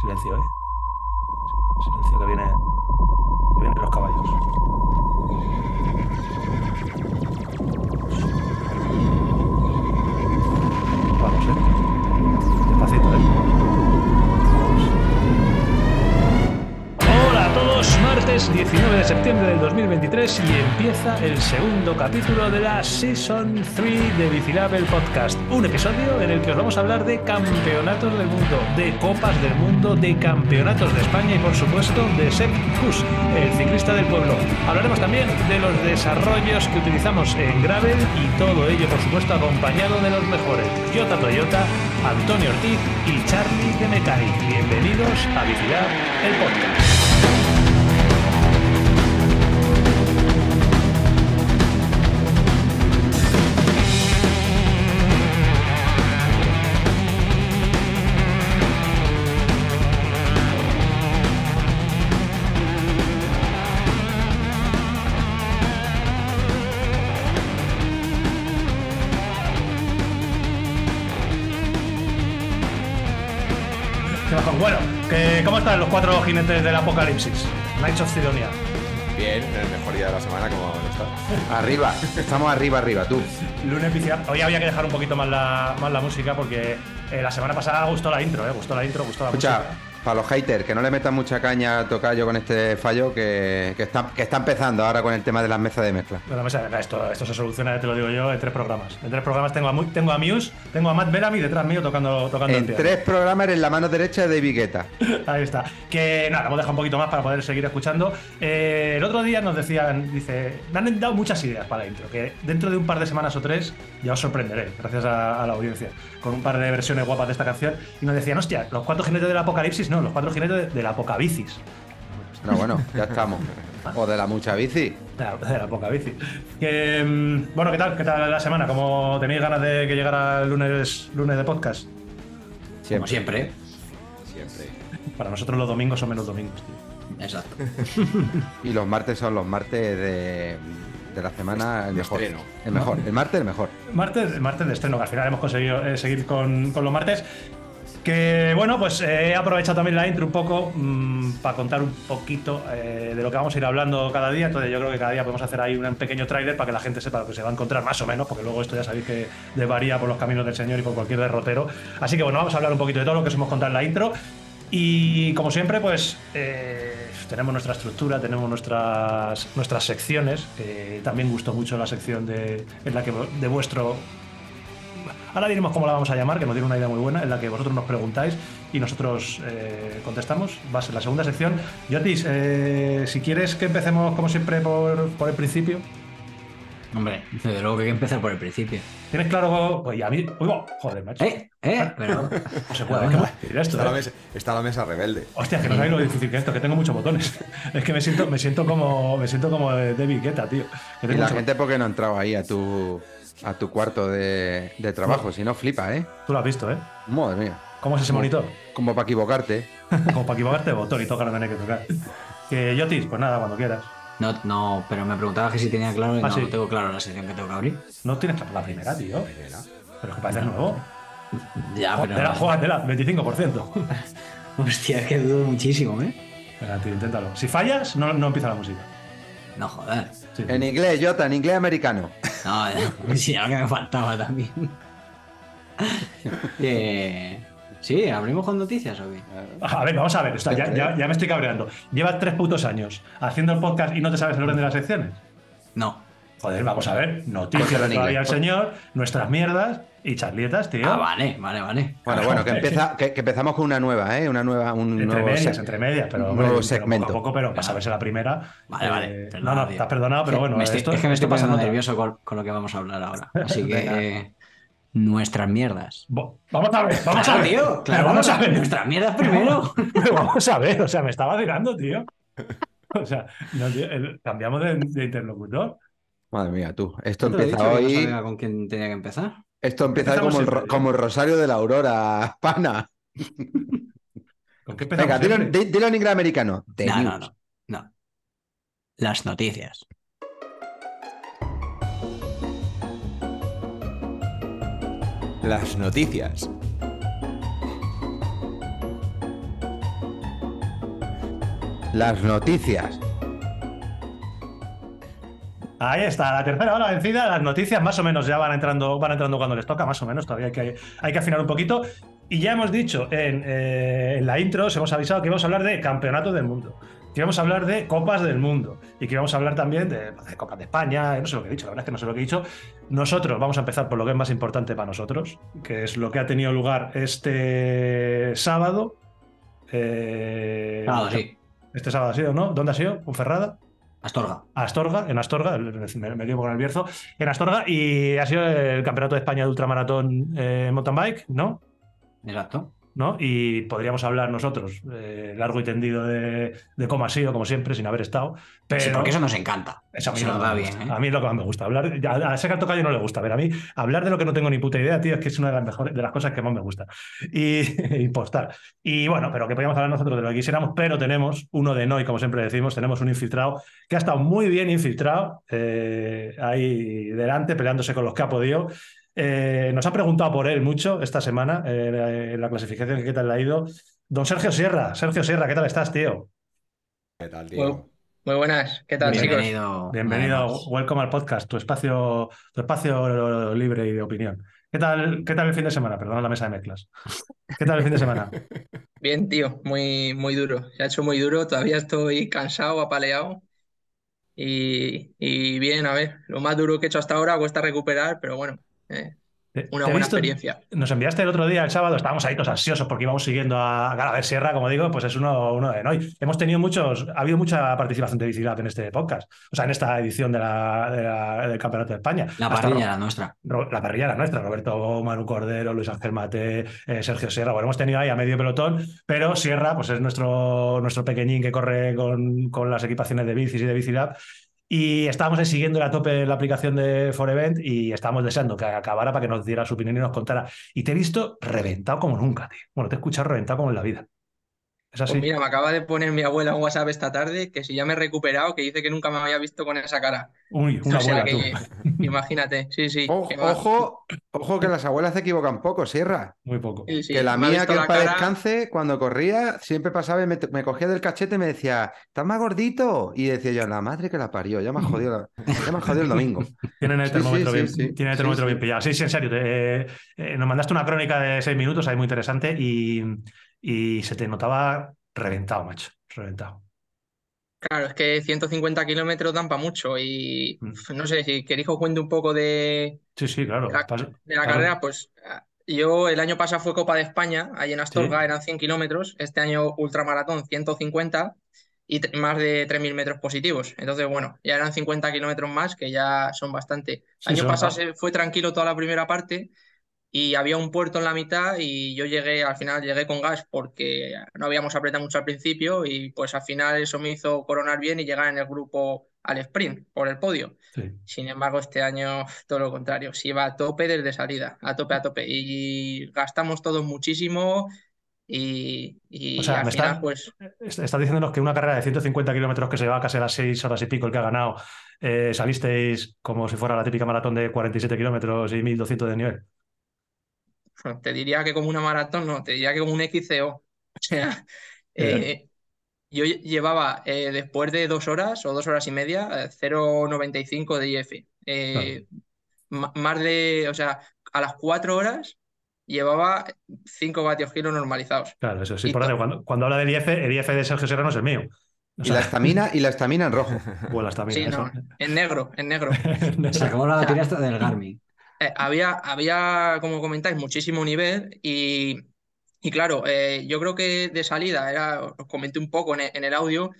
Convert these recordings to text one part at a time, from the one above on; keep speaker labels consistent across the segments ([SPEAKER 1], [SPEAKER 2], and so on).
[SPEAKER 1] Silencio, ¿eh? Silencio que viene. Martes 19 de septiembre del 2023 y empieza el segundo capítulo de la Season 3 de Bicilab el podcast. Un episodio en el que os vamos a hablar de campeonatos del mundo, de copas del mundo, de campeonatos de España y por supuesto de Sepp Kuss, el ciclista del pueblo. Hablaremos también de los desarrollos que utilizamos en Gravel y todo ello por supuesto acompañado de los mejores. Jota Toyota, Antonio Ortiz y Charlie de Mecanic. Bienvenidos a Bicilab el podcast. Jinetes del apocalipsis? Knights of Sidonia.
[SPEAKER 2] Bien, en el mejor día de la semana, como está.
[SPEAKER 3] Arriba, estamos arriba, arriba, tú.
[SPEAKER 1] Lunes Bicilab. Hoy había que dejar un poquito más la, más la música porque eh, la semana pasada gustó la intro, ¿eh? Gustó la intro, gustó la
[SPEAKER 3] Escucha,
[SPEAKER 1] música.
[SPEAKER 3] Para los haters, que no le metan mucha caña a Tocayo con este fallo que, que está, que está empezando ahora con el tema de las mesas de mezcla.
[SPEAKER 1] Pero me sale- esto, esto se soluciona, ya te lo digo yo, en tres programas. En tres programas tengo a, tengo a Muse, tengo a Matt Bellamy detrás mío tocando, tocando
[SPEAKER 3] En tres programas eres la mano derecha de Vigueta.
[SPEAKER 1] Ahí está. Que nada, hemos dejado un poquito más para poder seguir escuchando. Eh, el otro día nos decían, dice, me han dado muchas ideas para la intro, que dentro de un par de semanas o tres ya os sorprenderé, gracias a, a la audiencia, con un par de versiones guapas de esta canción. Y nos decían, hostia, los cuatro jinetes del apocalipsis, no, los cuatro jinetes de- del apocabicis.
[SPEAKER 3] No, bueno, ya estamos. O de la mucha bici.
[SPEAKER 1] De la, de la poca bici. Que, mm, bueno, ¿qué tal? ¿Qué tal la semana? ¿Cómo tenéis ganas de que llegara el lunes, lunes de podcast?
[SPEAKER 4] Como siempre.
[SPEAKER 2] Siempre.
[SPEAKER 1] Para nosotros los domingos son menos domingos, tío.
[SPEAKER 4] Exacto.
[SPEAKER 3] Y los martes son los martes de, de la semana el mejor.
[SPEAKER 2] estreno.
[SPEAKER 3] El mejor. El martes el mejor.
[SPEAKER 1] Martes, martes de estreno, que al final hemos conseguido eh, seguir con, con los martes. Que bueno, pues eh, he aprovechado también la intro un poco para contar un poquito eh, de lo que vamos a ir hablando cada día. Entonces yo creo que cada día podemos hacer ahí un pequeño tráiler para que la gente sepa lo que se va a encontrar más o menos, porque luego esto ya sabéis que varía por los caminos del Señor y por cualquier derrotero. Así que bueno, vamos a hablar un poquito de todo lo que os hemos contado en la intro. Y como siempre, pues eh, tenemos nuestra estructura, tenemos nuestras, nuestras secciones. también gustó mucho la sección de, en la que de vuestro Ahora diremos cómo la vamos a llamar, que nos tiene una idea muy buena, en la que vosotros nos preguntáis y nosotros eh, contestamos. Va a ser la segunda sección. Yotis, eh, si quieres que empecemos como siempre por, por el principio.
[SPEAKER 4] Hombre, desde luego que hay que empezar por el principio.
[SPEAKER 1] ¿Tienes claro? Pues y a mí. Uy, oh, joder, macho.
[SPEAKER 4] ¡Eh! ¡Eh! Pero.
[SPEAKER 1] No se puede, ¿qué va a decir esto?
[SPEAKER 2] Está la,
[SPEAKER 1] eh?
[SPEAKER 2] mesa, está la mesa rebelde.
[SPEAKER 1] Hostia, que no sabéis lo difícil que es esto, que tengo muchos botones. Es que me siento, me siento como. Me siento como David Guetta, tío. Que
[SPEAKER 3] Y la
[SPEAKER 1] mucho-
[SPEAKER 3] gente, ¿por qué no ha entrado ahí a tu, a tu cuarto de, de trabajo? Si no, flipa, ¿eh?
[SPEAKER 1] Tú lo has visto, ¿eh?
[SPEAKER 3] Madre mía.
[SPEAKER 1] ¿Cómo es ese monitor?
[SPEAKER 3] Como para equivocarte.
[SPEAKER 1] Como para equivocarte botón y tocar donde hay que tocar. Que Yotis, pues nada, cuando quieras.
[SPEAKER 4] No, no, pero me preguntaba que si tenía claro y
[SPEAKER 1] Ah,
[SPEAKER 4] no
[SPEAKER 1] sí.
[SPEAKER 4] tengo claro la sección que tengo que abrir.
[SPEAKER 1] No tienes claro la primera, tío.
[SPEAKER 2] Primera.
[SPEAKER 1] Pero es que parece nuevo.
[SPEAKER 4] Ya, pero.
[SPEAKER 1] Júgatela, júgatela, 25%.
[SPEAKER 4] Hostia, es que dudo muchísimo, ¿eh?
[SPEAKER 1] Venga, tío, inténtalo. Si fallas, no, no empieza la música.
[SPEAKER 4] No, joder.
[SPEAKER 1] Sí.
[SPEAKER 3] En inglés, Jota, en inglés americano.
[SPEAKER 4] No, sí, lo que me faltaba también. Eh, sí, ¿abrimos con noticias o qué?
[SPEAKER 1] A ver, vamos a ver. ya- ya me estoy cabreando. Llevas tres putos años haciendo el podcast y no te sabes el orden de las secciones.
[SPEAKER 4] No.
[SPEAKER 1] Joder, vamos a ver. Noticias todavía el
[SPEAKER 3] inglés.
[SPEAKER 1] señor, nuestras mierdas y charlietas, tío.
[SPEAKER 4] Ah, vale, vale, vale.
[SPEAKER 3] Bueno, bueno, que, empieza, que, que empezamos con una nueva, ¿eh? Una nueva, un
[SPEAKER 1] Entre
[SPEAKER 3] nuevo
[SPEAKER 1] medias, entre medias, pero,
[SPEAKER 3] un nuevo
[SPEAKER 1] pero
[SPEAKER 3] segmento.
[SPEAKER 1] poco a poco, pero para saberse la primera.
[SPEAKER 4] Vale, vale,
[SPEAKER 1] eh,
[SPEAKER 4] perdona,
[SPEAKER 1] no, no, estás perdonado, pero bueno,
[SPEAKER 4] Me estoy-
[SPEAKER 1] esto,
[SPEAKER 4] es que me estoy
[SPEAKER 1] esto pasa
[SPEAKER 4] poniendo
[SPEAKER 1] nota.
[SPEAKER 4] nervioso con, con lo que vamos a hablar ahora. Así que. Eh, nuestras mierdas.
[SPEAKER 1] Bo- Vamos a ver, vamos a ver.
[SPEAKER 4] tío.
[SPEAKER 1] Pero
[SPEAKER 4] Claro,
[SPEAKER 1] vamos a ver.
[SPEAKER 4] Nuestras mierdas primero.
[SPEAKER 1] Pero vamos a ver, o sea, me estaba vacilando, tío. O sea, no, tío, el- cambiamos de, de interlocutor.
[SPEAKER 3] Madre mía, tú. Esto
[SPEAKER 4] ¿No te lo he
[SPEAKER 3] empieza
[SPEAKER 4] dicho que no
[SPEAKER 3] hoy.
[SPEAKER 4] sabía con quién tenía que empezar?
[SPEAKER 3] Esto empieza como el, Rosario de la Aurora, pana.
[SPEAKER 1] ¿Con qué empezamos?
[SPEAKER 3] Venga, dilo, dilo en inglés americano. The
[SPEAKER 4] No, no, no, no. Las noticias.
[SPEAKER 2] Las noticias.
[SPEAKER 3] las noticias.
[SPEAKER 1] Ahí está, la tercera hora vencida. Las noticias más o menos ya van entrando, van entrando cuando les toca, más o menos. Todavía hay que, hay que afinar un poquito. Y ya hemos dicho en, eh, en la intro, os hemos avisado que íbamos a hablar de campeonato del mundo, que íbamos a hablar de copas del mundo y que íbamos a hablar también de, de Copas de España. No sé lo que he dicho, la verdad es que no sé lo que he dicho. Nosotros vamos a empezar por lo que es más importante para nosotros, que es lo que ha tenido lugar este sábado. Eh,
[SPEAKER 4] sí.
[SPEAKER 1] Este sábado ha sido, ¿no? ¿Dónde ha sido? ¿Ponferrada?
[SPEAKER 4] Astorga.
[SPEAKER 1] Astorga, en Astorga, me, me lío con el Bierzo, en Astorga, y ha sido el Campeonato de España de Ultramaratón eh, Mountain Bike, ¿no?
[SPEAKER 4] Exacto.
[SPEAKER 1] ¿No? Y podríamos hablar nosotros eh, largo y tendido de, de cómo ha sido, como siempre, sin haber estado. Pero
[SPEAKER 4] Sí, porque eso nos encanta.
[SPEAKER 1] eso a mí,
[SPEAKER 4] Eso
[SPEAKER 1] no
[SPEAKER 4] nos
[SPEAKER 1] me
[SPEAKER 4] va
[SPEAKER 1] gusta.
[SPEAKER 4] bien, ¿eh?
[SPEAKER 1] A mí es lo que más me gusta. Hablar, a, a ese tocayo no le gusta, pero a mí hablar de lo que no tengo ni puta idea, tío, es que es una de las mejores, de las cosas que más me gusta. Y, y postar. Y bueno, pero que podríamos hablar nosotros de lo que quisiéramos, pero tenemos uno de no, y como siempre decimos, tenemos un infiltrado que ha estado muy bien infiltrado eh, ahí delante, peleándose con los que ha podido. Eh, nos ha preguntado por él mucho esta semana eh, en la clasificación que qué tal le ha ido. Don Sergio Sierra, Sergio Sierra, ¿qué tal estás, tío?
[SPEAKER 2] ¿Qué tal, tío?
[SPEAKER 5] muy buenas, ¿qué tal, chicos?
[SPEAKER 4] Bienvenido.
[SPEAKER 1] Bienvenido,
[SPEAKER 4] Además.
[SPEAKER 1] welcome al podcast, tu espacio, tu espacio libre y de opinión. ¿Qué tal, qué tal el fin de semana? Perdona la mesa de mezclas. ¿Qué tal el fin de semana?
[SPEAKER 5] Bien, tío, muy, muy duro. Se ha hecho muy duro, todavía estoy cansado, apaleado. Y, y bien, a ver, lo más duro que he hecho hasta ahora cuesta recuperar, pero bueno, eh, una buena
[SPEAKER 1] visto-
[SPEAKER 5] experiencia.
[SPEAKER 1] Nos enviaste el otro día, el sábado, estábamos ahí todos ansiosos porque íbamos siguiendo a Galaver Sierra, como digo, pues es uno, uno de hoy. Hemos tenido muchos, ha habido mucha participación de Bicilab en este podcast, o sea, en esta edición de la, de la- del Campeonato de España.
[SPEAKER 4] La
[SPEAKER 1] Hasta
[SPEAKER 4] parrilla
[SPEAKER 1] Ro-
[SPEAKER 4] era nuestra.
[SPEAKER 1] Ro- La parrilla era nuestra, Roberto Manu Cordero, Luis Ángel Mate, eh, Sergio Sierra. Bueno, hemos tenido ahí a medio pelotón, pero Sierra pues es nuestro, nuestro pequeñín que corre con, con las equipaciones de bicis y de Bicilab. Y estábamos siguiendo a tope la aplicación de Forevent y estábamos deseando que acabara para que nos diera su opinión y nos contara. Y te he visto reventado como nunca, tío. Bueno, te he escuchado reventado como en la vida. ¿Es así?
[SPEAKER 5] Pues mira, me acaba de poner mi abuela un WhatsApp esta tarde que si ya me he recuperado, que dice que nunca me había visto con esa cara.
[SPEAKER 1] Uy, una
[SPEAKER 5] O sea
[SPEAKER 1] abuela,
[SPEAKER 5] que,
[SPEAKER 1] tú.
[SPEAKER 5] imagínate, sí, sí.
[SPEAKER 3] Ojo,
[SPEAKER 5] que ha-
[SPEAKER 3] ojo, ojo que las abuelas se equivocan poco, Sierra.
[SPEAKER 1] Muy poco.
[SPEAKER 5] sí, sí,
[SPEAKER 3] que la
[SPEAKER 5] ha
[SPEAKER 3] mía, que
[SPEAKER 5] cara.
[SPEAKER 3] descanse, cuando corría, siempre pasaba y me, me cogía del cachete y me decía, ¿estás más gordito? Y decía yo, la madre que la parió, ya me has jodido, la- ya me has jodido el domingo.
[SPEAKER 1] Tienen el
[SPEAKER 3] Sí,
[SPEAKER 1] termómetro,
[SPEAKER 3] sí,
[SPEAKER 1] bien,
[SPEAKER 3] sí, sí.
[SPEAKER 1] tienen el
[SPEAKER 3] Sí,
[SPEAKER 1] termómetro
[SPEAKER 3] sí.
[SPEAKER 1] bien pillado. Sí, sí, en serio. te- eh, eh, nos mandaste una crónica de seis minutos ahí muy interesante y, y se te notaba reventado, macho. Reventado.
[SPEAKER 5] Claro, es que 150 kilómetros dan para mucho y
[SPEAKER 1] Mm.
[SPEAKER 5] no sé si queréis que os cuente un poco de,
[SPEAKER 1] Sí, sí, claro.
[SPEAKER 5] La-
[SPEAKER 1] Pas-
[SPEAKER 5] de la
[SPEAKER 1] Claro.
[SPEAKER 5] carrera, pues ah, yo el año pasado fue Copa de España, ahí en Astorga
[SPEAKER 1] Sí.
[SPEAKER 5] eran 100 kilómetros, este año ultramaratón 150 y más de 3.000 metros positivos. Entonces, bueno, ya eran 50 kilómetros más, que ya son bastante.
[SPEAKER 1] Sí,
[SPEAKER 5] El año
[SPEAKER 1] son,
[SPEAKER 5] pasado se fue tranquilo toda la primera parte y había un puerto en la mitad y yo llegué, al final llegué con gas porque no habíamos apretado mucho al principio y pues al final eso me hizo coronar bien y llegar en el grupo al sprint por el podio.
[SPEAKER 1] Sí.
[SPEAKER 5] Sin embargo, este año todo lo contrario, se iba a tope desde salida, a tope, a tope. Y gastamos todos muchísimo y, y
[SPEAKER 1] O sea,
[SPEAKER 5] al
[SPEAKER 1] me
[SPEAKER 5] final,
[SPEAKER 1] está-
[SPEAKER 5] pues,
[SPEAKER 1] diciéndonos que una carrera de 150 kilómetros que se va casi a las 6 horas y pico el que ha ganado, eh, salisteis como si fuera la típica maratón de 47 kilómetros y 1200 de nivel.
[SPEAKER 5] Te diría que como una maratón, no, te diría que como un XCO. O sea, eh, yo lle- llevaba eh, después de dos horas o dos horas y media, eh, 0,95 de IF. Eh, ma- Más de, o sea, a las cuatro horas llevaba 5 vatios kilo normalizados.
[SPEAKER 1] Claro, eso sí.
[SPEAKER 5] Y
[SPEAKER 1] Por
[SPEAKER 5] to-
[SPEAKER 1] eso, cuando, cuando habla del IF, el IF de Sergio Serrano es el mío. O
[SPEAKER 3] Y la estamina, y la estamina en rojo.
[SPEAKER 1] o la estamina,
[SPEAKER 5] Sí, no, en negro, en negro.
[SPEAKER 4] Se acabó la batería hasta del Garmin.
[SPEAKER 5] Eh, había, había, como comentáis, muchísimo nivel y, y claro, eh, yo creo que de salida, era, os comenté un poco en el, en el audio,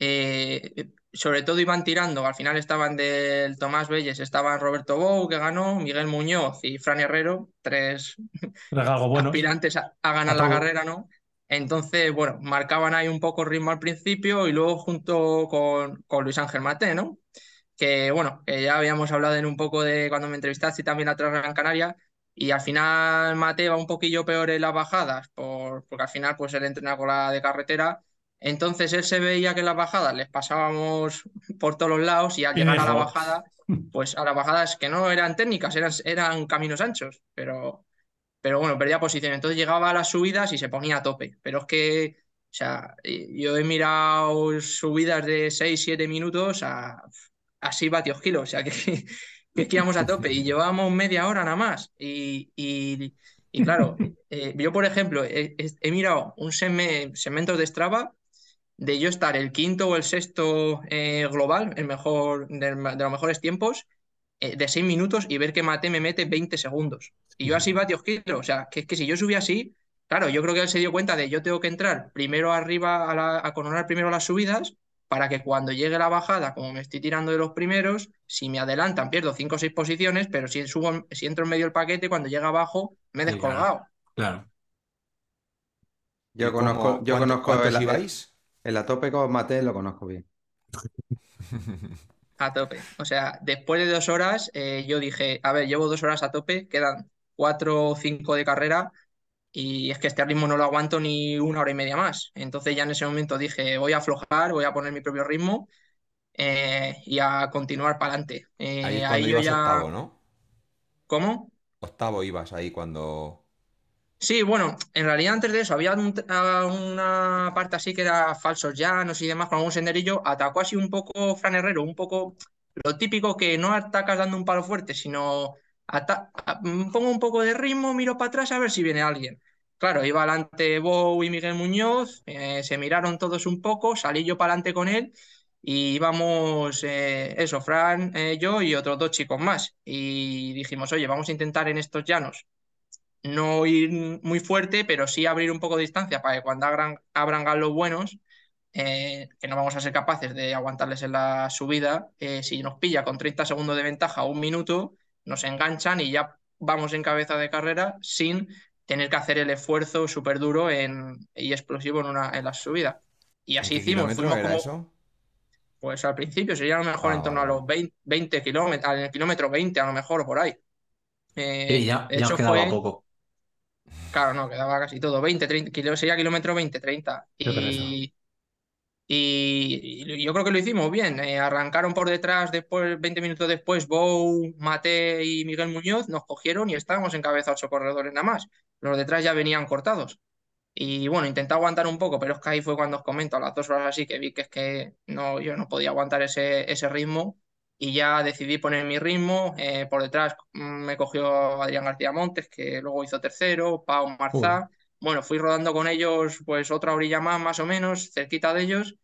[SPEAKER 5] eh, sobre todo iban tirando, al final estaban del Tomás Belles, estaban Roberto Bou, que ganó, Miguel Muñoz y Fran Herrero, tres
[SPEAKER 1] bueno.
[SPEAKER 5] aspirantes a, a ganar
[SPEAKER 1] A
[SPEAKER 5] la carrera, ¿no? Entonces, bueno, marcaban ahí un poco el ritmo al principio y luego junto con, con Luis Ángel Mate, ¿no? Que bueno, que ya habíamos hablado en un poco de cuando me entrevistaste y también la Gran Canaria. Y al final Mate va un poquillo peor en las bajadas, por, porque al final pues él entrena con la de carretera. Entonces él se veía que en las bajadas les pasábamos por todos los lados y al llegar a la bajada, pues a las bajadas que no eran técnicas, eran, eran caminos anchos, pero, pero bueno, perdía posición. Entonces llegaba a las subidas y se ponía a tope. Pero es que sea, y- yo he mirado subidas de 6, 7 minutos a así vatios kilos, o sea, que, que es que íbamos a tope y llevábamos media hora nada más. Y, y- y claro, eh, yo por ejemplo, he, mirado un seme- segmento de Strava de yo estar el quinto o el sexto eh, global, el mejor, de, de los mejores tiempos, eh, de 6 minutos y ver que Mate me mete 20 segundos. Y yo así vatios kilos, o sea, que es que si yo subía así, claro, yo creo que él se dio cuenta de yo tengo que entrar primero arriba a, la- a coronar primero las subidas para que cuando llegue la bajada, como me estoy tirando de los primeros, si me adelantan pierdo 5 o 6 posiciones, pero si, subo, si entro en medio del paquete, cuando llega abajo, me he
[SPEAKER 4] claro.
[SPEAKER 5] descolgado.
[SPEAKER 4] Claro.
[SPEAKER 3] Yo
[SPEAKER 2] ¿Y cómo-
[SPEAKER 3] conozco, yo
[SPEAKER 2] cuánto-
[SPEAKER 3] conozco
[SPEAKER 2] ¿Cuántos
[SPEAKER 3] el,
[SPEAKER 2] ibais?
[SPEAKER 3] el a tope con Mate, lo conozco bien.
[SPEAKER 5] A tope. O sea, después de dos horas, eh, yo dije, a ver, llevo dos horas a tope, quedan cuatro o cinco de carrera y es que este ritmo no lo aguanto ni una hora y media más. Entonces ya en ese momento dije, voy a aflojar, voy a poner mi propio ritmo eh, y a continuar para adelante.
[SPEAKER 2] Ahí cuando
[SPEAKER 5] ahí yo
[SPEAKER 2] ibas
[SPEAKER 5] ya...
[SPEAKER 2] octavo, ¿no?
[SPEAKER 5] ¿Cómo?
[SPEAKER 2] Octavo ibas ahí cuando...
[SPEAKER 5] Sí, bueno, en realidad antes de eso había un- una parte así que era falsos llanos y demás con algún senderillo. Atacó así un poco Fran Herrero, un poco lo típico que no atacas dando un palo fuerte, sino pongo un poco de ritmo, miro para atrás a ver si viene alguien. Claro, iba adelante Bou y Miguel Muñoz, eh, se miraron todos un poco, salí yo para adelante con él y íbamos, eh, eso, Fran, eh, yo y otros dos chicos más. Y dijimos, oye, vamos a intentar en estos llanos no ir muy fuerte, pero sí abrir un poco de distancia para que cuando abran, abran buenos, que no vamos a ser capaces de aguantarles en la subida, si nos pilla con 30 segundos de ventaja o un minuto, nos enganchan y ya vamos en cabeza de carrera sin tener que hacer el esfuerzo súper duro en, y explosivo en, una, en la subida. Y así
[SPEAKER 2] ¿En qué
[SPEAKER 5] hicimos. Fuimos
[SPEAKER 2] era
[SPEAKER 5] como-
[SPEAKER 2] eso?
[SPEAKER 5] pues al principio sería a lo mejor
[SPEAKER 2] Ah,
[SPEAKER 5] en torno a
[SPEAKER 2] vale,
[SPEAKER 5] los 20, 20 kilómetros, al kilómetro 20 a lo mejor o por ahí. Eh,
[SPEAKER 4] Sí, ya, ya nos
[SPEAKER 5] hecho
[SPEAKER 4] quedaba
[SPEAKER 5] fue-
[SPEAKER 4] poco.
[SPEAKER 5] Claro, no, quedaba casi todo. 20, 30, kilo- sería kilómetro 20, 30.
[SPEAKER 1] Qué pereza.
[SPEAKER 5] Y, y, yo creo que lo hicimos bien. Eh, arrancaron por detrás, después, 20 minutos después, Bou, Mate y Miguel Muñoz nos cogieron y estábamos en cabeza ocho corredores nada más. Los detrás ya venían cortados. Y bueno, intenté aguantar un poco, pero es que ahí fue cuando os comento, a las dos horas así, que vi que es que no, yo no podía aguantar ese, ese ritmo y ya decidí poner mi ritmo. Eh, por detrás mm, me cogió Adrián García Montes, que luego hizo tercero, Pau Marzá. Bueno, fui rodando con ellos pues otra orilla más, más o menos, cerquita de ellos.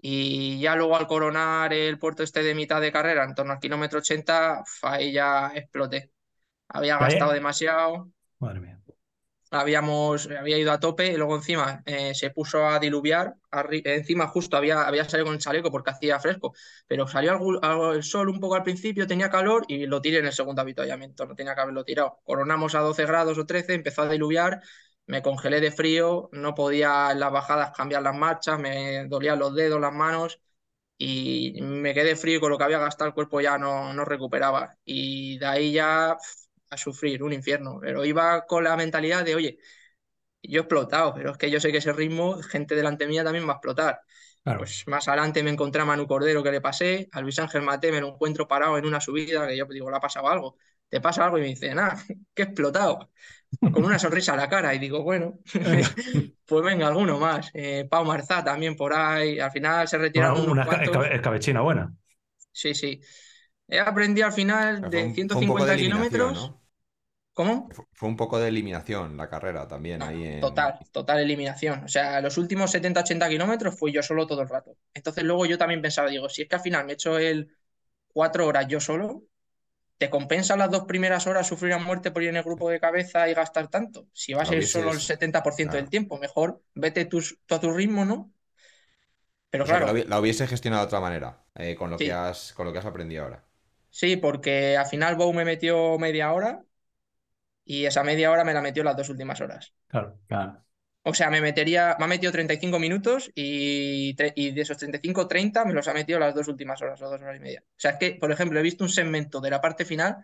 [SPEAKER 5] Y ya luego al coronar el puerto este de mitad de carrera, en torno al kilómetro 80, uf, ahí ya exploté. Había gastado demasiado
[SPEAKER 1] Madre mía.
[SPEAKER 5] habíamos, había ido a tope y luego encima eh, se puso a diluviar, encima justo había, había salido con el chaleco porque hacía fresco, pero salió algo- algo- el sol un poco al principio, tenía calor y lo tiré en el segundo avituallamiento, no tenía que haberlo tirado. Coronamos a 12 grados o 13, empezó a diluviar, me congelé de frío, no podía en las bajadas cambiar las marchas, me dolían los dedos, las manos y me quedé frío y con lo que había gastado el cuerpo ya no, no recuperaba. Y de ahí ya a sufrir, un infierno. Pero iba con la mentalidad de, oye, yo he explotado, pero es que yo sé que ese ritmo, gente delante mía también va a explotar.
[SPEAKER 1] Claro.
[SPEAKER 5] Pues más adelante me encontré a Manu Cordero que le pasé, a Luis Ángel Mate me lo encuentro parado en una subida, que yo digo, le ha pasado algo. ¿Te pasa algo? Y me dice, nada, que he explotado. Con una sonrisa a la cara. Y digo, bueno, pues venga, alguno más. Eh, Pau Marzá también por ahí. Al final se retiraron unos
[SPEAKER 1] una escabechina buena.
[SPEAKER 5] Sí, sí. He aprendido al final de
[SPEAKER 2] un- fue un poco
[SPEAKER 5] 150
[SPEAKER 2] de eliminación,
[SPEAKER 5] kilómetros.
[SPEAKER 2] ¿no?
[SPEAKER 5] ¿Cómo?
[SPEAKER 2] Fue- un poco de eliminación la carrera también ahí en...
[SPEAKER 5] Total, total eliminación. O sea, los últimos 70-80 kilómetros fui yo solo todo el rato. Entonces luego yo también pensaba, digo, si es que al final me he hecho el cuatro horas yo solo, ¿te compensa las dos primeras horas sufrir a muerte por ir en el grupo de cabeza y gastar tanto? Si vas a ir solo el
[SPEAKER 2] hubieses-
[SPEAKER 5] 70% del tiempo, mejor vete tú a tu ritmo, ¿no? Pero
[SPEAKER 2] O
[SPEAKER 5] claro,
[SPEAKER 2] la, hubi- la hubiese gestionado de otra manera, eh, con lo
[SPEAKER 5] Sí.
[SPEAKER 2] que has, con lo que has aprendido ahora.
[SPEAKER 5] sí, porque al final Bow me metió media hora y esa media hora me la metió las dos últimas horas.
[SPEAKER 1] Claro.
[SPEAKER 4] Claro.
[SPEAKER 5] O sea, me metería, me ha metido 35 minutos y, y de esos 35, 30 me los ha metido las dos últimas horas o dos horas y media. O sea, es que, por ejemplo, he visto un segmento de la parte final,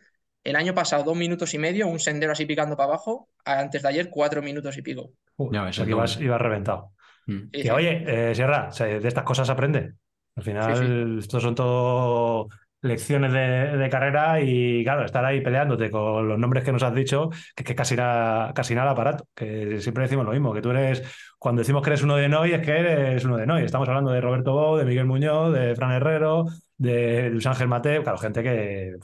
[SPEAKER 5] el año pasado dos minutos y medio, un sendero así picando para abajo, antes de ayer cuatro minutos y pico.
[SPEAKER 4] Ya ves,
[SPEAKER 1] que ibas, reventado.
[SPEAKER 4] Mm.
[SPEAKER 5] Sí,
[SPEAKER 1] Que
[SPEAKER 5] sí.
[SPEAKER 1] oye, eh, Sierra, de estas cosas se aprende. Al final,
[SPEAKER 5] Sí,
[SPEAKER 1] estos son todo lecciones de, de carrera y claro, estar ahí peleándote con los nombres que nos has dicho, que, que casi nada, casi nada aparato, que siempre decimos lo mismo, que tú eres, cuando decimos que eres uno de Noy, es que eres uno de Noy. Estamos hablando de Roberto Bou, de Miguel Muñoz, de Fran Herrero, de Luis Ángel Mateo, claro, gente que,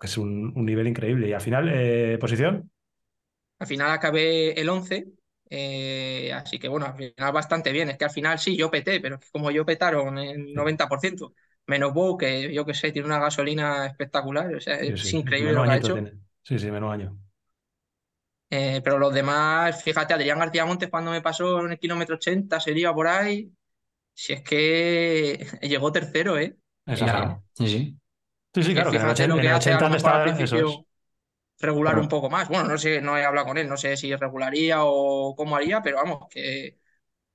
[SPEAKER 1] que es un, un nivel increíble. Y al final, eh, posición.
[SPEAKER 5] Al final acabé el 11, eh, así que bueno, al final bastante bien. Es que al final sí, yo peté, pero como yo petaron el 90%, menos Bow, que yo que sé, tiene una gasolina espectacular, o sea,
[SPEAKER 1] Sí,
[SPEAKER 5] es
[SPEAKER 1] sí,
[SPEAKER 5] increíble
[SPEAKER 1] menos
[SPEAKER 5] lo que ha hecho.
[SPEAKER 1] tiene. Sí, sí, menos año.
[SPEAKER 5] Eh, pero los demás, fíjate, Adrián García Montes cuando me pasó en el kilómetro 80, sería por ahí, si es que llegó tercero, ¿eh?
[SPEAKER 1] Exagerado.
[SPEAKER 4] Sí, sí.
[SPEAKER 1] Sí, sí,
[SPEAKER 5] Que
[SPEAKER 1] claro, que en el,
[SPEAKER 5] fíjate
[SPEAKER 1] ochen-
[SPEAKER 5] lo
[SPEAKER 1] en
[SPEAKER 5] que
[SPEAKER 1] el
[SPEAKER 5] hace, a
[SPEAKER 1] 80
[SPEAKER 5] lo
[SPEAKER 1] te
[SPEAKER 5] mejor al principio
[SPEAKER 1] es.
[SPEAKER 5] regular
[SPEAKER 3] Pero-
[SPEAKER 5] un poco más. Bueno, no sé, no he hablado con él, no sé si regularía o cómo haría, pero vamos, que,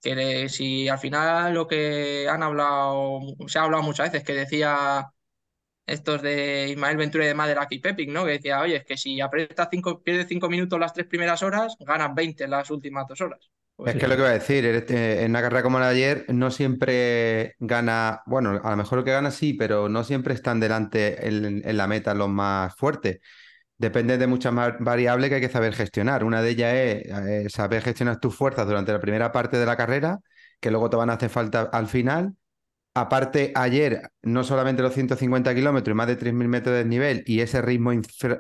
[SPEAKER 5] que si al final lo que han hablado, se ha hablado muchas veces, que decía estos de Ismael Ventura y de Lucky Pepic, ¿no? Que decía, oye, es que si aprietas cinco, pierdes cinco minutos las tres primeras horas, ganas 20 en las últimas dos horas. Pues
[SPEAKER 3] Es que lo que iba a decir, eh, en una carrera como la de ayer, no siempre gana, bueno, a lo mejor lo que gana sí, pero no siempre están delante en, en la meta los más fuertes. Depende de muchas variables que hay que saber gestionar. Una de ellas es eh, saber gestionar tus fuerzas durante la primera parte de la carrera, que luego te van a hacer falta al final. Aparte, ayer, no solamente los 150 kilómetros y más de 3.000 metros de desnivel y ese ritmo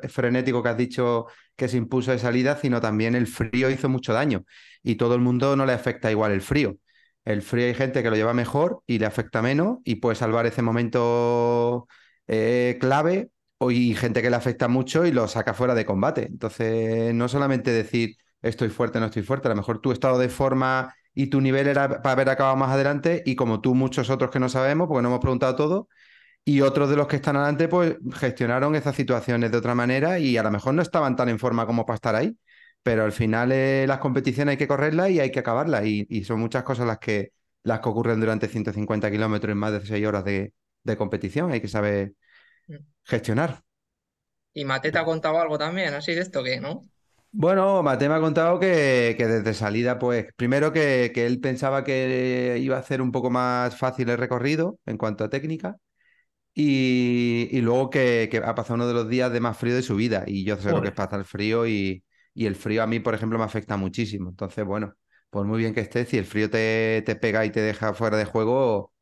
[SPEAKER 3] frenético que has dicho que se impuso de salida, sino también el frío hizo mucho daño y todo el mundo no le afecta igual el frío. El frío hay gente que lo lleva mejor y le afecta menos y puede salvar ese momento eh, clave y gente que le afecta mucho y lo saca fuera de combate. Entonces, no solamente decir estoy fuerte, no estoy fuerte, a lo mejor tu estado de forma y tu nivel era para haber acabado más adelante y como tú muchos otros que no sabemos, porque no hemos preguntado todo, y otros de los que están adelante pues gestionaron esas situaciones de otra manera y a lo mejor no estaban tan en forma como para estar ahí, pero al final eh, las competiciones hay que correrlas y hay que acabarlas. Y, y son muchas cosas las que, las que ocurren durante 150 kilómetros en más de 6 horas de, de competición, hay que saber gestionar.
[SPEAKER 5] Y Mate te ha contado algo también, así de esto que, ¿no?
[SPEAKER 3] Bueno, Mate me ha contado que, que desde salida, pues, primero que, que él pensaba que iba a hacer un poco más fácil el recorrido en cuanto a técnica, y, y luego que, que ha pasado uno de los días de más frío de su vida, y yo sé lo que es pasar frío, y, y el frío a mí, por ejemplo, me afecta muchísimo. Entonces, bueno, pues muy bien que estés, si el frío te, te pega y te deja fuera de juego,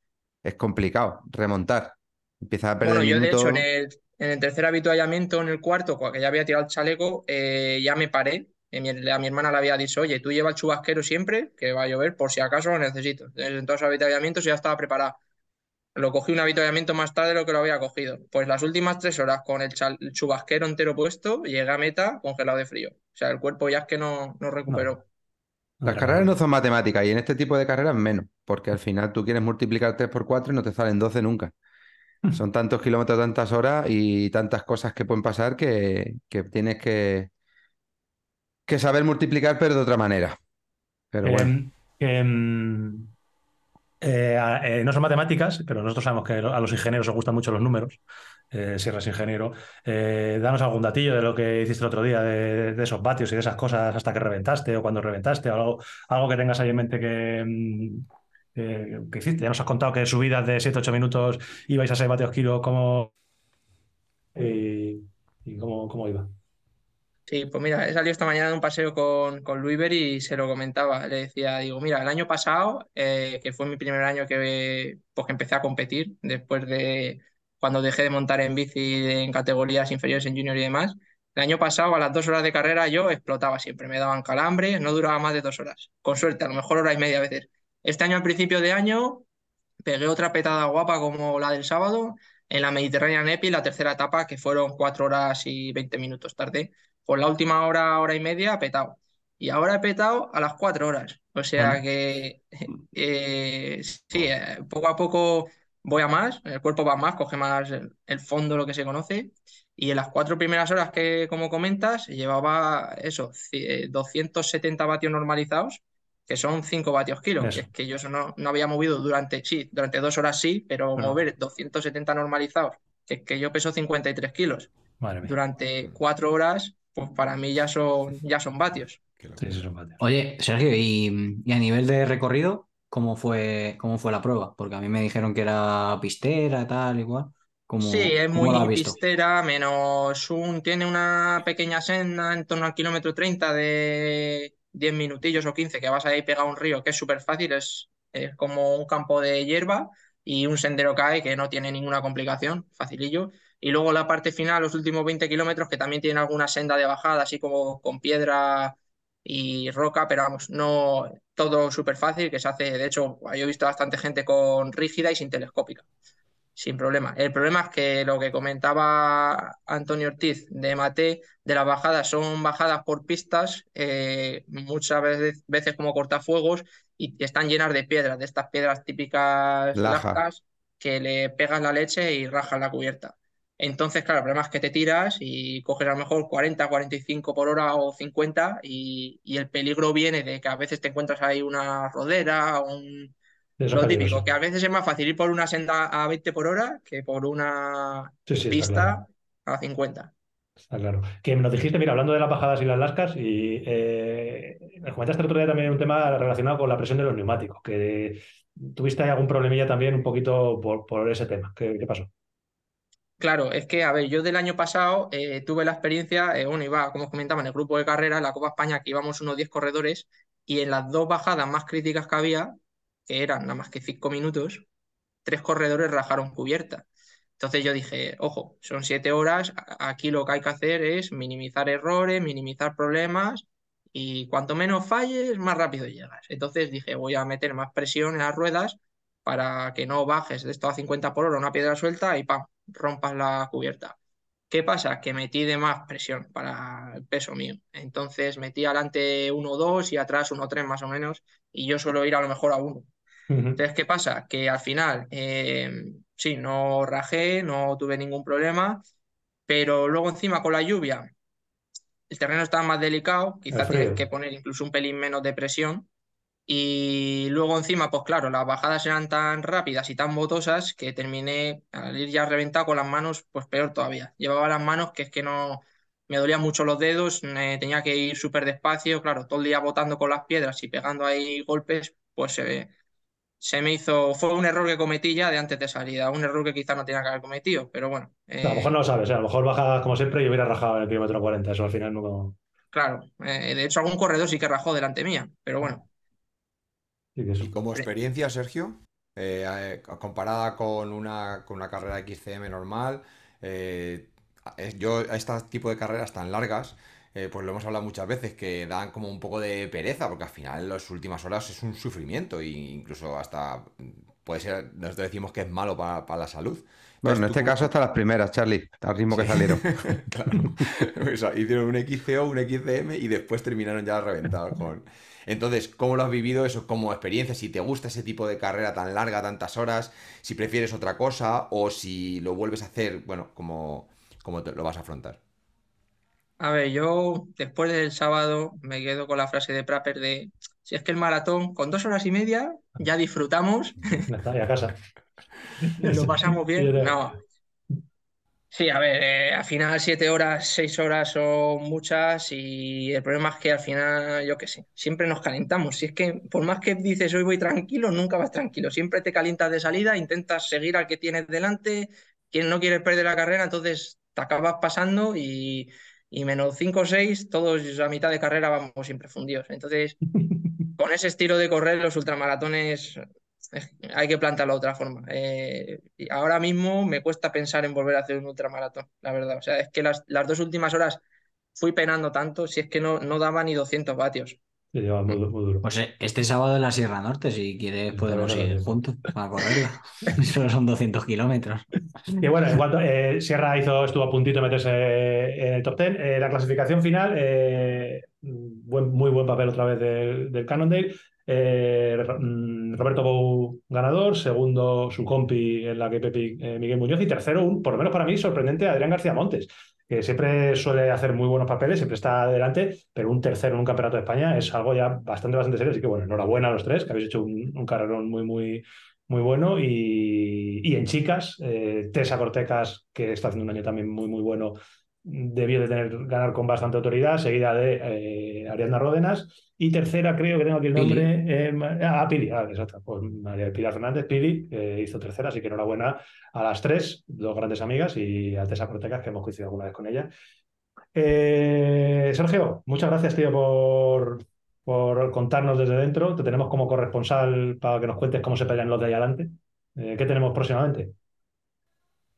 [SPEAKER 3] es complicado remontar. Empiezas a perder
[SPEAKER 5] Bueno, yo de hecho en el, en el tercer avituallamiento, en el cuarto, cuando ya había tirado el chaleco, eh, ya me paré. Eh, mi- a mi hermana le había dicho, oye, tú lleva el chubasquero siempre, que va a llover, por si acaso lo necesito. Entonces, en todos los avituallamientos ya estaba preparado. Lo cogí un avituallamiento más tarde de lo que lo había cogido. Pues las últimas tres horas con el, chal- el chubasquero entero puesto, llegué a meta congelado de frío. O sea, el cuerpo ya es que no, no recuperó.
[SPEAKER 3] Las carreras no son matemáticas y en este tipo de carreras menos, porque al final tú quieres multiplicar 3 por 4 y no te salen 12 nunca. Son tantos kilómetros, tantas horas y tantas cosas que pueden pasar que, que tienes que, que saber multiplicar, pero de otra manera. Pero bueno,
[SPEAKER 1] Em, em, eh, eh, no son matemáticas, pero nosotros sabemos que a los ingenieros os gustan mucho los números. Eh, si eres ingeniero, danos algún datillo de lo que hiciste el otro día, de, de esos vatios y de esas cosas hasta que reventaste o cuando reventaste, o algo, algo que tengas ahí en mente que, mm, que- hiciste. Ya nos has contado que subidas de 7-8 minutos ibais a 6 vatios kilo, ¿cómo, y, y cómo, cómo iba?
[SPEAKER 5] Sí, pues mira, he salido esta mañana de un paseo con, con Luiber y se lo comentaba. Le decía, digo, mira, el año pasado, eh, que fue mi primer año que, pues, empecé a competir, después de cuando dejé de montar en bici en categorías inferiores en junior y demás, el año pasado a las dos horas de carrera yo explotaba siempre, me daban calambres, no duraba más de dos horas. Con suerte, a lo mejor hora y media a veces. Este año, al principio de año, pegué otra petada guapa como la del sábado en la Mediterranean Epi, la tercera etapa, que fueron cuatro horas y 20 minutos tarde. Por la última hora, hora y media, petado. Y ahora he petado a las cuatro horas. O sea
[SPEAKER 1] Bueno.
[SPEAKER 5] que eh, sí, eh, poco a poco voy a más, el cuerpo va más, coge más el, fondo, lo que se conoce. Y en las cuatro primeras horas que, como comentas, llevaba eso, ci- eh, 270 vatios normalizados, que son 5 vatios kilo. Que es que yo eso no, no había movido durante, sí, durante dos horas sí, pero
[SPEAKER 1] Bueno.
[SPEAKER 5] mover 270 normalizados, que es que yo peso 53 kilos,
[SPEAKER 1] Madre mía.
[SPEAKER 5] durante cuatro horas, pues para mí ya son, ya son vatios.
[SPEAKER 1] Sí, son.
[SPEAKER 4] Oye, Sergio, y, y a nivel de recorrido, ¿cómo fue, cómo fue la prueba? Porque a mí me dijeron que era pistera, tal, igual. ¿Cómo,
[SPEAKER 5] Sí, es muy pistera, menos un, tiene una pequeña senda en torno al kilómetro 30 de 10 minutillos o 15 que vas ahí pegado a un río, que es súper fácil, es, es como un campo de hierba y un sendero hay que no tiene ninguna complicación, facilillo. Y luego la parte final, los últimos 20 kilómetros, que también tiene alguna senda de bajada, así como con piedra y roca, pero vamos, no todo súper fácil, que se hace, de hecho, yo he visto bastante gente con rígida y sin telescópica sin problema. El problema es que lo que comentaba Antonio Ortiz de Mate, de las bajadas, son bajadas por pistas, eh, muchas veces, veces como cortafuegos, y están llenas de piedras, de estas piedras típicas
[SPEAKER 3] Laja.
[SPEAKER 5] que le pegan la leche y rajan la cubierta. Entonces, claro, el problema es que te tiras y coges a lo mejor 40, 45 por hora o 50 y, y el peligro viene de que a veces te encuentras ahí una rodera un, lo típico, que a veces es más fácil ir por una senda a 20 por hora que por una
[SPEAKER 1] Sí,
[SPEAKER 5] pista
[SPEAKER 1] claro.
[SPEAKER 5] a 50.
[SPEAKER 1] Está claro. Que lo dijiste, mira, hablando de las bajadas y las lascas, y eh, me comentaste el otro día también un tema relacionado con la presión de los neumáticos, que tuviste algún problemilla también un poquito por, por ese tema. ¿Qué, qué pasó?
[SPEAKER 5] Claro, es que, a ver, yo del año pasado eh, tuve la experiencia, eh, bueno, iba, como os comentaba, en el grupo de carrera, en la Copa España, que íbamos unos 10 corredores, y en las dos bajadas más críticas que había, que eran nada más que 5 minutos, tres corredores rajaron cubierta. Entonces yo dije, ojo, son 7 horas, aquí lo que hay que hacer es minimizar errores, minimizar problemas, y cuanto menos falles, más rápido llegas. Entonces dije, voy a meter más presión en las ruedas para que no bajes de esto a 50 por hora una piedra suelta y ¡pam! rompas la cubierta. ¿Qué pasa? Que metí de más presión para el peso mío. Entonces metí adelante 1-2 y atrás 1-3 más o menos, y yo suelo ir a lo mejor a 1. Entonces, ¿qué pasa? Que al final, eh, sí, no rajé, no tuve ningún problema, pero luego encima con la lluvia, el terreno estaba más delicado,
[SPEAKER 1] El
[SPEAKER 5] quizás tienes que poner incluso un pelín menos de presión. Y luego encima, pues claro, las bajadas eran tan rápidas y tan botosas que terminé al ir ya reventado con las manos, pues peor todavía. Llevaba las manos que es que no me dolían mucho los dedos, tenía que ir súper despacio, claro, todo el día botando con las piedras y pegando ahí golpes, pues se, se me hizo, fue un error que cometí ya de antes de salida, un error que quizás no tenía que haber cometido, pero bueno,
[SPEAKER 1] A lo mejor no lo sabes, ¿eh? a lo mejor bajas como siempre y hubiera rajado en el kilómetro 40. Eso al final no.
[SPEAKER 5] claro, eh, de hecho algún corredor sí que rajó delante mía, pero bueno.
[SPEAKER 1] Sí que eso.
[SPEAKER 2] Y como experiencia, Sergio, eh, comparada con una, con una carrera XCM normal, yo a este tipo de carreras tan largas, eh, pues lo hemos hablado muchas veces, que dan como un poco de pereza, porque al final en las últimas horas es un sufrimiento e incluso hasta mm, puede ser, nosotros decimos que es malo para, para la salud.
[SPEAKER 3] Bueno, en este caso hasta las primeras, Charlie, al ritmo que salieron.
[SPEAKER 2] Claro. O sea, hicieron un XCO, un XCM y después terminaron ya reventados con... Entonces, ¿cómo lo has vivido eso como experiencia? Si te gusta ese tipo de carrera tan larga, tantas horas, si prefieres otra cosa o si lo vuelves a hacer, bueno, como, te- lo vas a afrontar.
[SPEAKER 5] A ver, yo después del sábado me quedo con la frase de Prapper de si es que el maratón con dos horas y media ya disfrutamos,
[SPEAKER 1] Ya está, a casa.
[SPEAKER 5] lo pasamos bien. No. Sí, a ver, eh, al final siete horas, seis horas son muchas y el problema es que al final, yo qué sé, siempre nos calentamos. Si es que por más que dices hoy voy tranquilo, nunca vas tranquilo. Siempre te calientas de salida, intentas seguir al que tienes delante, quien no quiere perder la carrera, entonces te acabas pasando y, y menos cinco o seis, todos a mitad de carrera vamos siempre fundidos. Entonces, con ese estilo de correr, los ultramaratones es- hay que plantearlo de otra forma. Eh, y ahora mismo me cuesta pensar en volver a hacer un ultramaratón, la verdad. O sea, es que las, las dos últimas horas fui penando tanto, si es que no, no daba ni 200 vatios.
[SPEAKER 1] Lleva muy, du- muy duro.
[SPEAKER 4] Pues eh, este sábado en la Sierra Norte, si quieres,
[SPEAKER 1] Sí,
[SPEAKER 4] podemos ir juntos para correrla. Solo son 200 kilómetros.
[SPEAKER 1] Y bueno, en cuanto eh, Sierra hizo, estuvo a puntito de meterse en el top 10. Eh, la clasificación final, eh, buen- muy buen papel otra vez del, del Cannondale. Eh, mm, Roberto Bou ganador, segundo su compi en la que Pepi eh, Miguel Muñoz y tercero, un, por lo menos para mí, sorprendente Adrián García Montes, que siempre suele hacer muy buenos papeles, siempre está adelante, pero un tercero en un campeonato de España es algo ya bastante, bastante serio. Así que bueno, enhorabuena a los tres, que habéis hecho un, carrerón muy, muy, muy bueno. Y, y en chicas, eh, Tessa Cortecas, que está haciendo un año también muy, muy bueno, debió de tener, ganar con bastante autoridad, seguida de eh, Ariadna Ródenas. Y tercera, creo que tengo aquí el nombre. eh, ah, Pili, ah, exacto. Pues María Pilar Fernández, Pili, eh, hizo tercera, así que enhorabuena a las tres, dos grandes amigas, y a Tessa Cortecas, que hemos coincidido alguna vez con ella. Eh, Sergio, muchas gracias, tío, por, por contarnos desde dentro. Te tenemos como corresponsal para que nos cuentes cómo se pelean los de ahí adelante. Eh, ¿qué tenemos próximamente?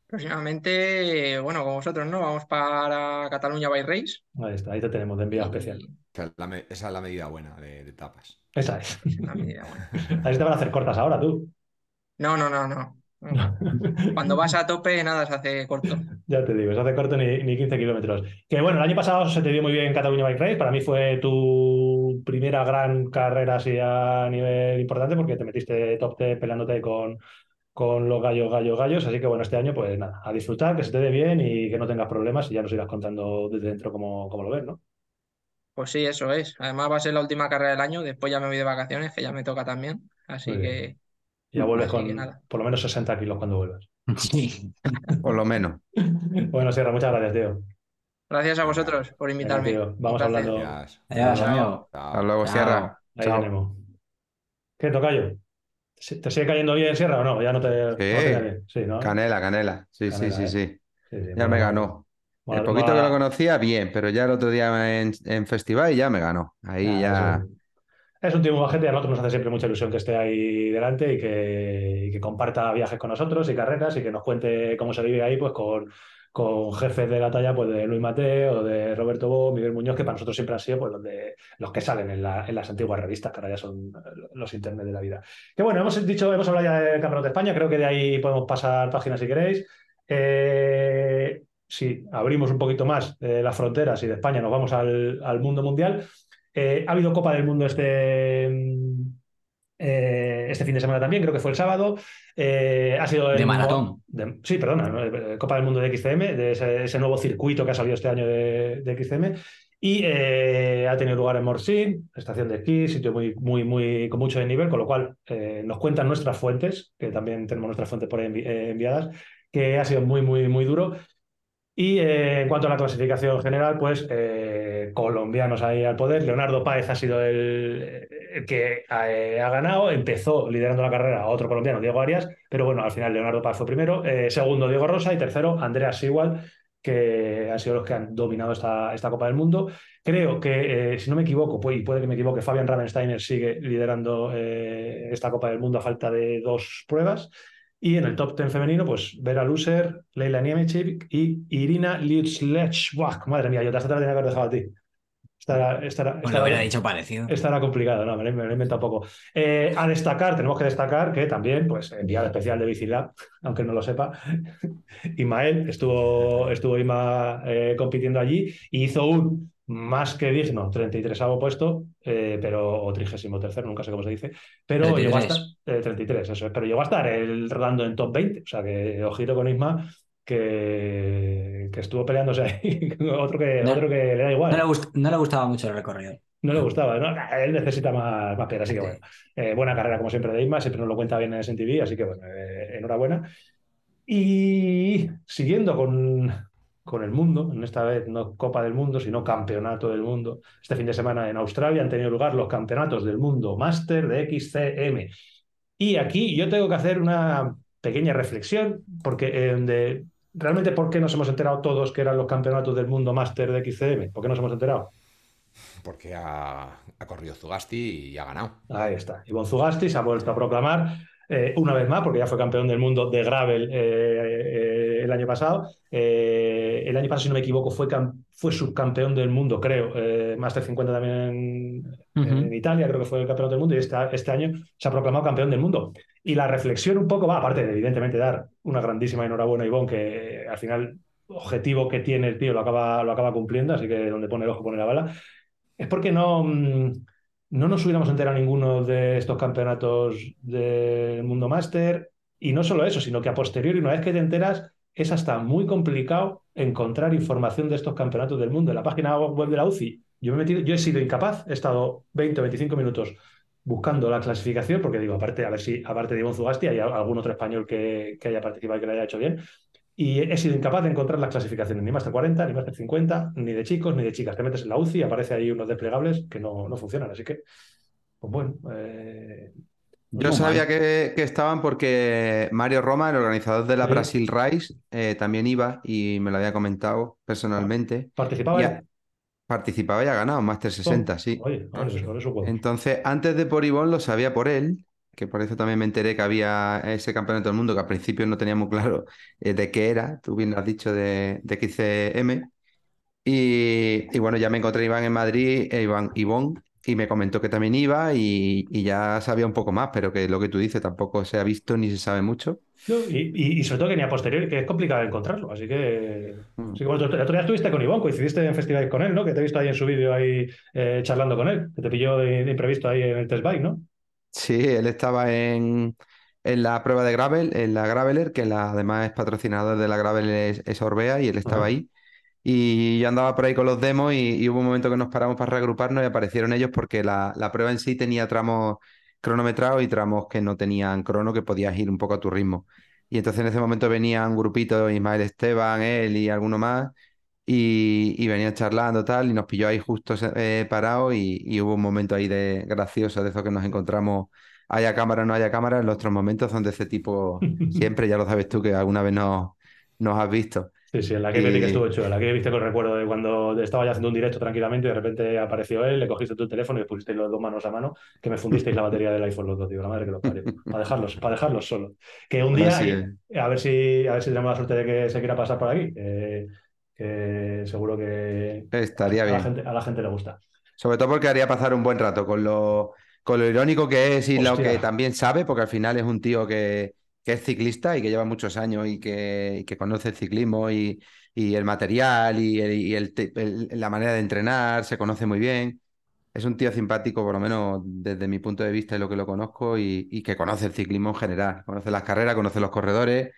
[SPEAKER 5] Próximamente, eh, bueno, con vosotros, ¿no? Vamos para Cataluña by Race.
[SPEAKER 1] Ahí está, ahí te tenemos de enviado
[SPEAKER 5] Y-
[SPEAKER 1] especial.
[SPEAKER 2] Esa es la, me- esa es la medida buena de, de tapas.
[SPEAKER 1] Esa es.
[SPEAKER 5] una medida buena.
[SPEAKER 1] Ahí te van a hacer cortas ahora, tú.
[SPEAKER 5] No, no, no, no. Cuando vas a tope, nada se hace corto.
[SPEAKER 1] Ya te digo, se hace corto ni, ni 15 kilómetros. Que bueno, el año pasado se te dio muy bien Cataluña Bike Race. Para mí fue tu primera gran carrera así a nivel importante porque te metiste top 10 peleándote con, con los gallos, gallos, gallos. Así que bueno, este año pues nada, a disfrutar, que se te dé bien y que no tengas problemas y ya nos irás contando desde dentro cómo, cómo lo ves, ¿no?
[SPEAKER 5] Pues sí, eso es. Además va a ser la última carrera del año. Después ya me voy de vacaciones, que ya me toca también. Así que
[SPEAKER 1] Ya vuelves
[SPEAKER 5] Así que
[SPEAKER 1] con
[SPEAKER 5] nada.
[SPEAKER 1] por lo menos 60 kilos cuando vuelvas.
[SPEAKER 4] Sí.
[SPEAKER 3] Por lo menos.
[SPEAKER 1] Bueno, Sierra, muchas gracias, tío.
[SPEAKER 5] gracias a vosotros por
[SPEAKER 1] Venga,
[SPEAKER 5] invitarme.
[SPEAKER 1] tío, vamos hablando.
[SPEAKER 4] Adiós.
[SPEAKER 3] Hasta luego,
[SPEAKER 4] Chao.
[SPEAKER 3] Sierra.
[SPEAKER 1] Ahí
[SPEAKER 3] Chao.
[SPEAKER 1] tenemos. ¿Qué, Tocayo? ¿Te te sigue cayendo bien Sierra o no? Ya no te, no te cae bien. Sí, ¿no?
[SPEAKER 3] Canela, canela. Sí,
[SPEAKER 1] Canela,
[SPEAKER 3] sí,
[SPEAKER 1] ¿eh?
[SPEAKER 3] sí, sí. Ya me ganó. El poquito que lo conocía, bien, pero ya el otro día en, en festival ya me ganó. Ahí
[SPEAKER 1] Ah,
[SPEAKER 3] ya.
[SPEAKER 1] Es un tío muy majete, a nosotros nos hace siempre mucha ilusión que esté ahí delante y que, y que comparta viajes con nosotros y carreras y que nos cuente cómo se vive ahí pues con, con jefes de la talla pues de Luis Mateo, de Roberto Bo, Miguel Muñoz, que para nosotros siempre han sido pues los, de, los que salen en, la- en las antiguas revistas, que ahora ya son los internet de la vida. Que bueno, hemos dicho, hemos hablado ya del Campeonato de España, creo que de ahí podemos pasar páginas si queréis. Eh, si abrimos un poquito más eh, las fronteras y de España nos vamos al, al mundo mundial, eh, ha habido Copa del Mundo este, mm, eh, este fin de semana también, creo que fue el sábado. Eh, ha sido el
[SPEAKER 4] De maratón.
[SPEAKER 1] de- sí, perdona, ¿no? Eh, Copa del Mundo de XCM, de ese, ese nuevo circuito que ha salido este año de, de XCM. Y eh, ha tenido lugar en Morsin, estación de esquí, sitio muy, muy, muy, con mucho nivel, con lo cual eh, nos cuentan nuestras fuentes, que también tenemos nuestras fuentes por ahí envi- eh, enviadas, que ha sido muy, muy, muy duro. Y eh, en cuanto a la clasificación general, pues eh, colombianos ahí al poder. Leonardo Páez ha sido el que eh, ha ganado. Empezó liderando la carrera otro colombiano, Diego Arias, pero bueno, al final Leonardo Páez fue primero. Eh, segundo, Diego Rosa y tercero, Andreas Sigual, que han sido los que han dominado esta, esta Copa del Mundo. Creo que, eh, si no me equivoco, y puede que me equivoque, Fabian Ravensteiner sigue liderando esta Copa del Mundo a falta de dos pruebas. Y en el top 10 femenino, pues Vera Luser, Leila Niemichik y Irina Liutzlech. Buah, madre mía, yo te tenía que dejado a ti. Estará, estará,
[SPEAKER 4] Pues
[SPEAKER 1] estará,
[SPEAKER 4] dicho parecido.
[SPEAKER 1] estará complicado, no, me lo, me lo he inventado poco. Eh, a destacar, tenemos que destacar que también, pues, enviada especial de Bicilab, aunque no lo sepa, Ismael, estuvo, estuvo Ima eh, compitiendo allí y hizo un más que digno 33 puesto, eh, pero, o 33, nunca sé cómo se dice, pero llegó a estar,
[SPEAKER 4] 33.
[SPEAKER 1] eh, 33, eso es, pero llegó a estar el rodando en top 20, o sea que ojito con Isma, que, que estuvo peleándose ahí, otro que,
[SPEAKER 4] No.
[SPEAKER 1] otro que le da igual.
[SPEAKER 4] No le, gust- no le gustaba mucho el recorrido.
[SPEAKER 1] No le gustaba, ¿no? Él necesita más, más piedra, así que
[SPEAKER 4] Sí.
[SPEAKER 1] bueno. Eh, buena carrera, como siempre, de Isma, siempre nos lo cuenta bien en SNTV, así que bueno, eh, enhorabuena. Y siguiendo con, con el mundo, en esta vez no Copa del Mundo, sino Campeonato del Mundo. Este fin de semana en Australia han tenido lugar los Campeonatos del Mundo Master de XCM. Y aquí yo tengo que hacer una pequeña reflexión, porque eh, de, realmente, ¿por qué nos hemos enterado todos que eran los Campeonatos del Mundo Master de XCM? ¿Por qué nos hemos enterado?
[SPEAKER 2] Porque ha, ha corrido Zugasti y ha ganado.
[SPEAKER 1] Ahí está. Ivonne Zugasti se ha vuelto a proclamar eh, una vez más, porque ya fue campeón del mundo de gravel eh, eh, el año pasado. Eh, el año pasado, si no me equivoco, fue, cam- fue subcampeón del mundo, creo. Eh, Master 50 también en, en Italia, creo que fue el campeón del mundo, y este, este año se ha proclamado campeón del mundo. Y la reflexión un poco va, aparte de evidentemente dar una grandísima enhorabuena a Ivonne, que eh, al final objetivo que tiene el tío lo acaba, lo acaba cumpliendo, así que donde pone el ojo pone la bala. Es porque no, mm, no nos hubiéramos enterado ninguno de estos campeonatos del Mundo Máster. Y no solo eso, sino que a posteriori, una vez que te enteras, es hasta muy complicado encontrar información de estos campeonatos del mundo. En la página web de la UCI, yo, me he metido, yo he sido incapaz, he estado 20 o 25 minutos buscando la clasificación, porque digo, aparte, a ver si, aparte de Ivonne Zugasti, hay algún otro español que, que haya participado y que lo haya hecho bien. y he sido incapaz de encontrar las clasificaciones, ni Master 40, ni Master 50, ni de chicos, ni de chicas. Te metes en la UCI y aparece ahí unos desplegables que no, no funcionan. Así que, pues bueno. Eh...
[SPEAKER 3] Yo sabía que, que estaban porque Mario Roma, el organizador de la
[SPEAKER 1] Sí.
[SPEAKER 3] Brasil Rise, eh, también iba y me lo había comentado personalmente.
[SPEAKER 1] ¿Participaba?
[SPEAKER 3] Y participaba y ha ganado Master 60, sí.
[SPEAKER 1] Oye, eso.
[SPEAKER 3] Entonces, antes de por Ivonne lo sabía por él, que por eso también me enteré que había ese campeonato del mundo que al principio no tenía muy claro eh, de qué era, tú bien lo has dicho, de, de XCM. Y, y bueno, ya me encontré a Iván en Madrid, eh, Iván, Ivonne, y me comentó que también iba y, y ya sabía un poco más, pero que lo que tú dices tampoco se ha visto ni se sabe mucho.
[SPEAKER 1] No, y, y- y sobre todo que ni a posteriori, que es complicado encontrarlo. Así que.
[SPEAKER 3] Mm.
[SPEAKER 1] así que bueno, tú- el otro día estuviste con Iván, coincidiste en festivales con él, ¿no? Que te he visto ahí en su vídeo ahí eh, charlando con él, que te pilló de, de imprevisto ahí en el test bike, ¿no?
[SPEAKER 3] Sí, él estaba en, en la prueba de gravel, en la Graveler, que la, además es patrocinador de la Gravel es, es Orbea, y él estaba ahí. Y yo andaba por ahí con los demos y, y hubo un momento que nos paramos para reagruparnos y aparecieron ellos porque la, la prueba en sí tenía tramos cronometrados y tramos que no tenían crono, que podías ir un poco a tu ritmo. Y entonces en ese momento venía un grupito, Ismael Esteban, él y alguno más, y, y venían charlando tal, y nos pilló ahí justo eh, parados y, y hubo un momento ahí de gracioso de eso que nos encontramos, haya cámara o no haya cámara, en los otros momentos donde ese tipo siempre, ya lo sabes tú, que alguna vez nos, nos has visto.
[SPEAKER 1] Sí, sí, en la que
[SPEAKER 3] Y-
[SPEAKER 1] que estuvo hecho, en la que viste con el recuerdo de cuando estaba ya haciendo un directo tranquilamente y de repente apareció él, le cogiste tu teléfono y pusisteis los dos manos a mano, que me fundisteis la batería del iPhone los dos, tío, la madre que los parió. Para dejarlos, para dejarlos solos. Que un día, y- a ver si, a ver si tenemos la suerte de que se quiera pasar por aquí, que seguro que
[SPEAKER 3] Estaría
[SPEAKER 1] a la
[SPEAKER 3] bien.
[SPEAKER 1] gente, a la gente le gusta.
[SPEAKER 3] Sobre todo porque haría pasar un buen rato con lo, con lo irónico que es y lo que también sabe, porque al final es un tío que, que es ciclista y que lleva muchos años y que, y que conoce el ciclismo y, y el material y, el- la manera de entrenar, se conoce muy bien. Es un tío simpático, por lo menos desde mi punto de vista y lo que lo conozco, y, que conoce el ciclismo en general. Conoce las carreras, conoce los corredores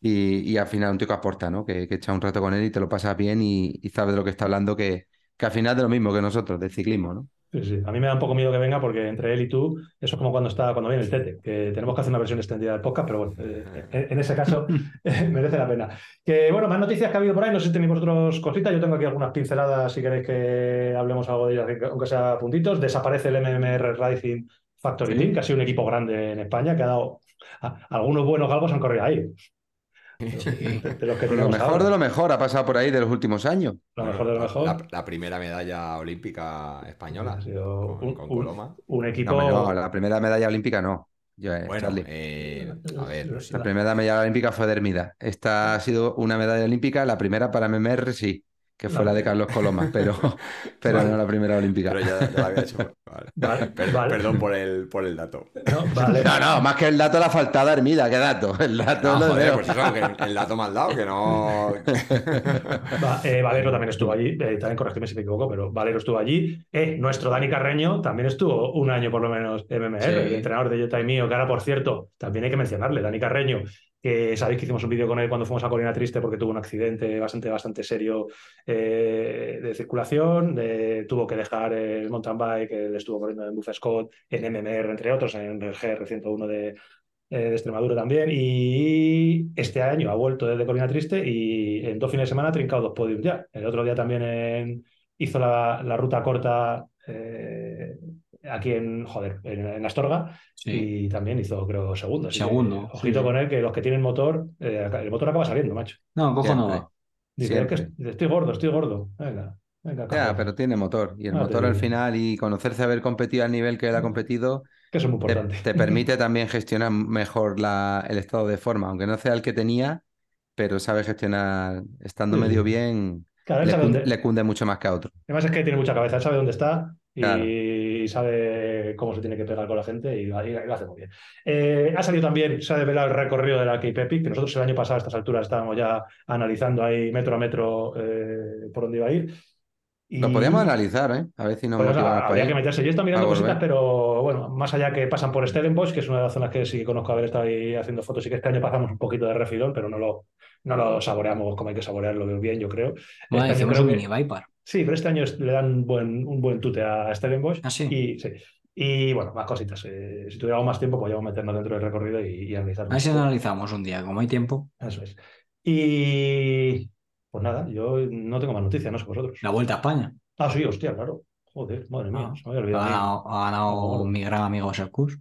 [SPEAKER 3] y, al final un tío que aporta, ¿no? Que, que echa un rato con él y te lo pasas bien y, sabes de lo que está hablando, que, que al final de lo mismo que nosotros, del ciclismo, ¿no?
[SPEAKER 1] Sí, sí. A mí me da un poco miedo que venga porque entre él y tú, eso es como cuando está, cuando viene el Tete, que tenemos que hacer una versión extendida del podcast, pero bueno, eh, en, ese caso eh, merece la pena. Que bueno, más noticias que ha habido por ahí, no sé si tenéis vosotros cositas, yo tengo aquí algunas pinceladas si queréis que hablemos algo de ellas, aunque sea puntitos. Desaparece el MMR Racing Factory
[SPEAKER 4] Sí.
[SPEAKER 1] Team, que ha sido un equipo grande en España, que ha dado a- algunos buenos galgos han corrido ahí. De, de los que
[SPEAKER 3] Lo mejor
[SPEAKER 1] ahora.
[SPEAKER 3] de lo mejor ha pasado por ahí de los últimos años.
[SPEAKER 1] Lo mejor de lo
[SPEAKER 2] La-
[SPEAKER 1] mejor.
[SPEAKER 2] La, la primera medalla olímpica española
[SPEAKER 1] Ha sido
[SPEAKER 2] con,
[SPEAKER 1] un-
[SPEAKER 2] con
[SPEAKER 1] un-
[SPEAKER 2] Coloma.
[SPEAKER 1] Un equipo.
[SPEAKER 3] No, no, la primera medalla olímpica no. Yo, eh,
[SPEAKER 2] Bueno,
[SPEAKER 3] Charlie.
[SPEAKER 2] eh, a ver, sé.
[SPEAKER 3] La primera medalla olímpica fue de Hermida. Esta ha sido una medalla olímpica, la primera para MMR sí, que fue
[SPEAKER 1] La-
[SPEAKER 3] la de Carlos Coloma, pero, pero
[SPEAKER 1] Vale.
[SPEAKER 3] no la primera olímpica.
[SPEAKER 2] pero ya, ya la había hecho. Vale.
[SPEAKER 1] Vale,
[SPEAKER 2] Per-
[SPEAKER 1] vale.
[SPEAKER 2] Perdón por el, por el dato.
[SPEAKER 1] No, vale.
[SPEAKER 3] No, no, más que el dato la faltada Hermida, ¿qué dato? El dato
[SPEAKER 2] No, joder, pues eso, que el dato me has dado, que no.
[SPEAKER 1] Va, eh, Valero también estuvo allí, eh, también corregidme si me equivoco, pero Valero estuvo allí. Eh, nuestro Dani Carreño también estuvo un año por lo menos en MMR,
[SPEAKER 3] Sí.
[SPEAKER 1] el entrenador de Jota y mío, que ahora, por cierto, también hay que mencionarle, Dani Carreño, que sabéis que hicimos un vídeo con él cuando fuimos a Colina Triste porque tuvo un accidente bastante, bastante serio eh, de circulación, tuvo que dejar el mountain bike, él estuvo corriendo en Buff Scott, en MMR, entre otros, en el GR101 de, eh, de Extremadura también. Y este año ha vuelto desde Colina Triste y en dos fines de semana ha trincado dos podiums ya. El otro día también hizo la, la ruta corta eh, aquí en, joder, en, en Astorga
[SPEAKER 4] Sí.
[SPEAKER 1] y también hizo, creo, segundo. Así que,
[SPEAKER 4] Segundo,
[SPEAKER 1] ojito
[SPEAKER 4] sí,
[SPEAKER 1] con él, que los que tienen motor, eh, el motor acaba saliendo, macho.
[SPEAKER 4] No, cojo no.
[SPEAKER 1] Dice, es que estoy gordo, estoy gordo. Venga, venga,
[SPEAKER 3] Ya, pero tiene motor. Y el
[SPEAKER 1] Ah,
[SPEAKER 3] motor al final y conocerse haber competido al nivel que él ha competido
[SPEAKER 1] Que eso es muy
[SPEAKER 3] te,
[SPEAKER 1] importante.
[SPEAKER 3] te permite también gestionar mejor la, el estado de forma, aunque no sea el que tenía, pero sabe gestionar, estando
[SPEAKER 1] Sí,
[SPEAKER 3] medio bien,
[SPEAKER 1] Claro, él
[SPEAKER 3] le
[SPEAKER 1] sabe
[SPEAKER 3] cunde,
[SPEAKER 1] dónde-
[SPEAKER 3] le cunde mucho más que a otro.
[SPEAKER 1] Además es que tiene mucha cabeza, él sabe dónde está y
[SPEAKER 3] Claro.
[SPEAKER 1] Sabe cómo se tiene que pegar con la gente y, lo- y lo hace muy bien. Eh, ha salido también, se ha develado el recorrido de la Cape Epic, que nosotros el año pasado a estas alturas estábamos ya analizando ahí metro a metro eh, por dónde iba a ir. Y-
[SPEAKER 3] Lo podíamos analizar, ¿eh? A ver si nos
[SPEAKER 1] pues, habría que meterse. Yo he estado mirando cositas, pero bueno, más allá que pasan por Stellenbosch, que es una de las zonas que sí conozco haber estado ahí haciendo fotos, y que este año pasamos un poquito de refilón, pero no lo, no lo saboreamos como hay que saborearlo bien, yo creo.
[SPEAKER 4] Bueno,
[SPEAKER 1] Este
[SPEAKER 4] hicimos un
[SPEAKER 1] que-
[SPEAKER 4] mini Viper.
[SPEAKER 1] Sí, pero este año le dan un buen, un buen tute a Stellenbosch.
[SPEAKER 4] Ah, sí.
[SPEAKER 1] Y, sí. y bueno, más cositas. Eh, si tuviéramos más tiempo, podríamos meternos dentro del recorrido y, y analizarlo.
[SPEAKER 4] A ver si lo analizamos un día, como hay tiempo.
[SPEAKER 1] Eso es. Y pues nada, yo no tengo más noticias, no sé vosotros.
[SPEAKER 4] La vuelta a España.
[SPEAKER 1] Ah, sí, hostia, claro. Joder, madre mía,
[SPEAKER 4] Ah,
[SPEAKER 1] se me había
[SPEAKER 4] Ha
[SPEAKER 1] olvidado.
[SPEAKER 4] ganado, ha ganado mi gran amigo Serkus.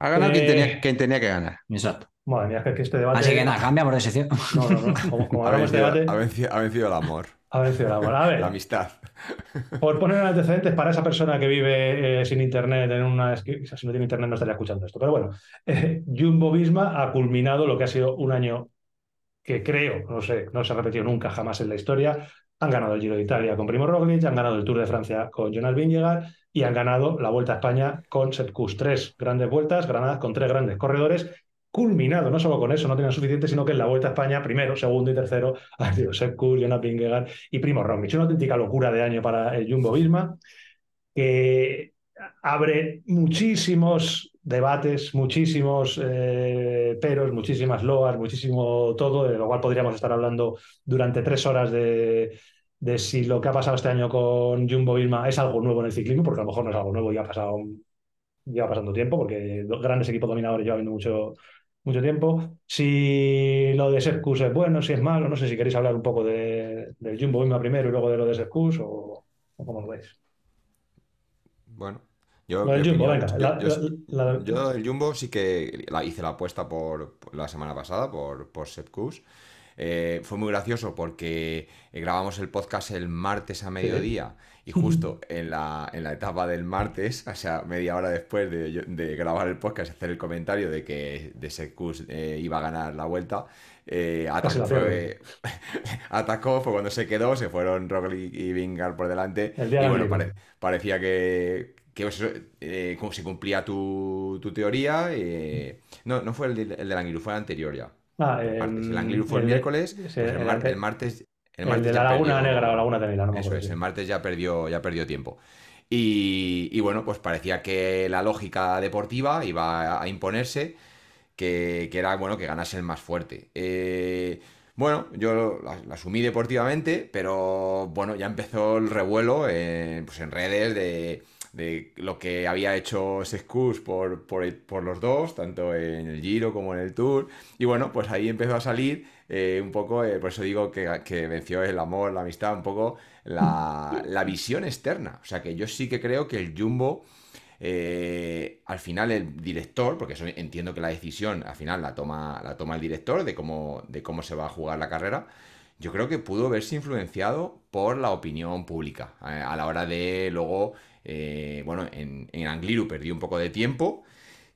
[SPEAKER 3] Ha ganado quien,
[SPEAKER 1] Eh,
[SPEAKER 3] tenía, quien tenía que ganar.
[SPEAKER 4] Exacto.
[SPEAKER 1] Madre mía, es que este debate.
[SPEAKER 4] Así que nada, cambiamos de sección.
[SPEAKER 1] No, no, no. Como, como
[SPEAKER 2] Ha
[SPEAKER 1] hagamos
[SPEAKER 2] vencido,
[SPEAKER 1] debate,
[SPEAKER 2] ha vencido- ha vencido el amor,
[SPEAKER 1] bola. A ver,
[SPEAKER 2] la amistad.
[SPEAKER 1] por poner en antecedentes para esa persona que vive eh, sin internet en una o sea, si no tiene internet no estaría escuchando esto. Pero bueno, eh, Jumbo Visma ha culminado lo que ha sido un año que creo, no sé, no se ha repetido nunca jamás en la historia. Han ganado el Giro de Italia con Primo Roglic, han ganado el Tour de Francia con Jonas Vingegaard y han ganado la Vuelta a España con Sepp Kuss. Tres grandes vueltas ganadas con tres grandes corredores. Culminado, no solo con eso, no tenían suficiente, sino que en la Vuelta a España, primero, segundo y tercero, sido Sepp Kuss, Jonas Vingegaard y Primo Roglic. Una auténtica locura de año para el Jumbo Visma que abre muchísimos debates, muchísimos eh, peros, muchísimas loas, muchísimo todo, de lo cual podríamos estar hablando durante tres horas de, de si lo que ha pasado este año con Jumbo Visma es algo nuevo en el ciclismo, porque a lo mejor no es algo nuevo y ha pasado, lleva pasando tiempo, porque grandes equipos dominadores llevan viendo mucho, mucho tiempo. Si lo de Sercus es bueno, si es malo, no sé si queréis hablar un poco de, del Jumbo Visma primero y luego de lo de Sercus o, o cómo lo veis.
[SPEAKER 2] Bueno, yo,
[SPEAKER 1] Lo del
[SPEAKER 2] mi
[SPEAKER 1] Jumbo, venga.
[SPEAKER 2] yo-
[SPEAKER 1] la-
[SPEAKER 2] yo-
[SPEAKER 1] la- la-
[SPEAKER 2] Yo el Jumbo sí que la hice la apuesta por, por la semana pasada por, por. Eh, fue muy gracioso porque eh, grabamos el podcast el martes a mediodía y justo en la, en la etapa del martes, o sea, media hora después de, grabar el podcast y hacer el comentario de que de Sepp Kuss eh, iba a ganar la vuelta, eh, atacó, fue, atacó, fue cuando se quedó, se fueron Roglic y Vingegaard por delante
[SPEAKER 1] El día
[SPEAKER 2] y bueno, pare- parecía que, que pues, eso, eh, como se cumplía tu, tu teoría. eh, no, no fue el, de- el del fue el anterior ya.
[SPEAKER 1] Ah,
[SPEAKER 2] Martes. El Angliru fue el,
[SPEAKER 1] el de-
[SPEAKER 2] miércoles, pues el,
[SPEAKER 1] el
[SPEAKER 2] mar-
[SPEAKER 1] ante-
[SPEAKER 2] el martes. El,
[SPEAKER 1] de
[SPEAKER 2] ya
[SPEAKER 1] la Laguna
[SPEAKER 2] perdió-
[SPEAKER 1] Negra o Laguna no me
[SPEAKER 2] Eso es, el martes ya perdió, ya perdió tiempo. Y, y bueno, pues parecía que la lógica deportiva iba a, imponerse, que, que era bueno que ganase el más fuerte. Eh, bueno, yo la, la asumí deportivamente, pero bueno, ya empezó el revuelo en, pues en redes de, de lo que había hecho Sescus por, por, por los dos, tanto en el Giro como en el Tour. Y bueno, pues ahí empezó a salir eh, un poco, eh, por eso digo que, que venció el amor, la amistad, un poco la, la visión externa. O sea que yo sí que creo que el Jumbo, eh, al final el director, porque eso entiendo que la decisión al final la toma, la toma el director de cómo, de cómo se va a jugar la carrera, yo creo que pudo verse influenciado por la opinión pública a la hora de luego, bueno, en, en Angliru perdió un poco de tiempo.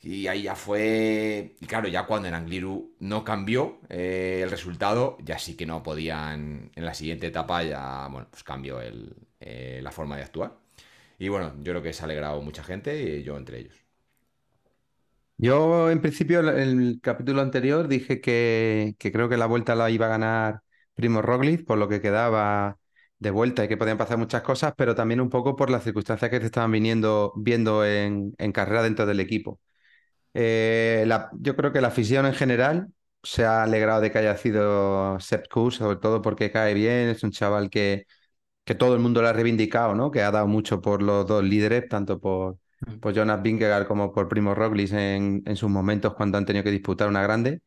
[SPEAKER 2] Y ahí ya fue. Y claro, ya cuando en Angliru no cambió eh, el resultado, ya sí que no podían. En la siguiente etapa ya, bueno, pues cambió el, eh, la forma de actuar. Y bueno, yo creo que se ha alegrado mucha gente y yo entre ellos.
[SPEAKER 3] Yo, en principio, en el capítulo anterior dije que, que creo que la vuelta la iba a ganar Primo Roglic, por lo que quedaba de vuelta y que podían pasar muchas cosas, pero también un poco por las circunstancias que se estaban viniendo, viendo en, en carrera dentro del equipo. Eh, la- yo creo que la afición en general se ha alegrado de que haya sido Sepp Kuss, sobre todo porque cae bien, es un chaval que, que todo el mundo lo ha reivindicado, ¿no? Que ha dado mucho por los dos líderes, tanto por, por Jonas Vingegaard como por Primo Roglic en, en sus momentos cuando han tenido que disputar una grande.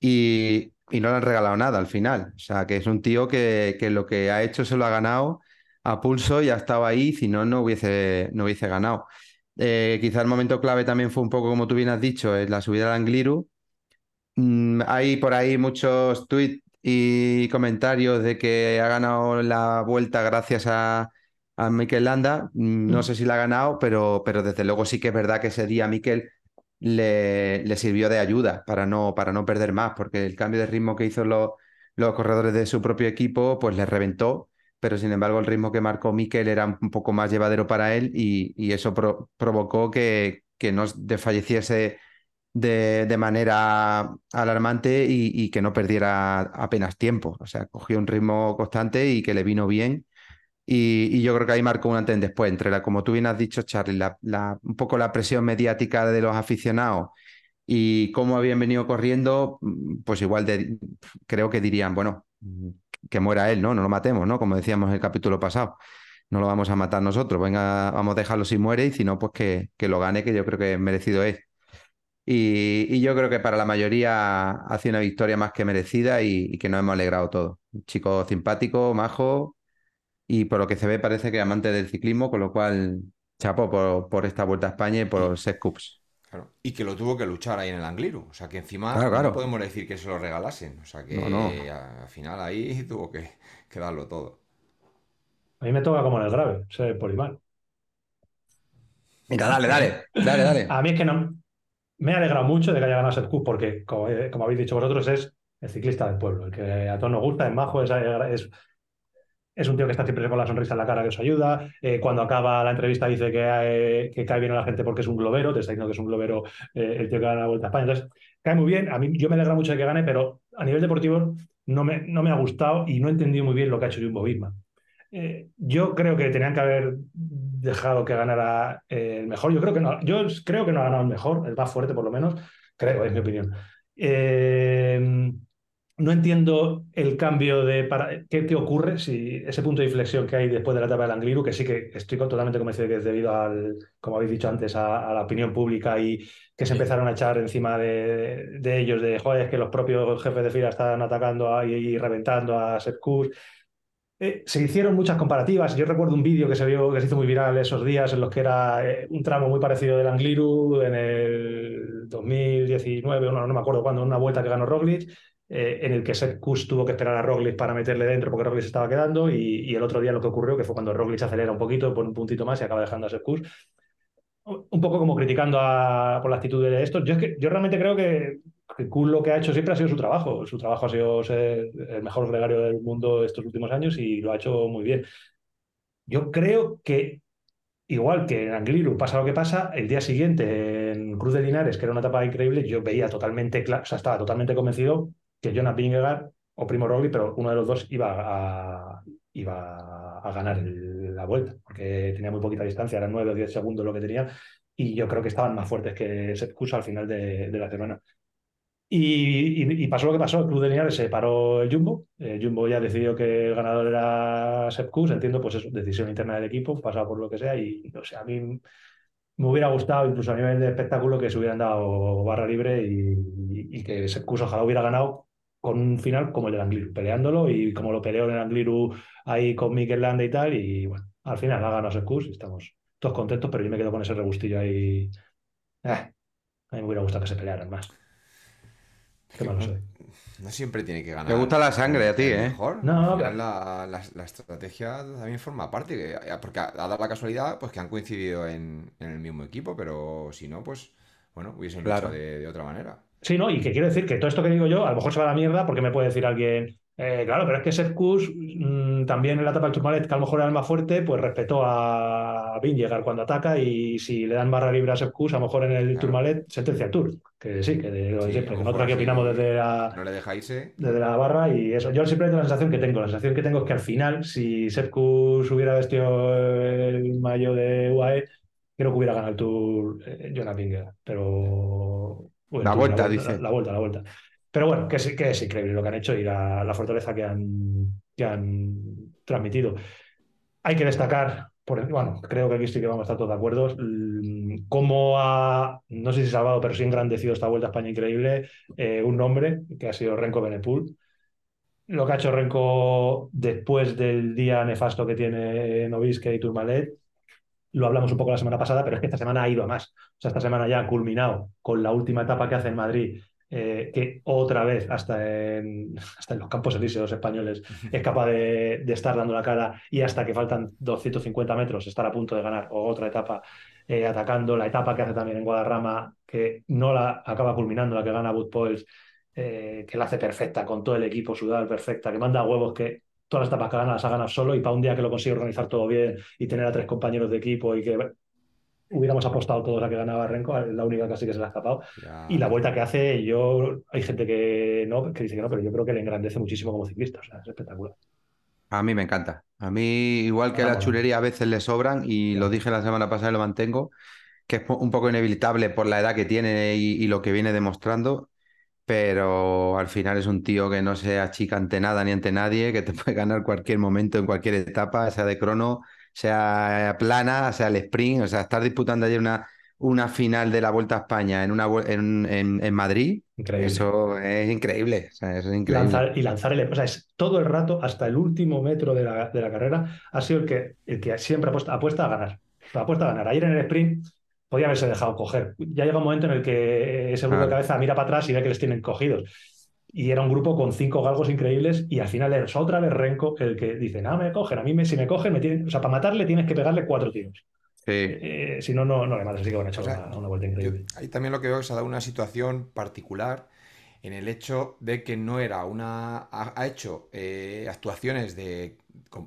[SPEAKER 3] Y, y no le han regalado nada al final. O sea, que es un tío que, que lo que ha hecho se lo ha ganado a pulso y ha estado ahí, si no, no hubiese, no hubiese ganado. Eh, quizá el momento clave también fue un poco, como tú bien has dicho, es la subida al Angliru. Mm, hay por ahí muchos tweets y comentarios de que ha ganado la vuelta gracias a, a Mikel Landa. Mm, No sé si la ha ganado, pero, pero desde luego sí que es verdad que ese día Mikel le, le sirvió de ayuda para no, para no perder más, porque el cambio de ritmo que hizo los, los corredores de su propio equipo, pues le reventó. Pero sin embargo, el ritmo que marcó Mikel era un poco más llevadero para él y, y eso pro- provocó que, que no desfalleciese de, de manera alarmante y, y que no perdiera apenas tiempo. O sea, cogió un ritmo constante y que le vino bien. Y, y yo creo que ahí marcó un antes después, entre la, como tú bien has dicho, Charlie, la, la- un poco la presión mediática de los aficionados y cómo habían venido corriendo, mm, pues igual de, creo que dirían, bueno, mm, que muera él, ¿no? No lo matemos, ¿no? Como decíamos en el capítulo pasado. No lo vamos a matar nosotros, venga, vamos a dejarlo si muere y si no, pues que, que lo gane, que yo creo que merecido es. Y, y yo creo que para la mayoría ha sido una victoria más que merecida y, y que nos hemos alegrado todos. Un chico simpático, majo y por lo que se ve parece que amante del ciclismo, con lo cual chapo por, por esta Vuelta a España y por los Set Cups.
[SPEAKER 2] Claro. Y que lo tuvo que luchar ahí en el Angliru. O sea que encima
[SPEAKER 3] Claro, claro.
[SPEAKER 2] no podemos decir que se lo regalasen. O sea que
[SPEAKER 3] No, no.
[SPEAKER 2] a- al final ahí tuvo que, que darlo todo.
[SPEAKER 1] A mí me toca como en el grave, ser Polimar.
[SPEAKER 3] Venga, dale, dale, dale, dale.
[SPEAKER 1] A mí es que no. Me ha alegrado mucho de que haya ganado Seth Cup porque, como, eh, como habéis dicho vosotros, es el ciclista del pueblo. El que a todos nos gusta, es majo, es, es, es un tío que está siempre con la sonrisa en la cara que os ayuda. Eh, cuando acaba la entrevista dice que, eh, que cae bien a la gente porque es un globero, te está diciendo que es un globero eh, el tío que gana la Vuelta a España. Entonces, cae muy bien. A mí yo me alegra mucho de que gane, pero a nivel deportivo no me, ha gustado y no he entendido muy bien lo que ha hecho Jumbo Visma. Yo creo que tenían que haber dejado que ganara el mejor. Yo creo que no, yo creo que no ha ganado el mejor, el más fuerte por lo menos, creo, es mi opinión. Eh, no entiendo el cambio de para, ¿qué, qué ocurre si ese punto de inflexión que hay después de la etapa del Angliru, que sí que estoy totalmente convencido de que es debido al, como habéis dicho antes, a, a la opinión pública y que se empezaron a echar encima de, de ellos, de joder, es que los propios jefes de fila están atacando a- y, y reventando a Sepp Kuss. Eh, se hicieron muchas comparativas. Yo recuerdo un vídeo que se vio, que se hizo muy viral esos días, en los que era eh, un tramo muy parecido del Angliru en el 2019, o no, no me acuerdo cuándo, una vuelta que ganó Roglic, eh, en el que Kuss tuvo que esperar a Roglic para meterle dentro porque Roglic estaba quedando, y, y el otro día lo que ocurrió, que fue cuando Roglic acelera un poquito, pone un puntito más y acaba dejando a Kuss. Un poco como criticando a, por la actitud de estos. Yo, es que, yo realmente creo que, que lo que ha hecho siempre ha sido su trabajo. Su trabajo ha sido ser el mejor gregario del mundo estos últimos años y lo ha hecho muy bien. Yo creo que, igual que en Angliru pasa lo que pasa, el día siguiente en Cruz de Linares, que era una etapa increíble, yo veía totalmente, o sea, estaba totalmente convencido que Jonas Vingegaard o Primo Roglic, pero uno de los dos iba a, iba a ganar la vuelta, porque tenía muy poquita distancia, eran 9 o 10 segundos lo que tenía, y yo creo que estaban más fuertes que Kuss al final de, la semana. Y, pasó lo que pasó, el Club de se paró el Jumbo, el Jumbo ya decidió que el ganador era Sepp Kuss, entiendo, pues eso, decisión interna del equipo, pasado por lo que sea, y no sé, a mí me hubiera gustado, incluso a nivel de espectáculo, que se hubieran dado barra libre y, y que Sepp Kuss ojalá hubiera ganado con un final como el del Angliru, peleándolo y como lo peleó en el Angliru ahí con Mikel Landa y tal, y bueno, al final ha ganado Sepp Kuss y estamos todos contentos, pero yo me quedo con ese regustillo ahí. Eh, a mí me hubiera gustado que se pelearan más. Qué malo soy.
[SPEAKER 2] No siempre tiene que ganar.
[SPEAKER 3] Te gusta la sangre a ti, ¿eh?
[SPEAKER 2] Mejor.
[SPEAKER 1] No, pero-
[SPEAKER 2] la, la- la estrategia también forma parte. que- Porque ha dado la casualidad pues, que han coincidido en, en el mismo equipo, pero si no, pues bueno, hubiesen
[SPEAKER 3] Claro.
[SPEAKER 2] luchado de, de otra manera.
[SPEAKER 1] Sí, ¿no? Y que quiero decir que todo esto que digo yo, a lo mejor se va a la mierda porque me puede decir alguien, eh, claro, pero es que Sepp Kuss mm, también en la etapa del Tourmalet, que a lo mejor era el más fuerte, pues respetó a Vingegaard cuando ataca y si le dan barra libre a Sepp Kuss, a lo mejor en el
[SPEAKER 2] Claro.
[SPEAKER 1] Tourmalet sentencia al Tour. Que sí, que de lo
[SPEAKER 2] Sí,
[SPEAKER 1] siempre, que nosotros aquí opinamos desde la,
[SPEAKER 2] No le deja irse.
[SPEAKER 1] desde la barra y eso. Yo siempre tengo la sensación que tengo. La sensación que tengo es que al final, si Sepp Kuss hubiera vestido el mayo de UAE, creo que hubiera ganado el Tour eh, Jonas Vingegaard. Pero... el
[SPEAKER 3] La vuelta,
[SPEAKER 1] la,
[SPEAKER 3] dice.
[SPEAKER 1] La, vuelta, la vuelta. Pero bueno, que, sí, que es increíble lo que han hecho y la, la fortaleza que han, que han transmitido. Hay que destacar, bueno, creo que aquí sí que vamos a estar todos de acuerdo, mm, cómo ha, no sé si salvado, pero sí engrandecido esta Vuelta a España increíble, eh, un nombre que ha sido Renko Benepul. Lo que ha hecho Renko después del día nefasto que tiene Novisque y Tourmalet, lo hablamos un poco la semana pasada, pero es que esta semana ha ido a más. O sea, esta semana ya ha culminado con la última etapa que hace en Madrid, eh, que otra vez, hasta en, hasta en los campos elíseos españoles, es capaz de, de estar dando la cara y hasta que faltan 250 metros estar a punto de ganar o otra etapa eh, atacando. La etapa que hace también en Guadarrama, que no la acaba culminando, la que gana Wood Poels, eh, que la hace perfecta con todo el equipo sudal perfecta, que manda huevos que todas las etapas que gana las ha ganado solo y para un día que lo consigue organizar todo bien y tener a tres compañeros de equipo y que hubiéramos apostado todos a que ganaba Renko, la única casi que se le ha escapado.
[SPEAKER 2] Ya-
[SPEAKER 1] Y la vuelta que hace, yo hay gente que no, que dice que no, pero yo creo que le engrandece muchísimo como ciclista, o sea, es espectacular.
[SPEAKER 3] A mí me encanta. A mí, igual que
[SPEAKER 1] Ah,
[SPEAKER 3] la
[SPEAKER 1] bueno.
[SPEAKER 3] chulería a veces le sobran, y lo dije la semana pasada y lo mantengo, que es un poco inevitable por la edad que tiene y, y lo que viene demostrando, pero al final es un tío que no se achica ante nada ni ante nadie, que te puede ganar cualquier momento en cualquier etapa, sea de crono, sea plana, sea el sprint, o sea, estar disputando ayer una, una final de la Vuelta a España en, una, en, en- en Madrid,
[SPEAKER 1] Increíble.
[SPEAKER 3] eso es increíble. o sea, eso es increíble.
[SPEAKER 1] Lanzar, y lanzar el. O sea, es todo el rato, hasta el último metro de la, de la carrera, ha sido el que, el que siempre apuesta, apuesta a ganar. Apuesta a ganar. Ayer en el sprint podía haberse dejado coger. Ya llega un momento en el que ese grupo de
[SPEAKER 3] Claro.
[SPEAKER 1] cabeza mira para atrás y ve que les tienen cogidos. Y era un grupo con cinco galgos increíbles y al final es otra vez Renko el que dice, no, me cogen, a mí me, si me cogen, me tienen... O sea, para matarle tienes que pegarle cuatro tiros.
[SPEAKER 3] Sí.
[SPEAKER 1] Eh, si no, no, no le matas. Así que bueno, ha hecho
[SPEAKER 2] O sea,
[SPEAKER 1] una, una vuelta
[SPEAKER 2] Yo
[SPEAKER 1] increíble.
[SPEAKER 2] ahí también lo que veo es que se ha dado una situación particular en el hecho de que no era una. Ha, ha hecho eh, actuaciones de,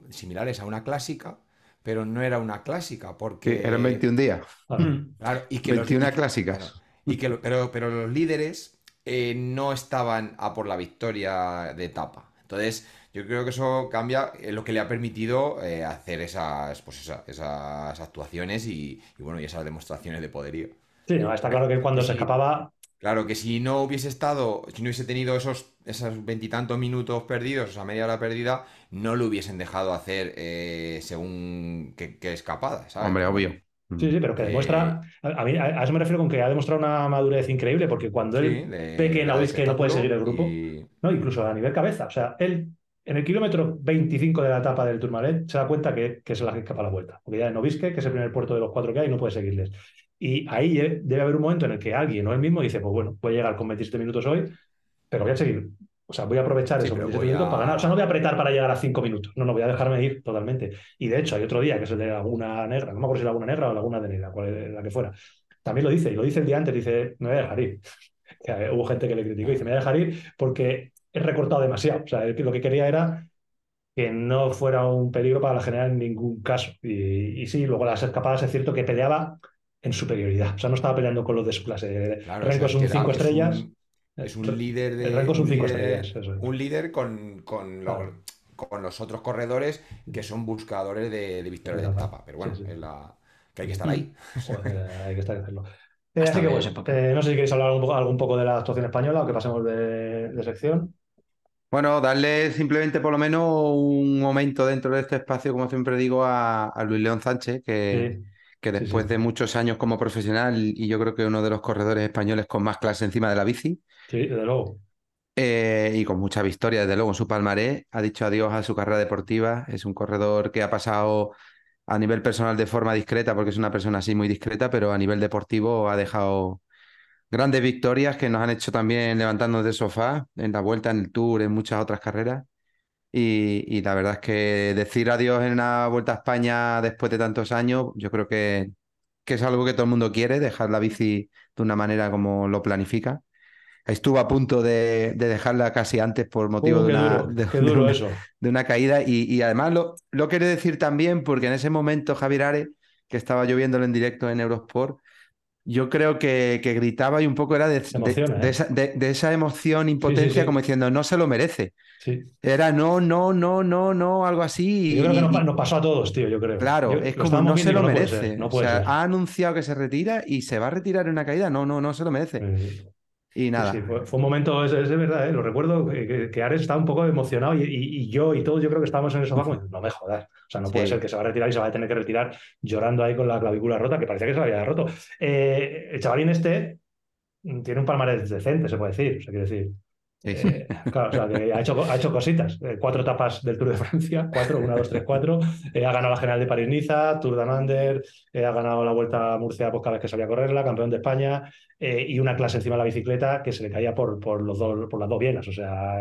[SPEAKER 2] similares a una clásica, pero no era una clásica, porque.
[SPEAKER 3] Que eran 21 días.
[SPEAKER 1] Claro.
[SPEAKER 2] Claro, y que los-
[SPEAKER 3] 21
[SPEAKER 2] y que-
[SPEAKER 3] clásicas.
[SPEAKER 2] claro, y que lo- pero, pero los líderes eh, no estaban a por la victoria de etapa. Entonces, yo creo que eso cambia eh, lo que le ha permitido eh, hacer esas, pues esa- esas actuaciones y, y, bueno, y esas demostraciones de poderío.
[SPEAKER 1] Sí, no, está claro que cuando se escapaba,
[SPEAKER 2] Claro que si no hubiese estado, si no hubiese tenido esos, esos veintitantos minutos perdidos, esa media hora perdida, no lo hubiesen dejado hacer eh, según qué escapada, ¿sabes?
[SPEAKER 3] Hombre, obvio.
[SPEAKER 1] Sí, sí, pero que
[SPEAKER 2] Eh,
[SPEAKER 1] demuestra. A, a mí, a, eso me refiero con que ha demostrado una madurez increíble, porque cuando
[SPEAKER 2] Sí,
[SPEAKER 1] él
[SPEAKER 2] de-
[SPEAKER 1] ve que que no puede seguir el grupo,
[SPEAKER 2] y-
[SPEAKER 1] no, incluso a nivel cabeza, o sea, él en el kilómetro 25 de la etapa del Tourmalet se da cuenta que, que es la que escapa la vuelta, porque ya en Novisque, que es el primer puerto de los cuatro que hay, no puede seguirles. Y ahí eh, debe haber un momento en el que alguien o él mismo dice, pues bueno, voy a llegar con 27 minutos hoy, pero voy a seguir. O sea, voy a aprovechar
[SPEAKER 2] Sí,
[SPEAKER 1] esos
[SPEAKER 2] pero
[SPEAKER 1] 27
[SPEAKER 2] voy
[SPEAKER 1] minutos
[SPEAKER 2] a-
[SPEAKER 1] para ganar. O sea, no voy a apretar para llegar a 5 minutos. No, no, voy a dejarme ir totalmente. Y de hecho, hay otro día que es el de Laguna Negra. No me acuerdo si Laguna Negra o Laguna de Negra, cuál es la que fuera. También lo dice, y lo dice el día antes, dice, me voy a dejar ir. Que, eh, hubo gente que le criticó y dice, me voy a dejar ir porque he recortado demasiado. O sea, lo que quería era que no fuera un peligro para la general en ningún caso. Y, y sí, luego las escapadas es cierto que peleaba en superioridad. O sea, no estaba peleando con los de su clase.
[SPEAKER 2] Claro,
[SPEAKER 1] Renko
[SPEAKER 2] o sea,
[SPEAKER 1] es un
[SPEAKER 2] que era-
[SPEAKER 1] 5
[SPEAKER 2] es
[SPEAKER 1] estrellas.
[SPEAKER 2] un- Es un líder de.
[SPEAKER 1] El un cinco
[SPEAKER 2] líder-
[SPEAKER 1] estrellas, eso es.
[SPEAKER 2] Un líder con, con, los,
[SPEAKER 1] Claro.
[SPEAKER 2] con los otros corredores que son buscadores de, de victoria de
[SPEAKER 1] etapa.
[SPEAKER 2] Pero bueno,
[SPEAKER 1] Sí, sí.
[SPEAKER 2] es la, que hay que estar ahí.
[SPEAKER 1] Joder, hay que estar que hacerlo. Eh, así que bueno, eh, no sé si queréis hablar un poco, algún poco de la actuación española o que pasemos de, de sección.
[SPEAKER 3] Bueno, darle simplemente por lo menos un momento dentro de este espacio, como siempre digo, a, a Luis León Sánchez, que,
[SPEAKER 1] Sí,
[SPEAKER 3] que
[SPEAKER 1] sí,
[SPEAKER 3] después
[SPEAKER 1] sí.
[SPEAKER 3] de muchos años como profesional y yo creo que uno de los corredores españoles con más clase encima de la bici
[SPEAKER 1] sí, desde luego.
[SPEAKER 3] eh, y con mucha victoria, desde luego, en su palmarés, ha dicho adiós a su carrera deportiva. Es un corredor que ha pasado a nivel personal de forma discreta, porque es una persona así muy discreta, pero a nivel deportivo ha dejado grandes victorias que nos han hecho también levantarnos del sofá en la vuelta, en el Tour, en muchas otras carreras. Y, y la verdad es que decir adiós en una vuelta a España después de tantos años, yo creo que, que es algo que todo el mundo quiere, dejar la bici de una manera como lo planifica. Estuvo a punto de, de dejarla casi antes por motivo
[SPEAKER 1] Uh,
[SPEAKER 3] de una,
[SPEAKER 1] duro,
[SPEAKER 3] de- de una-
[SPEAKER 1] eso.
[SPEAKER 3] de una caída y, y además lo, lo quiero decir también porque en ese momento Javier Ares, que estaba yo viéndolo en directo en Eurosport, yo creo que, que gritaba y un poco era de,
[SPEAKER 1] emociona, ¿eh?
[SPEAKER 3] esa, emoción, impotencia,
[SPEAKER 1] sí.
[SPEAKER 3] como diciendo, no se lo merece. Era no, no, no, no, no, algo así.
[SPEAKER 1] Yo creo que nos,
[SPEAKER 3] y-
[SPEAKER 1] pa- nos pasó a todos, tío, yo creo.
[SPEAKER 3] Claro,
[SPEAKER 1] Yo-
[SPEAKER 3] es como no se lo
[SPEAKER 1] no
[SPEAKER 3] merece.
[SPEAKER 1] ser, no
[SPEAKER 3] o
[SPEAKER 1] puede
[SPEAKER 3] sea,
[SPEAKER 1] ser.
[SPEAKER 3] ha anunciado que se retira y se va a retirar en una caída. No, no, no se lo merece. Y nada.
[SPEAKER 1] Sí, fue, fue un momento, es, es de verdad, ¿eh? lo recuerdo, que, que- Ares estaba un poco emocionado y, y- y yo y todos yo creo que estábamos en el sofá como, no me jodas, o sea, no puede
[SPEAKER 3] Sí.
[SPEAKER 1] ser que se va a retirar y se va a tener que retirar llorando ahí con la clavícula rota, que parecía que se la había roto. Eh, el chavalín este tiene un palmarés decente, se puede decir, o sea, quiero decir.
[SPEAKER 3] Sí, sí.
[SPEAKER 1] eh, claro, o sea, que ha hecho, ha hecho cositas. Eh, cuatro etapas del Tour de Francia, cuatro, una, dos, tres, cuatro. Eh, ha ganado la General de París-Niza, Tour de Mander, eh, ha ganado la Vuelta a Murcia pues, cada vez que salía a correrla, campeón de España, y una clase encima de la bicicleta que se le caía por, por, los dos, por las dos bienas. O sea,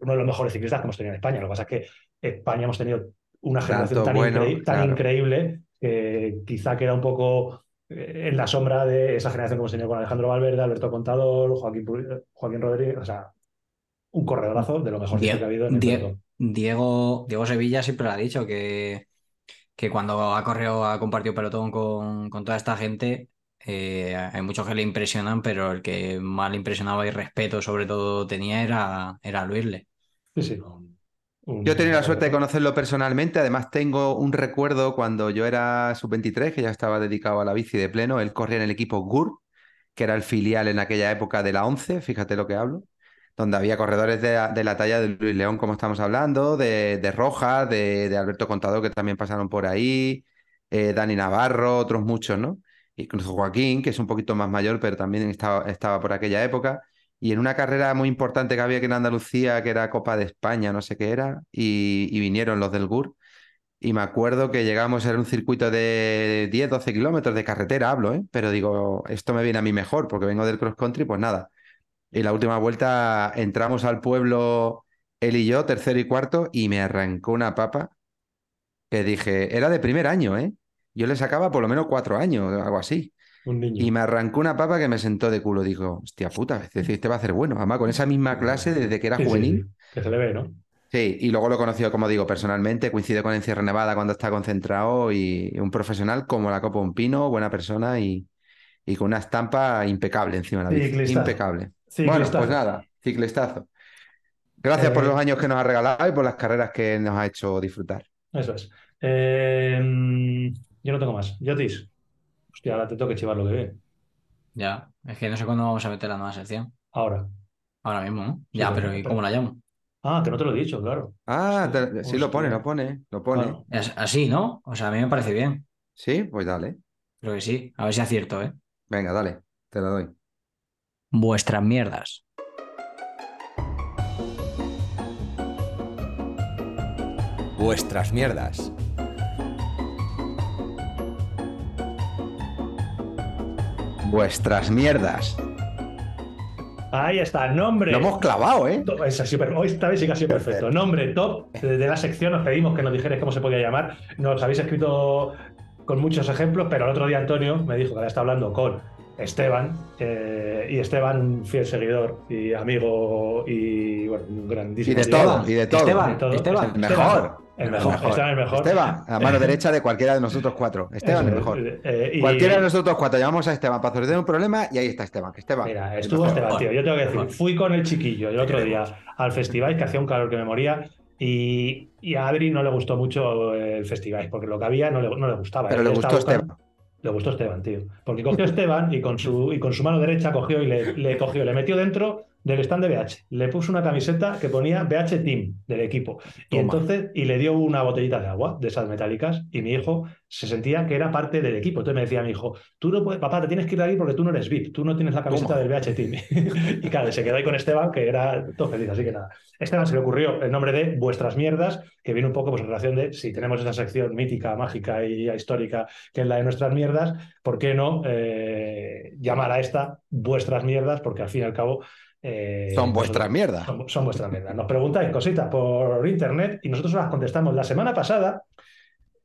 [SPEAKER 1] uno de los mejores ciclistas que hemos tenido en España. Lo que pasa es que España hemos tenido una generación
[SPEAKER 3] Tanto
[SPEAKER 1] tan,
[SPEAKER 3] bueno,
[SPEAKER 1] increí- tan
[SPEAKER 3] claro.
[SPEAKER 1] increíble que quizá queda un poco en la sombra de esa generación que hemos tenido con Alejandro Valverde, Alberto Contador, Joaquín, Joaquín Rodríguez. O sea, un corredorazo de lo mejor
[SPEAKER 4] Die-
[SPEAKER 1] que ha habido en el
[SPEAKER 4] Die-
[SPEAKER 1] pelotón.
[SPEAKER 4] Diego, Diego Sevilla siempre lo ha dicho, que, que cuando ha corrido, ha compartido pelotón con, con toda esta gente, eh, hay muchos que le impresionan, pero el que más le impresionaba y respeto sobre todo tenía era, era Luisle.
[SPEAKER 1] Sí, sí. Un-
[SPEAKER 3] Yo he tenido la suerte de conocerlo personalmente, además tengo un recuerdo cuando yo era sub-23, que ya estaba dedicado a la bici de pleno, él corría en el equipo GUR, que era el filial en aquella época de la 11, fíjate lo que hablo, donde había corredores de, la- talla de Luis León, como estamos hablando, de, de Rojas, de, de Alberto Contador, que también pasaron por ahí, eh, Dani Navarro, otros muchos, ¿no? y con Joaquín, que es un poquito más mayor, pero también estaba, estaba por aquella época. Y en una carrera muy importante que había aquí en Andalucía, que era Copa de España, no sé qué era, y, y vinieron los del GUR. Y me acuerdo que llegamos a un circuito de 10, 12 kilómetros de carretera, hablo, ¿eh? Pero digo, esto me viene a mí mejor porque vengo del cross country, pues nada. Y la última vuelta entramos al pueblo él y yo, tercero y cuarto, y me arrancó una papa que dije, era de primer año, ¿eh? Yo le sacaba por lo menos cuatro años, algo así.
[SPEAKER 1] Un niño.
[SPEAKER 3] Y me arrancó una papa que me sentó de culo. Digo, hostia puta, es decir, este va a hacer bueno. Además, con esa misma clase desde que era
[SPEAKER 1] Sí,
[SPEAKER 3] juvenil.
[SPEAKER 1] sí, que se le ve, ¿no?
[SPEAKER 3] Sí, y luego lo he conocido, como digo, personalmente, coincide con Encierro Nevada cuando está concentrado y un profesional como la copa un pino, buena persona y, y con una estampa impecable encima de la bici. Impecable.
[SPEAKER 1] Ciclistazo.
[SPEAKER 3] Bueno, pues nada, ciclistazo. Gracias por
[SPEAKER 1] Eh,
[SPEAKER 3] los años que nos ha regalado y por las carreras que nos ha hecho disfrutar.
[SPEAKER 1] Eso es. Eh, yo no tengo más. Yotis. Hostia, ahora te tengo que chivar lo que ve.
[SPEAKER 4] Ya, es que no sé cuándo vamos a meter la nueva sección.
[SPEAKER 1] Ahora.
[SPEAKER 4] Ahora mismo, ¿no?
[SPEAKER 1] Sí,
[SPEAKER 4] Ya, pero ¿y cómo la llamo?
[SPEAKER 1] Ah, que no te lo he dicho, claro.
[SPEAKER 3] Ah, te- sí lo pone, lo pone, lo pone.
[SPEAKER 1] Claro.
[SPEAKER 4] Es así, ¿no? O sea, a mí me parece bien.
[SPEAKER 3] Sí, pues dale.
[SPEAKER 4] Creo que sí. A ver si acierto, ¿eh?
[SPEAKER 3] Venga, dale, te lo doy.
[SPEAKER 4] Vuestras mierdas.
[SPEAKER 2] Vuestras mierdas.
[SPEAKER 3] Vuestras mierdas.
[SPEAKER 1] Ahí está, nombre.
[SPEAKER 3] Lo hemos clavado, ¿eh?
[SPEAKER 1] Es así, pero hoy esta vez sí que ha sido perfecto. Nombre top de, de la sección. Os pedimos que nos dijerais cómo se podía llamar. Nos habéis escrito con muchos ejemplos, pero el otro día Antonio me dijo que había estado hablando con Esteban. eh, y Esteban, fiel seguidor y amigo y bueno, un
[SPEAKER 3] Y
[SPEAKER 1] grandísimo.
[SPEAKER 3] de
[SPEAKER 1] tío.
[SPEAKER 3] todo, y de todo.
[SPEAKER 4] Esteban,
[SPEAKER 1] De todo.
[SPEAKER 4] Esteban.
[SPEAKER 3] El mejor.
[SPEAKER 1] El mejor. Esteban el mejor.
[SPEAKER 3] Esteban, a mano derecha de cualquiera de nosotros cuatro. Esteban el mejor.
[SPEAKER 1] eh, y-
[SPEAKER 3] Cualquiera de nosotros cuatro llamamos a Esteban para solucionar un problema y ahí está Esteban. Esteban.
[SPEAKER 1] Mira,
[SPEAKER 3] el
[SPEAKER 1] estuvo
[SPEAKER 3] mejor.
[SPEAKER 1] Esteban, tío. Yo tengo que decir,
[SPEAKER 4] Mejor.
[SPEAKER 1] fui con el chiquillo el otro día al festival, que hacía un calor que me moría, y, y a Adri no le gustó mucho el festival, porque lo que había no le, no le gustaba.
[SPEAKER 3] Pero le gustó
[SPEAKER 1] buscando-
[SPEAKER 3] Esteban.
[SPEAKER 1] Le gustó Esteban, tío. Porque cogió Esteban y con su, y con su mano derecha cogió y le, le cogió, le metió dentro del stand de BH. Le puso una camiseta que ponía BH Team del equipo. Y entonces, y le dio una botellita de agua de esas metálicas. Y mi hijo se sentía que era parte del equipo. Entonces me decía mi hijo, tú no puedes, papá, te tienes que ir de aquí porque tú no eres VIP, tú no tienes la camiseta
[SPEAKER 3] Toma.
[SPEAKER 1] del BH Team. y claro, se quedó ahí con Esteban, que era todo feliz. Así que nada. Esteban se le ocurrió el nombre de Vuestras Mierdas, que viene un poco pues, en relación de si tenemos esa sección mítica, mágica y histórica que es la de nuestras mierdas, ¿por qué no eh, llamar a esta Vuestras Mierdas? Porque al fin y al cabo. Eh,
[SPEAKER 3] Son vuestras mierdas.
[SPEAKER 1] son, son vuestras mierdas. Nos preguntáis cositas por internet y nosotros las contestamos. La semana pasada,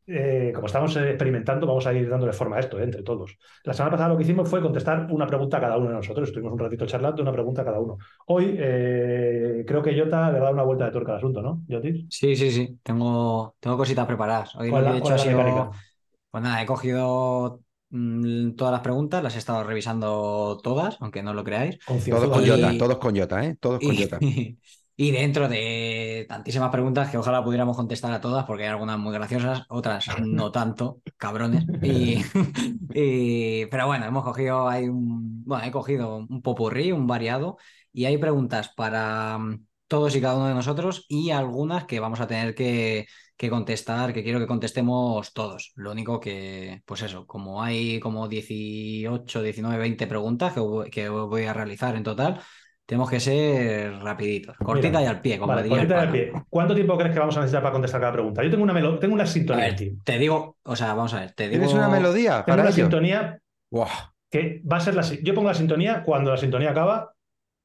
[SPEAKER 1] eh, como estamos experimentando, vamos a ir dándole forma a esto eh, entre todos. La semana pasada lo que hicimos fue contestar una pregunta a cada uno de nosotros. Estuvimos un ratito charlando, una pregunta a cada uno. Hoy eh, creo que Jota le va a dar una vuelta de tuerca al asunto, ¿no, Jotis?
[SPEAKER 4] Sí, sí, sí. Tengo, tengo cositas preparadas. Hoy lo
[SPEAKER 1] ¿Cuál
[SPEAKER 4] que
[SPEAKER 1] la-
[SPEAKER 4] he hecho ha sido. Pues nada, he cogido mm, todas las preguntas, las he estado revisando todas, aunque no lo creáis.
[SPEAKER 3] Todos con Jota, todos con Jota, ¿eh? Todos con Jota.
[SPEAKER 4] Y, y dentro de tantísimas preguntas que ojalá pudiéramos contestar a todas, porque hay algunas muy graciosas, otras no tanto, cabrones. Y, y- pero bueno, hemos cogido, hay un, bueno, he cogido un popurrí, un variado, y hay preguntas para mm, todos y cada uno de nosotros y algunas que vamos a tener que, que contestar, que quiero que contestemos todos. Lo único que, pues eso, como hay como 18, 19, 20 preguntas que, voy- que voy a realizar en total, tenemos que ser rapiditos, cortita
[SPEAKER 1] Mira,
[SPEAKER 4] y al pie, como
[SPEAKER 1] Vale, cortita de
[SPEAKER 4] pana.
[SPEAKER 1] pie. ¿Cuánto tiempo crees que vamos a necesitar para contestar cada pregunta? Yo tengo una, melo- tengo una sintonía,
[SPEAKER 4] ver,
[SPEAKER 1] tío.
[SPEAKER 4] te digo, o sea, vamos a ver, te digo...
[SPEAKER 3] ¿Tienes una melodía
[SPEAKER 1] Tengo
[SPEAKER 3] para
[SPEAKER 1] una
[SPEAKER 3] ello?
[SPEAKER 1] sintonía que va a ser la. Yo pongo la sintonía, cuando la sintonía acaba,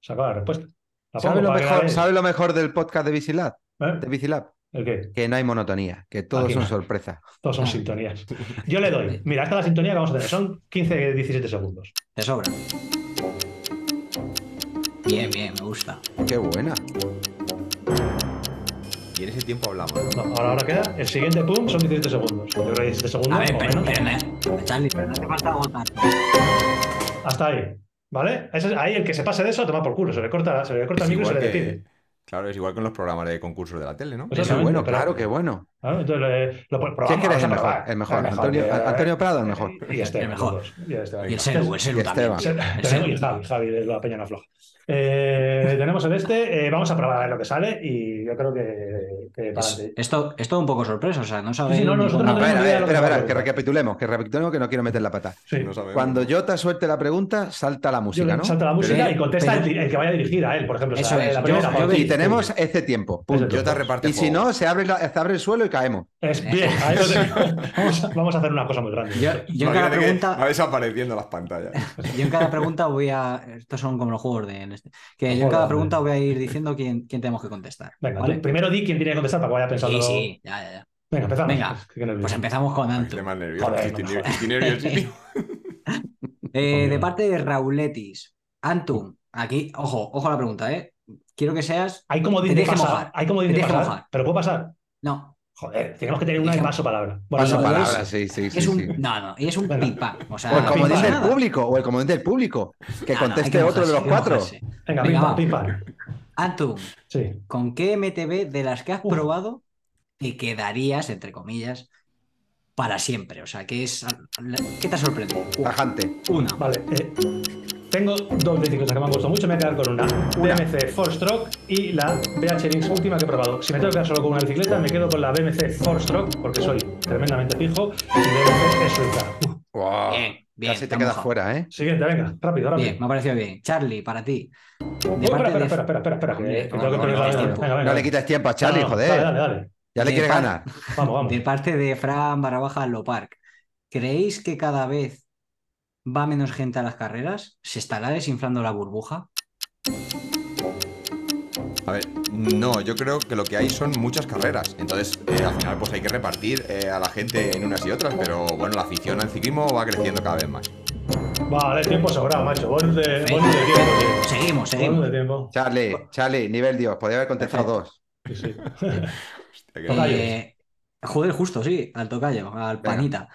[SPEAKER 1] se acaba la respuesta. La
[SPEAKER 3] ¿Sabes
[SPEAKER 1] pongo
[SPEAKER 3] lo, mejor. ¿sabes lo mejor del podcast de Bicilab?
[SPEAKER 1] ¿Eh?
[SPEAKER 3] De Bicilab?
[SPEAKER 1] ¿El qué?
[SPEAKER 3] Que no hay monotonía, que todos
[SPEAKER 1] Aquí
[SPEAKER 3] son
[SPEAKER 1] no.
[SPEAKER 3] sorpresas.
[SPEAKER 1] Todos son sintonías. Yo le doy. Mira, esta es la sintonía que vamos a tener. Son 15-17 segundos.
[SPEAKER 4] Te sobra. Bien, bien, me gusta.
[SPEAKER 3] Qué buena.
[SPEAKER 2] Y en ese tiempo hablamos. ¿no?
[SPEAKER 1] No, ahora, ahora queda. El siguiente pum son 17 segundos. Yo creo que 17 segundos
[SPEAKER 4] A ver,
[SPEAKER 1] o
[SPEAKER 4] pero,
[SPEAKER 1] menos.
[SPEAKER 4] pero, no- Charlie, pero no hace falta votar.
[SPEAKER 1] Hasta ahí. ¿Vale? Ahí el que se pase de eso, toma por culo. Se le corta, se le corta el micro y se le
[SPEAKER 2] que-
[SPEAKER 1] despide.
[SPEAKER 2] Claro, es igual que en los programas de concursos de la tele, ¿no?
[SPEAKER 1] Eso Exactamente,
[SPEAKER 3] bueno, claro, qué bueno.
[SPEAKER 1] ¿Vale? Entonces, eh, lo, pro-
[SPEAKER 3] ¿Quién
[SPEAKER 1] vamos
[SPEAKER 3] crees
[SPEAKER 1] a
[SPEAKER 3] el mejor?
[SPEAKER 1] probar.
[SPEAKER 3] El mejor. Antonio-
[SPEAKER 1] eh,
[SPEAKER 3] Antonio Prado, el mejor.
[SPEAKER 1] Y este,
[SPEAKER 4] El mejor.
[SPEAKER 1] Y, este,
[SPEAKER 4] Y el Selu, el Selu también. El
[SPEAKER 1] Tenemos-
[SPEAKER 4] Selu.
[SPEAKER 1] y Javi, Javi de la Peña no Afloja. Eh, tenemos el este, eh, vamos a probar a ver lo que sale y yo creo que que para
[SPEAKER 4] Es,
[SPEAKER 1] adelante.
[SPEAKER 4] esto, es todo un poco sorpresa, o sea, no sabéis.
[SPEAKER 1] sí, no, no
[SPEAKER 3] A ver, a
[SPEAKER 1] lo que
[SPEAKER 3] recapitulemos, que recapitulemos que no quiero meter la pata.
[SPEAKER 1] Sí.
[SPEAKER 3] Cuando Jota suelte la pregunta, salta la
[SPEAKER 1] Yo
[SPEAKER 3] música, ¿no?
[SPEAKER 1] salta la música
[SPEAKER 4] Pero-
[SPEAKER 1] y contesta
[SPEAKER 4] pero-
[SPEAKER 1] el, el que vaya dirigida a él, por ejemplo. o sea,
[SPEAKER 4] Eso es,
[SPEAKER 1] la
[SPEAKER 4] yo-
[SPEAKER 1] primera,
[SPEAKER 4] yo
[SPEAKER 1] por
[SPEAKER 4] veis-
[SPEAKER 3] Y tenemos este tiempo, punto.
[SPEAKER 2] Yo te reparte
[SPEAKER 3] Y si no, se abre, la- se abre el suelo y caemos.
[SPEAKER 1] Es bien, ahí lo tenemos. vamos, a, vamos a hacer una cosa muy grande.
[SPEAKER 4] Yo, yo en cada pregunta,
[SPEAKER 2] Va desapareciendo las pantallas.
[SPEAKER 4] yo en cada pregunta voy a. Estos son como los juegos de en este. Que yo en cada pregunta voy a ir diciendo quién, quién tenemos que contestar.
[SPEAKER 1] Venga,
[SPEAKER 4] ¿vale?
[SPEAKER 1] tú primero di quién tiene que contestar para que vaya pensando.
[SPEAKER 4] Sí, sí, ya, ya, ya.
[SPEAKER 1] Venga, empezamos.
[SPEAKER 4] Venga. Pues empezamos con
[SPEAKER 2] nerviosísimo.
[SPEAKER 4] Eh, de parte de Rauletis, Antum, aquí, ojo, ojo a la pregunta, ¿eh? Quiero que seas.
[SPEAKER 1] Hay como pasar.
[SPEAKER 4] mojar.
[SPEAKER 1] Hay como pasar.
[SPEAKER 4] mojar.
[SPEAKER 1] Pero puede pasar.
[SPEAKER 4] No,
[SPEAKER 1] Joder, tenemos que tener una de paso palabra. Bueno,
[SPEAKER 3] Paso
[SPEAKER 1] no,
[SPEAKER 4] palabra.
[SPEAKER 1] es-
[SPEAKER 3] sí, sí, sí.
[SPEAKER 4] es un.
[SPEAKER 3] sí.
[SPEAKER 4] No, no, y es un
[SPEAKER 1] Venga.
[SPEAKER 4] pipa. O sea,
[SPEAKER 3] O el
[SPEAKER 1] no
[SPEAKER 3] comodín del público, o el comodín del público. Que
[SPEAKER 4] Ah,
[SPEAKER 3] conteste
[SPEAKER 4] que
[SPEAKER 3] otro de los cuatro.
[SPEAKER 1] Venga,
[SPEAKER 4] Venga,
[SPEAKER 1] pam.
[SPEAKER 4] Antum,
[SPEAKER 1] Sí.
[SPEAKER 4] ¿con qué MTV de las que has
[SPEAKER 1] Uf.
[SPEAKER 4] probado te quedarías, entre comillas, para siempre? O sea, ¿qué es. ¿Qué te ha sorprendido?
[SPEAKER 3] Tajante.
[SPEAKER 4] Una.
[SPEAKER 1] Vale. eh, tengo dos bicicletas que me han gustado mucho. Me voy a quedar con una. BMC Four Stroke y la BH Lynx última que he probado. Si me tengo que quedar solo con una bicicleta, me quedo con la BMC Four Stroke porque soy tremendamente pijo y BMC es suiza.
[SPEAKER 3] Wow.
[SPEAKER 4] Bien, bien.
[SPEAKER 3] Casi te quedas fuera, ¿eh?
[SPEAKER 1] Siguiente, venga, rápido, rápido.
[SPEAKER 4] Bien, me ha parecido bien. Charlie, para ti. Parte
[SPEAKER 1] espera, espera,
[SPEAKER 4] de-
[SPEAKER 1] espera,
[SPEAKER 4] no,
[SPEAKER 1] venga, venga,
[SPEAKER 3] le quites tiempo a Charlie,
[SPEAKER 1] No, no,
[SPEAKER 3] joder.
[SPEAKER 1] Dale, dale, dale.
[SPEAKER 3] Ya le quiere
[SPEAKER 4] par-
[SPEAKER 3] ganar.
[SPEAKER 1] Vamos, vamos.
[SPEAKER 4] De parte de Fran barra baja Lopark. ¿Creéis que cada vez va menos gente a las carreras? ¿Se estará desinflando la burbuja?
[SPEAKER 2] A ver, no, yo creo que lo que hay son muchas carreras. Entonces, eh, al final, pues hay que repartir eh, a la gente en unas y otras. Pero bueno, la afición al ciclismo va creciendo cada vez más.
[SPEAKER 1] Vale, tiempo sobrado, macho. Bonus de,
[SPEAKER 4] Perfecto,
[SPEAKER 1] bonus de tiempo, tío.
[SPEAKER 4] Seguimos,
[SPEAKER 1] Bonus
[SPEAKER 4] seguimos.
[SPEAKER 1] de tiempo.
[SPEAKER 3] Charlie, Charlie, nivel Dios. Podría haber contestado dos.
[SPEAKER 1] Sí, sí.
[SPEAKER 2] Hostia.
[SPEAKER 4] Eh, joder, justo, sí, al tocayo, al
[SPEAKER 3] Venga.
[SPEAKER 4] panita.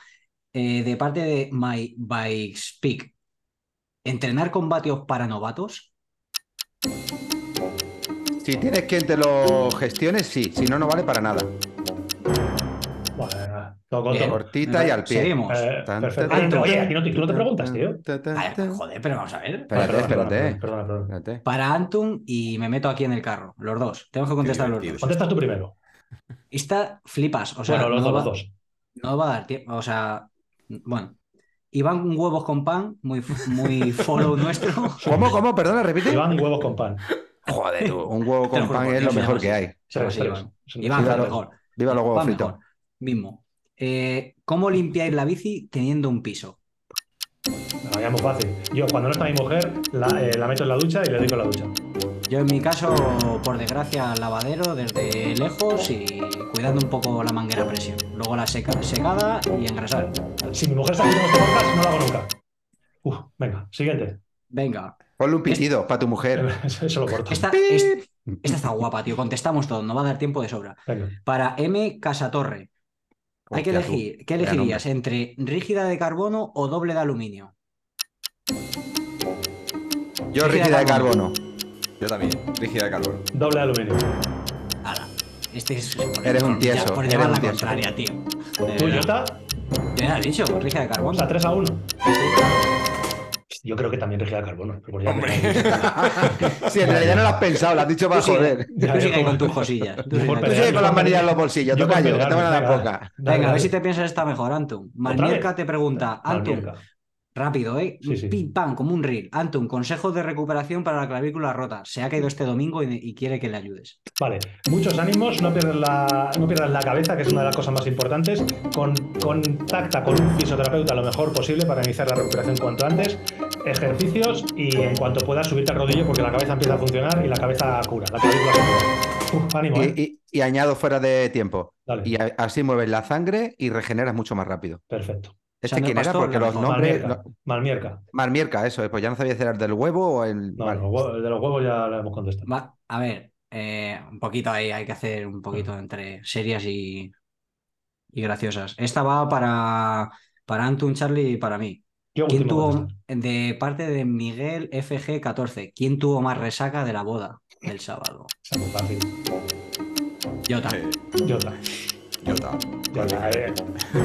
[SPEAKER 4] Eh, de parte de My Bike Speak. ¿Entrenar con vatios para novatos?
[SPEAKER 3] Si tienes quien te lo gestione, sí. Si no, no vale para nada.
[SPEAKER 1] Bueno.
[SPEAKER 3] Cortita y al pie.
[SPEAKER 4] Seguimos.
[SPEAKER 1] Eh,
[SPEAKER 3] Tan,
[SPEAKER 1] perfecto.
[SPEAKER 3] tan,
[SPEAKER 1] oye, aquí no te, tú no te preguntas, tío.
[SPEAKER 3] tan, tan,
[SPEAKER 4] Vale,
[SPEAKER 3] tan.
[SPEAKER 4] joder, pero vamos a ver.
[SPEAKER 3] Espérate, espérate.
[SPEAKER 1] Perdona, perdona, perdona.
[SPEAKER 4] Para Antum y me meto aquí en el carro, los dos. Tenemos que contestar los dos.
[SPEAKER 1] Contestas tú primero.
[SPEAKER 4] Esta flipas, o sea,
[SPEAKER 1] bueno, los
[SPEAKER 4] no,
[SPEAKER 1] dos,
[SPEAKER 4] va,
[SPEAKER 1] los dos.
[SPEAKER 4] no va a dar tiempo, o sea, bueno. Iván huevos con pan, muy, muy follow nuestro.
[SPEAKER 3] ¿Cómo, cómo? Perdona, repite.
[SPEAKER 1] Llevan huevos con pan.
[SPEAKER 3] Joder, tú, un huevo con pan es lo mejor que hay.
[SPEAKER 4] Iván. Iván,
[SPEAKER 3] Viva
[SPEAKER 4] mejor.
[SPEAKER 3] Viva los huevos
[SPEAKER 4] Pan
[SPEAKER 3] fritos.
[SPEAKER 4] Mismo. Eh, ¿Cómo limpiáis la bici teniendo un piso?
[SPEAKER 1] No, ya es muy fácil. Yo, cuando no está mi mujer, la, eh, la meto en la ducha y le doy con la ducha.
[SPEAKER 4] Yo en mi caso, por desgracia, lavadero desde lejos y cuidando un poco la manguera a presión. Luego la seca, secada y engrasar.
[SPEAKER 1] Si mi mujer está haciendo este podcast, no lo hago nunca. Uf, venga, siguiente.
[SPEAKER 4] Venga.
[SPEAKER 3] Ponle un pitido para tu mujer.
[SPEAKER 1] Eso lo corto.
[SPEAKER 4] Esta, es- esta está guapa, tío. Contestamos todo, no va a dar tiempo de sobra.
[SPEAKER 1] Venga.
[SPEAKER 4] Para M Casatorre, hay que
[SPEAKER 3] tú.
[SPEAKER 4] elegir. ¿Qué elegirías? ¿Entre rígida de carbono o doble de aluminio?
[SPEAKER 3] Yo
[SPEAKER 4] Rígida
[SPEAKER 3] rígida de
[SPEAKER 4] de carbono.
[SPEAKER 3] carbono.
[SPEAKER 2] Yo también, rígida de carbono.
[SPEAKER 1] Doble aluminio.
[SPEAKER 4] Ala, Este es.
[SPEAKER 3] Eres un
[SPEAKER 4] por-
[SPEAKER 3] tieso,
[SPEAKER 4] Por llevar la
[SPEAKER 3] tieso.
[SPEAKER 4] contraria, tío.
[SPEAKER 1] ¿Tú. Jota?
[SPEAKER 4] Yo ya he dicho, rígida de
[SPEAKER 1] O
[SPEAKER 4] carbono.
[SPEAKER 1] sea, 3 a 1. Yo creo que también rígida de carbono. pero
[SPEAKER 2] Hombre.
[SPEAKER 3] Sí, en realidad no lo has pensado, lo has dicho para joder.
[SPEAKER 4] Tú sigue
[SPEAKER 1] yo
[SPEAKER 4] con tus cosillas. Tú
[SPEAKER 1] Yo
[SPEAKER 4] sigue
[SPEAKER 1] por
[SPEAKER 3] con las
[SPEAKER 1] por
[SPEAKER 3] manillas en los bolsillos,
[SPEAKER 1] Yo por
[SPEAKER 3] tocayo, que te van a dar poca.
[SPEAKER 4] Venga, a ver si te piensas esta mejor, Antum. Malmierca
[SPEAKER 1] vez?
[SPEAKER 4] te pregunta, Antum. Rápido, ¿eh?
[SPEAKER 1] Sí, sí.
[SPEAKER 4] Pim, pam, como un reel. Antum, consejos de recuperación para la clavícula rota. Se ha caído este domingo y, y quiere que le ayudes.
[SPEAKER 1] Vale, muchos ánimos, no pierdas la, no pierdas la cabeza, que es una de las cosas más importantes. Con, contacta con un fisioterapeuta lo mejor posible para iniciar la recuperación cuanto antes. Ejercicios y en cuanto puedas subirte al rodillo porque la cabeza empieza a funcionar y la cabeza cura, la clavícula cura. Uf, ánimo, ¿eh?
[SPEAKER 3] Y, y- y añado fuera de tiempo.
[SPEAKER 1] Dale,
[SPEAKER 3] Y a- así mueves la sangre y regeneras mucho más rápido.
[SPEAKER 1] perfecto.
[SPEAKER 3] ¿Este quién era? Porque los nombres.
[SPEAKER 1] Malmierca.
[SPEAKER 3] no-
[SPEAKER 1] Malmierca.
[SPEAKER 3] Marmierca, eso, pues ya no sabía si era el del huevo o el.
[SPEAKER 1] No,
[SPEAKER 3] vale.
[SPEAKER 1] el de los huevos ya lo hemos contestado.
[SPEAKER 4] Va, a ver, eh, un poquito ahí, hay que hacer un poquito entre serias y, y graciosas. Esta va para, para Antum, Charlie y para mí.
[SPEAKER 1] Yo
[SPEAKER 4] ¿Quién tuvo, de parte de Miguel FG14, quién tuvo más resaca de la boda del sábado? Jota.
[SPEAKER 2] Eh.
[SPEAKER 1] Jota.
[SPEAKER 2] Jota,
[SPEAKER 1] eh.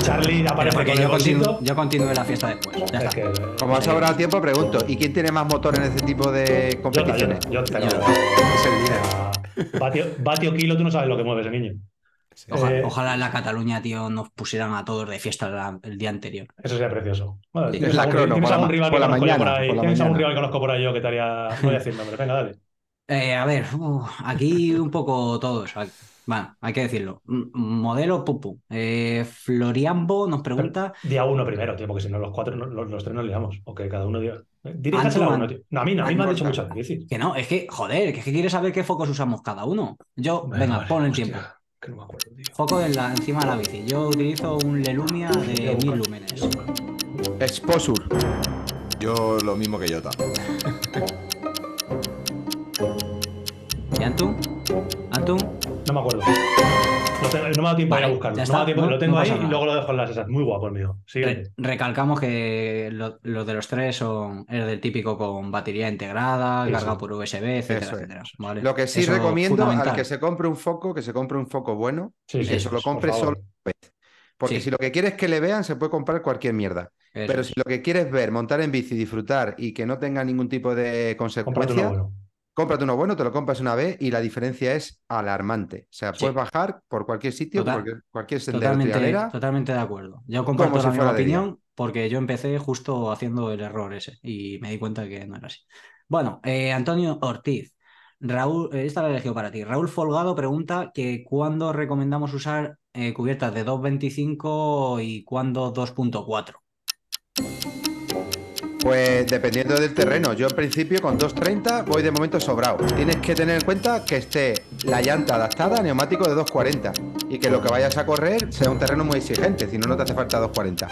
[SPEAKER 1] Charlie aparece
[SPEAKER 4] porque
[SPEAKER 1] con el
[SPEAKER 4] yo, continu-
[SPEAKER 1] bolsito.
[SPEAKER 4] yo continué la fiesta después. Ya
[SPEAKER 1] Es
[SPEAKER 4] está.
[SPEAKER 1] que, eh,
[SPEAKER 3] Como ha sobrado el tiempo, pregunto: ¿y quién tiene más motor en este tipo de
[SPEAKER 1] Jota,
[SPEAKER 3] competiciones?
[SPEAKER 1] Jota. Jota.
[SPEAKER 3] Es el líder.
[SPEAKER 1] Ah, Vatio, vatio kilo, tú no sabes lo que mueve ese niño.
[SPEAKER 2] Sí.
[SPEAKER 4] Ojalá,
[SPEAKER 1] Eh,
[SPEAKER 4] ojalá en la Cataluña, tío, nos pusieran a todos de fiesta la- el día anterior.
[SPEAKER 1] Eso sería precioso. Bueno,
[SPEAKER 4] Sí,
[SPEAKER 1] ¿tienes
[SPEAKER 3] es la
[SPEAKER 1] algún,
[SPEAKER 3] crono,
[SPEAKER 1] tienes
[SPEAKER 3] por la
[SPEAKER 1] algún
[SPEAKER 3] ma-
[SPEAKER 1] rival
[SPEAKER 3] por
[SPEAKER 1] que
[SPEAKER 3] la
[SPEAKER 1] conozco yo por
[SPEAKER 3] mañana,
[SPEAKER 1] ahí?
[SPEAKER 3] por la
[SPEAKER 1] ¿Tienes algún
[SPEAKER 3] mañana.
[SPEAKER 1] rival que conozco por ahí yo que te haría. No voy a decir nombre. Venga, dale.
[SPEAKER 4] Eh, a ver, aquí un poco todos. Bueno, hay que decirlo. Modelo Pupu. Eh, Floriambo nos pregunta.
[SPEAKER 1] Día uno primero, tío, porque si no los cuatro, no- los, los tres nos liamos. O que cada uno diga. Diríjaselo a
[SPEAKER 4] Antoine.
[SPEAKER 1] uno, tío. No, a mí no, a mí me han dicho muchas veces.
[SPEAKER 4] Que no, es que, joder, que es que quieres saber qué focos usamos cada uno. Yo, venga,
[SPEAKER 1] vale,
[SPEAKER 4] pon el
[SPEAKER 1] hostia,
[SPEAKER 4] tiempo.
[SPEAKER 1] Que no me acuerdo, tío.
[SPEAKER 4] Foco en la- encima de la bici. Yo utilizo un Lelumia de 1000 lúmenes.
[SPEAKER 3] Exposure.
[SPEAKER 2] Yo lo mismo que Jota.
[SPEAKER 4] ¿Y Antun? ¿Antun?
[SPEAKER 1] No me acuerdo. Lo tengo- no me ha dado tiempo a ir a
[SPEAKER 4] Vale,
[SPEAKER 1] buscarlo. No me ha dado
[SPEAKER 4] está,
[SPEAKER 1] tiempo,
[SPEAKER 4] no-
[SPEAKER 1] lo tengo
[SPEAKER 4] no
[SPEAKER 1] ahí y luego lo dejo en las esas. Muy guapo el mío.
[SPEAKER 4] Re- recalcamos que lo- los de los tres son el del típico con batería integrada,
[SPEAKER 1] Sí,
[SPEAKER 4] carga por USB, etcétera,
[SPEAKER 3] Eso es.
[SPEAKER 4] etcétera. ¿vale?
[SPEAKER 3] Lo que sí
[SPEAKER 4] Eso
[SPEAKER 3] recomiendo al que se compre un foco, que se compre un foco bueno
[SPEAKER 1] Sí,
[SPEAKER 3] y
[SPEAKER 1] sí,
[SPEAKER 3] que se lo
[SPEAKER 1] por
[SPEAKER 3] compre
[SPEAKER 1] favor.
[SPEAKER 3] solo. Porque
[SPEAKER 4] Sí.
[SPEAKER 3] si lo que quieres que le vean, se puede comprar cualquier mierda.
[SPEAKER 4] Eso
[SPEAKER 3] Pero
[SPEAKER 4] es.
[SPEAKER 3] si lo que quieres ver, montar en bici, disfrutar y que no tenga ningún tipo de consecuencia. Cómprate uno bueno, te lo compras una vez y la diferencia es alarmante. O sea,
[SPEAKER 4] Sí.
[SPEAKER 3] puedes bajar por cualquier sitio,
[SPEAKER 4] Total-
[SPEAKER 3] por cualquier, sendero
[SPEAKER 4] Totalmente,
[SPEAKER 3] trialera.
[SPEAKER 4] totalmente de acuerdo. Yo comparto la misma opinión porque yo empecé justo haciendo el error ese y me di cuenta que no era así. Bueno, eh, Antonio Ortiz. Raúl, eh, esta la he elegido para ti. Raúl Folgado pregunta que cuándo recomendamos usar eh, cubiertas de 2.25 y cuándo 2.4.
[SPEAKER 3] Pues dependiendo del terreno, yo en principio con 230 voy de momento sobrado. Tienes que tener en cuenta que esté la llanta adaptada a neumático de 240 y que lo que vayas a correr sea un terreno muy exigente, si no, no te hace falta 240.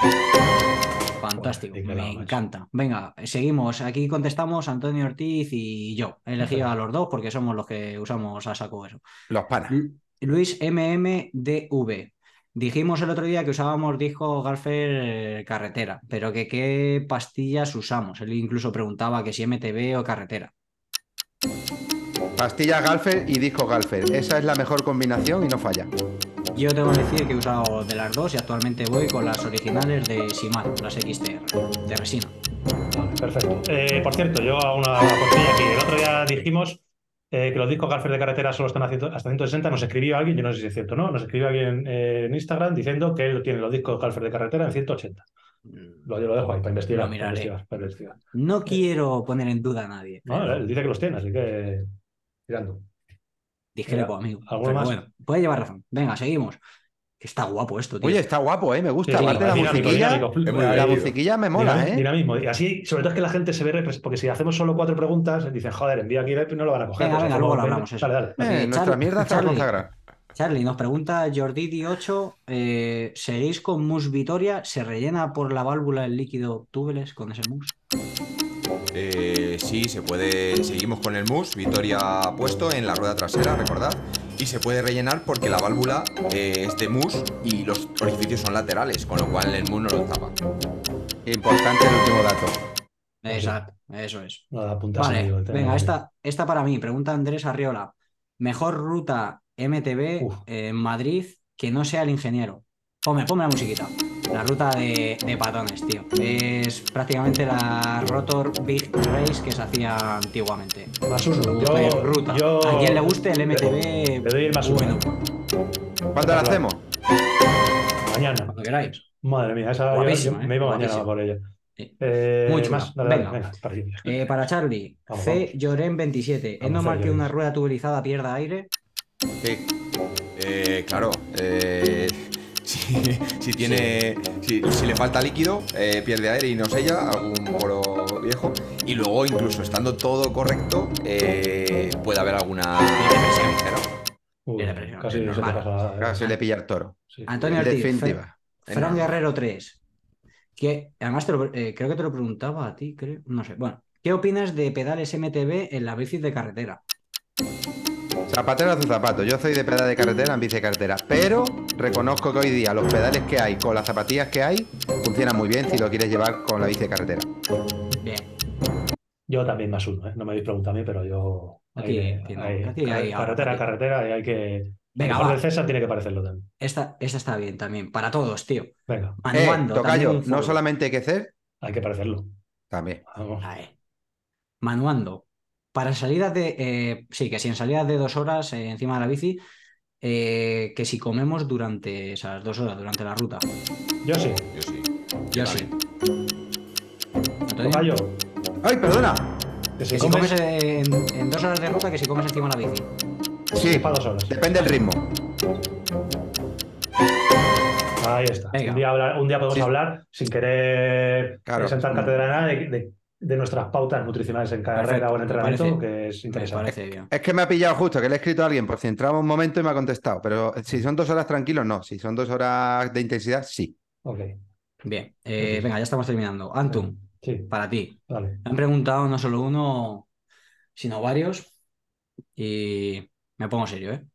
[SPEAKER 4] Fantástico, me encanta. Venga, seguimos. Aquí contestamos Antonio Ortiz y yo. He elegido a los dos porque somos los que usamos a saco eso.
[SPEAKER 3] Los panas.
[SPEAKER 4] Lu- Luis MMDV. Dijimos el otro día que usábamos disco Galfer eh, carretera, pero que qué pastillas usamos. Él incluso preguntaba que si MTB o carretera.
[SPEAKER 3] Pastillas Galfer y disco Galfer. Esa es la mejor combinación y no falla.
[SPEAKER 4] Yo tengo que decir que he usado de las dos y actualmente voy con las originales de Shimano, las XTR, de resina.
[SPEAKER 1] Vale, perfecto. Eh, por cierto, yo hago una, una cosilla aquí. El otro día dijimos eh, que los discos Galfer de carretera solo están a ciento- hasta 160. Nos escribió alguien, yo no sé si es cierto o no, nos escribió alguien eh, en Instagram diciendo que él tiene los discos Galfer de carretera en 180. Lo, yo lo dejo ahí para investigar. Para investigar, para investigar.
[SPEAKER 4] No quiero poner en duda a nadie.
[SPEAKER 1] No,
[SPEAKER 4] pero
[SPEAKER 1] él dice que los tiene, así que. Tirando.
[SPEAKER 4] discrepo, amigo.
[SPEAKER 1] ¿alguno
[SPEAKER 4] Pero
[SPEAKER 1] más?
[SPEAKER 4] bueno, puede llevar razón. Venga, seguimos. Está guapo esto, tío.
[SPEAKER 3] Oye, está guapo, ¿eh? Me gusta.
[SPEAKER 1] Sí, sí,
[SPEAKER 3] Aparte de la musiquilla, la musiquilla me mola,
[SPEAKER 1] Dinam-
[SPEAKER 3] ¿eh?
[SPEAKER 1] Dinamismo. Y así, sobre todo es que la gente se ve, porque si hacemos solo cuatro preguntas, dicen, joder, envía aquí y no lo van a coger.
[SPEAKER 4] Venga,
[SPEAKER 1] Pues
[SPEAKER 4] venga,
[SPEAKER 1] hacemos
[SPEAKER 4] luego lo
[SPEAKER 1] 20.
[SPEAKER 4] hablamos, eso.
[SPEAKER 1] Dale, dale.
[SPEAKER 3] Eh,
[SPEAKER 4] Eh,
[SPEAKER 3] nuestra mierda está consagrada.
[SPEAKER 4] Charlie, nos pregunta Jordi8, eh, ¿seguís con mus Vitoria? ¿Se rellena por la válvula el líquido túbeles con ese mus?
[SPEAKER 2] Eh, sí, se puede. Seguimos con el mus, Vitoria puesto en la rueda trasera, recordad. Y se puede rellenar porque la válvula eh, es de mus y los orificios son laterales, con lo cual el mus no lo tapa.
[SPEAKER 3] Importante el último dato.
[SPEAKER 4] Exacto, eso es.
[SPEAKER 1] Nada, apuntas
[SPEAKER 4] Vale,
[SPEAKER 1] tema.
[SPEAKER 4] venga, esta, esta para mí, pregunta Andrés Arriola. Mejor ruta MTB
[SPEAKER 1] Uf.
[SPEAKER 4] en Madrid que no sea el ingeniero. Ponme, ponme la musiquita. La ruta de, de patones, tío. Es prácticamente la Rotor Big Race que se hacía antiguamente.
[SPEAKER 1] Más uno.
[SPEAKER 4] Super
[SPEAKER 1] Yo,
[SPEAKER 4] ruta.
[SPEAKER 1] yo-
[SPEAKER 4] A quien le guste el MTB,
[SPEAKER 1] Le doy el más uno.
[SPEAKER 4] bueno,
[SPEAKER 3] ¿Cuándo la hacemos?
[SPEAKER 1] Mañana.
[SPEAKER 4] cuando queráis.
[SPEAKER 1] Madre mía, esa yo- yo
[SPEAKER 4] ¿eh?
[SPEAKER 1] me iba mañana
[SPEAKER 4] Guapísima.
[SPEAKER 1] por ella.
[SPEAKER 4] Sí.
[SPEAKER 1] Eh,
[SPEAKER 4] Muy
[SPEAKER 1] más, dale, dale,
[SPEAKER 4] Venga.
[SPEAKER 1] venga, para.
[SPEAKER 4] Eh, para Charlie,
[SPEAKER 1] Vamos,
[SPEAKER 4] C. Lloren 27. ¿Es normal que una rueda tubulizada pierda aire?
[SPEAKER 3] Sí.
[SPEAKER 2] Eh, claro, eh, si, si tiene, si, si le falta líquido, eh, pierde aire y no sella, algún poro viejo. Y luego, incluso estando todo correcto, eh, puede haber alguna presión.
[SPEAKER 1] Uy, casi se te pasa.
[SPEAKER 3] Casi le pilla el toro.
[SPEAKER 1] Sí.
[SPEAKER 4] Antonio Ortiz,
[SPEAKER 3] definitiva.
[SPEAKER 4] Fran. Guerrero 3. Que además te lo- eh, creo que te lo preguntaba a ti, creo. No sé. Bueno, ¿qué opinas de pedales MTB en la bici de carretera?
[SPEAKER 3] Zapatero hace zapato. Yo soy de pedal de carretera en bici de carretera. Pero reconozco que hoy día los pedales que hay con las zapatillas que hay funcionan muy bien si lo quieres llevar con la bici de carretera.
[SPEAKER 4] Bien.
[SPEAKER 1] Yo también más uno, ¿eh? No me habéis preguntado a mí, pero yo.
[SPEAKER 4] Aquí, hay
[SPEAKER 1] carretera,
[SPEAKER 4] aquí.
[SPEAKER 1] carretera, y hay que.
[SPEAKER 4] Venga,
[SPEAKER 1] el mejor
[SPEAKER 4] va.
[SPEAKER 1] del César tiene que parecerlo también.
[SPEAKER 4] Esta, esta está bien también. Para todos, tío.
[SPEAKER 1] Venga,
[SPEAKER 3] Eh,
[SPEAKER 4] Manuando.
[SPEAKER 3] tocayo,
[SPEAKER 4] también un
[SPEAKER 3] no solamente hay que hacer,
[SPEAKER 1] hay que parecerlo.
[SPEAKER 3] también.
[SPEAKER 1] Vamos.
[SPEAKER 4] Ahí. Manuando. Para salidas de. eh, sí, que si en salidas de dos horas eh, encima de la bici, eh, que si comemos durante esas dos horas, durante la ruta.
[SPEAKER 1] Yo sí.
[SPEAKER 2] Yo sí.
[SPEAKER 4] Yo sí.
[SPEAKER 1] Tocayo,
[SPEAKER 3] ¡Ay, perdona!
[SPEAKER 1] que si
[SPEAKER 4] Que si
[SPEAKER 1] comes,
[SPEAKER 4] comes en, en dos horas de ruta, que si comes encima de la bici.
[SPEAKER 3] Sí,
[SPEAKER 1] para dos horas.
[SPEAKER 3] depende del ritmo.
[SPEAKER 1] Ahí está. Un día, hablar- un día podemos
[SPEAKER 3] Sí.
[SPEAKER 1] hablar sin querer
[SPEAKER 3] Claro.
[SPEAKER 1] sentar cátedra de nada de, de- nuestras pautas nutricionales en carrera
[SPEAKER 4] Perfecto,
[SPEAKER 1] o en entrenamiento,
[SPEAKER 4] parece-
[SPEAKER 1] que es interesante.
[SPEAKER 4] parece bien.
[SPEAKER 3] Es que me ha pillado justo, que le he escrito a alguien por si entraba un momento y me ha contestado. Pero si son dos horas tranquilos, no. Si son dos horas de intensidad, sí.
[SPEAKER 1] Ok.
[SPEAKER 4] Bien, eh, venga, ya estamos terminando. Antum,
[SPEAKER 1] Sí,
[SPEAKER 4] para ti.
[SPEAKER 1] vale.
[SPEAKER 4] Me han preguntado no solo uno, sino varios. Y me pongo serio, ¿eh?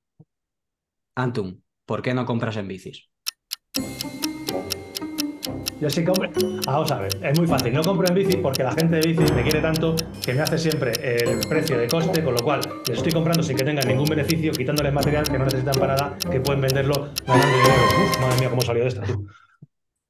[SPEAKER 4] Antum, ¿por qué no compras en bicis?
[SPEAKER 1] Yo sí compro. Ah, Vamos a ver, es muy fácil. No compro en bici porque la gente de bici me quiere tanto que me hace siempre el precio de coste, con lo cual les estoy comprando sin que tengan ningún beneficio, quitándoles material que no necesitan para nada, que pueden venderlo ganando dinero. Uf, madre mía, cómo salió de esta.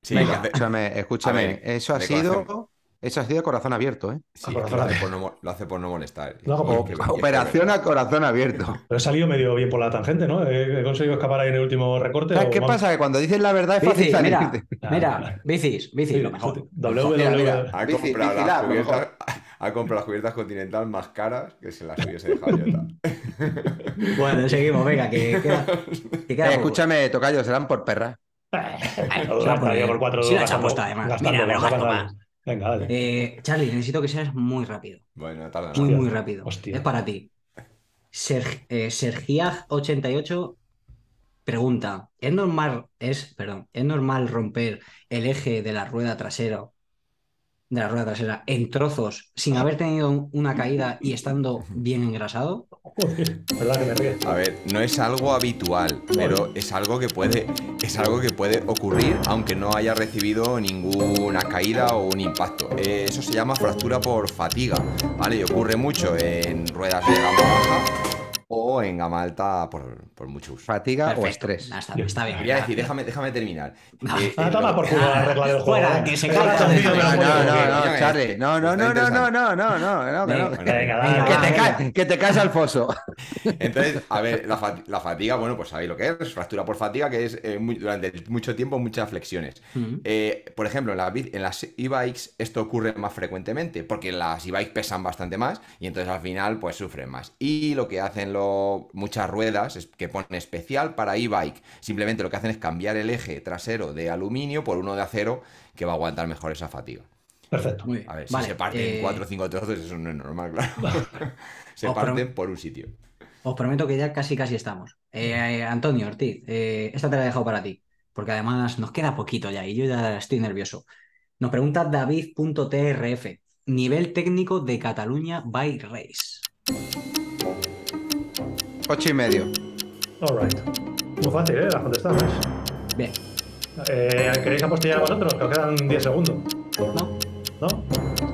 [SPEAKER 2] Sí,
[SPEAKER 3] escúchame, escúchame.
[SPEAKER 2] Ver,
[SPEAKER 3] eso ha sido. Eso ha sido corazón abierto, ¿eh?
[SPEAKER 2] sí,
[SPEAKER 1] corazón
[SPEAKER 2] lo, hace
[SPEAKER 1] abierto.
[SPEAKER 2] por no, mo- lo hace por no molestar.
[SPEAKER 1] Lo
[SPEAKER 3] Operación a corazón abierto.
[SPEAKER 1] Pero he salido medio bien por la tangente, ¿no? He he conseguido escapar ahí en el último recorte.
[SPEAKER 3] ¿Sabes
[SPEAKER 1] o
[SPEAKER 3] qué
[SPEAKER 1] vamos-
[SPEAKER 3] pasa? Que cuando dices la verdad es fácil
[SPEAKER 4] Bici,
[SPEAKER 3] salir.
[SPEAKER 4] mira, mira, bicis, bicis,
[SPEAKER 1] Sí,
[SPEAKER 4] lo mejor.
[SPEAKER 1] W,
[SPEAKER 3] Mira.
[SPEAKER 2] Ha comprado,
[SPEAKER 3] la, lo mejor.
[SPEAKER 2] cubiertas, ha comprado las cubiertas Continental más caras que se las hubiese dejado yo. tal.
[SPEAKER 4] Bueno, seguimos, venga, que queda. que queda
[SPEAKER 3] Eh, escúchame, tocayo, serán por perras.
[SPEAKER 1] Todo
[SPEAKER 4] la
[SPEAKER 1] gastaría
[SPEAKER 4] pone-
[SPEAKER 1] por cuatro
[SPEAKER 4] sí la echa puesta, además. Mira, pero
[SPEAKER 1] gastando.
[SPEAKER 4] gasto más.
[SPEAKER 1] Venga, dale.
[SPEAKER 4] Eh, Charlie, necesito que seas muy rápido.
[SPEAKER 2] Bueno, tarda
[SPEAKER 4] Muy, muy rápido.
[SPEAKER 1] hostia.
[SPEAKER 4] Es para ti. Ser, eh, Sergiag88 pregunta: ¿es normal, es, perdón, ¿es normal romper el eje de la rueda trasera, de la rueda trasera en trozos sin haber tenido una caída y estando bien engrasado?
[SPEAKER 1] Joder, ¿Verdad que me ríe?
[SPEAKER 2] A ver, no es algo habitual, pero es algo que puede, es algo que puede ocurrir aunque no haya recibido ninguna caída o un impacto. Eh, eso se llama fractura por fatiga, ¿vale? Y ocurre mucho en ruedas de gama baja o en gama alta por, por mucho uso.
[SPEAKER 3] Fatiga o
[SPEAKER 4] Perfecto.
[SPEAKER 3] estrés.
[SPEAKER 4] Ah, está, está bien.
[SPEAKER 2] Quería decir, déjame, déjame terminar. Eh,
[SPEAKER 1] Ah,
[SPEAKER 2] eh,
[SPEAKER 1] toma por culo la regla del juego.
[SPEAKER 4] Fuera, que se
[SPEAKER 1] Venga,
[SPEAKER 4] caiga,
[SPEAKER 3] No, no, no, no, Charlie. No, no, no, no, no, no, no, no, no, que no. Te, caes al foso.
[SPEAKER 2] Entonces, a ver, la, fati- la fatiga, bueno, pues sabéis lo que es, fractura por fatiga, que es eh, muy- durante mucho tiempo muchas flexiones.
[SPEAKER 4] Mm.
[SPEAKER 2] Eh, por ejemplo, en, la en las e-bikes esto ocurre más frecuentemente, porque las e-bikes pesan bastante más y entonces al final pues sufren más. Y lo que hacen muchas ruedas que ponen especial para e-bike. Simplemente lo que hacen es cambiar el eje trasero de aluminio por uno de acero que va a aguantar mejor esa fatiga.
[SPEAKER 4] Perfecto. Muy bien.
[SPEAKER 2] A ver, si se parten
[SPEAKER 4] eh,
[SPEAKER 2] 4 o 5 trozos, eso no es normal, claro. se
[SPEAKER 4] Os
[SPEAKER 2] parten por un sitio.
[SPEAKER 4] Os prometo que ya casi casi estamos. Eh, eh, Antonio Ortiz, eh, esta te la he dejado para ti, porque además nos queda poquito ya y yo ya estoy nervioso. Nos pregunta David.trf, nivel técnico de Cataluña by Race.
[SPEAKER 3] Ocho y medio.
[SPEAKER 1] All right. Muy fácil, ¿eh? Las contestamos.
[SPEAKER 4] Bien,
[SPEAKER 1] Eh, ¿Queréis apostillar vosotros? Que os quedan 10 segundos.
[SPEAKER 4] ¿no?
[SPEAKER 1] ¿No?
[SPEAKER 4] No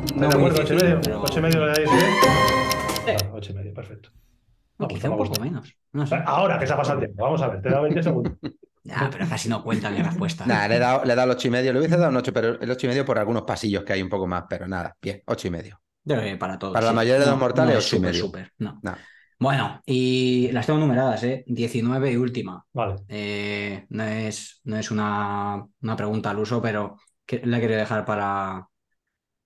[SPEAKER 1] ¿Estáis de acuerdo? ¿8 y medio?
[SPEAKER 4] pero-
[SPEAKER 1] ¿8 y medio le dais bien?
[SPEAKER 4] Sí.
[SPEAKER 1] Vale, 8 y medio, perfecto.
[SPEAKER 4] No,
[SPEAKER 1] No,
[SPEAKER 4] quizá un poco menos. No sé.
[SPEAKER 1] Ahora que se ha pasado el tiempo, vamos a ver, te da 20 segundos.
[SPEAKER 4] Ya, pero casi no cuenta mi respuesta.
[SPEAKER 3] Nada, le he dado, le he dado el ocho y medio. Le hubiese dado un ocho, pero el ocho y medio por algunos pasillos que hay un poco más, pero nada, bien, ocho y medio.
[SPEAKER 4] Que para todos.
[SPEAKER 3] Para la
[SPEAKER 4] sí.
[SPEAKER 3] mayoría de los
[SPEAKER 4] No,
[SPEAKER 3] mortales,
[SPEAKER 4] no es
[SPEAKER 3] ocho y
[SPEAKER 4] súper,
[SPEAKER 3] medio.
[SPEAKER 4] súper, no.
[SPEAKER 3] No.
[SPEAKER 4] Bueno, y las tengo numeradas, ¿eh? 19 y última.
[SPEAKER 1] Vale.
[SPEAKER 4] Eh, no es, no es una, una pregunta al uso, pero que, la quiero dejar para,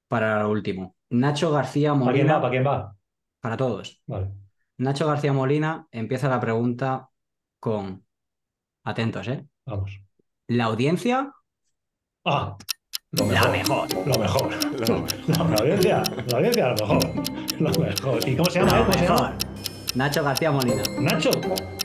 [SPEAKER 4] para lo último. Nacho García
[SPEAKER 1] ¿Para quién
[SPEAKER 4] Molina,
[SPEAKER 1] va? ¿Para quién va?
[SPEAKER 4] para todos.
[SPEAKER 1] Vale.
[SPEAKER 4] Nacho García Molina empieza la pregunta con, atentos, ¿eh?
[SPEAKER 1] Vamos.
[SPEAKER 4] ¿La audiencia?
[SPEAKER 1] Ah, lo
[SPEAKER 4] La
[SPEAKER 1] mejor.
[SPEAKER 4] mejor.
[SPEAKER 1] Lo mejor.
[SPEAKER 2] Lo
[SPEAKER 1] No, la audiencia. La audiencia, lo mejor. Lo mejor. ¿Y cómo se llama? eh?
[SPEAKER 4] La
[SPEAKER 1] ¿Cómo se
[SPEAKER 4] mejor.
[SPEAKER 1] llama?
[SPEAKER 4] Nacho García Molina.
[SPEAKER 1] Nacho.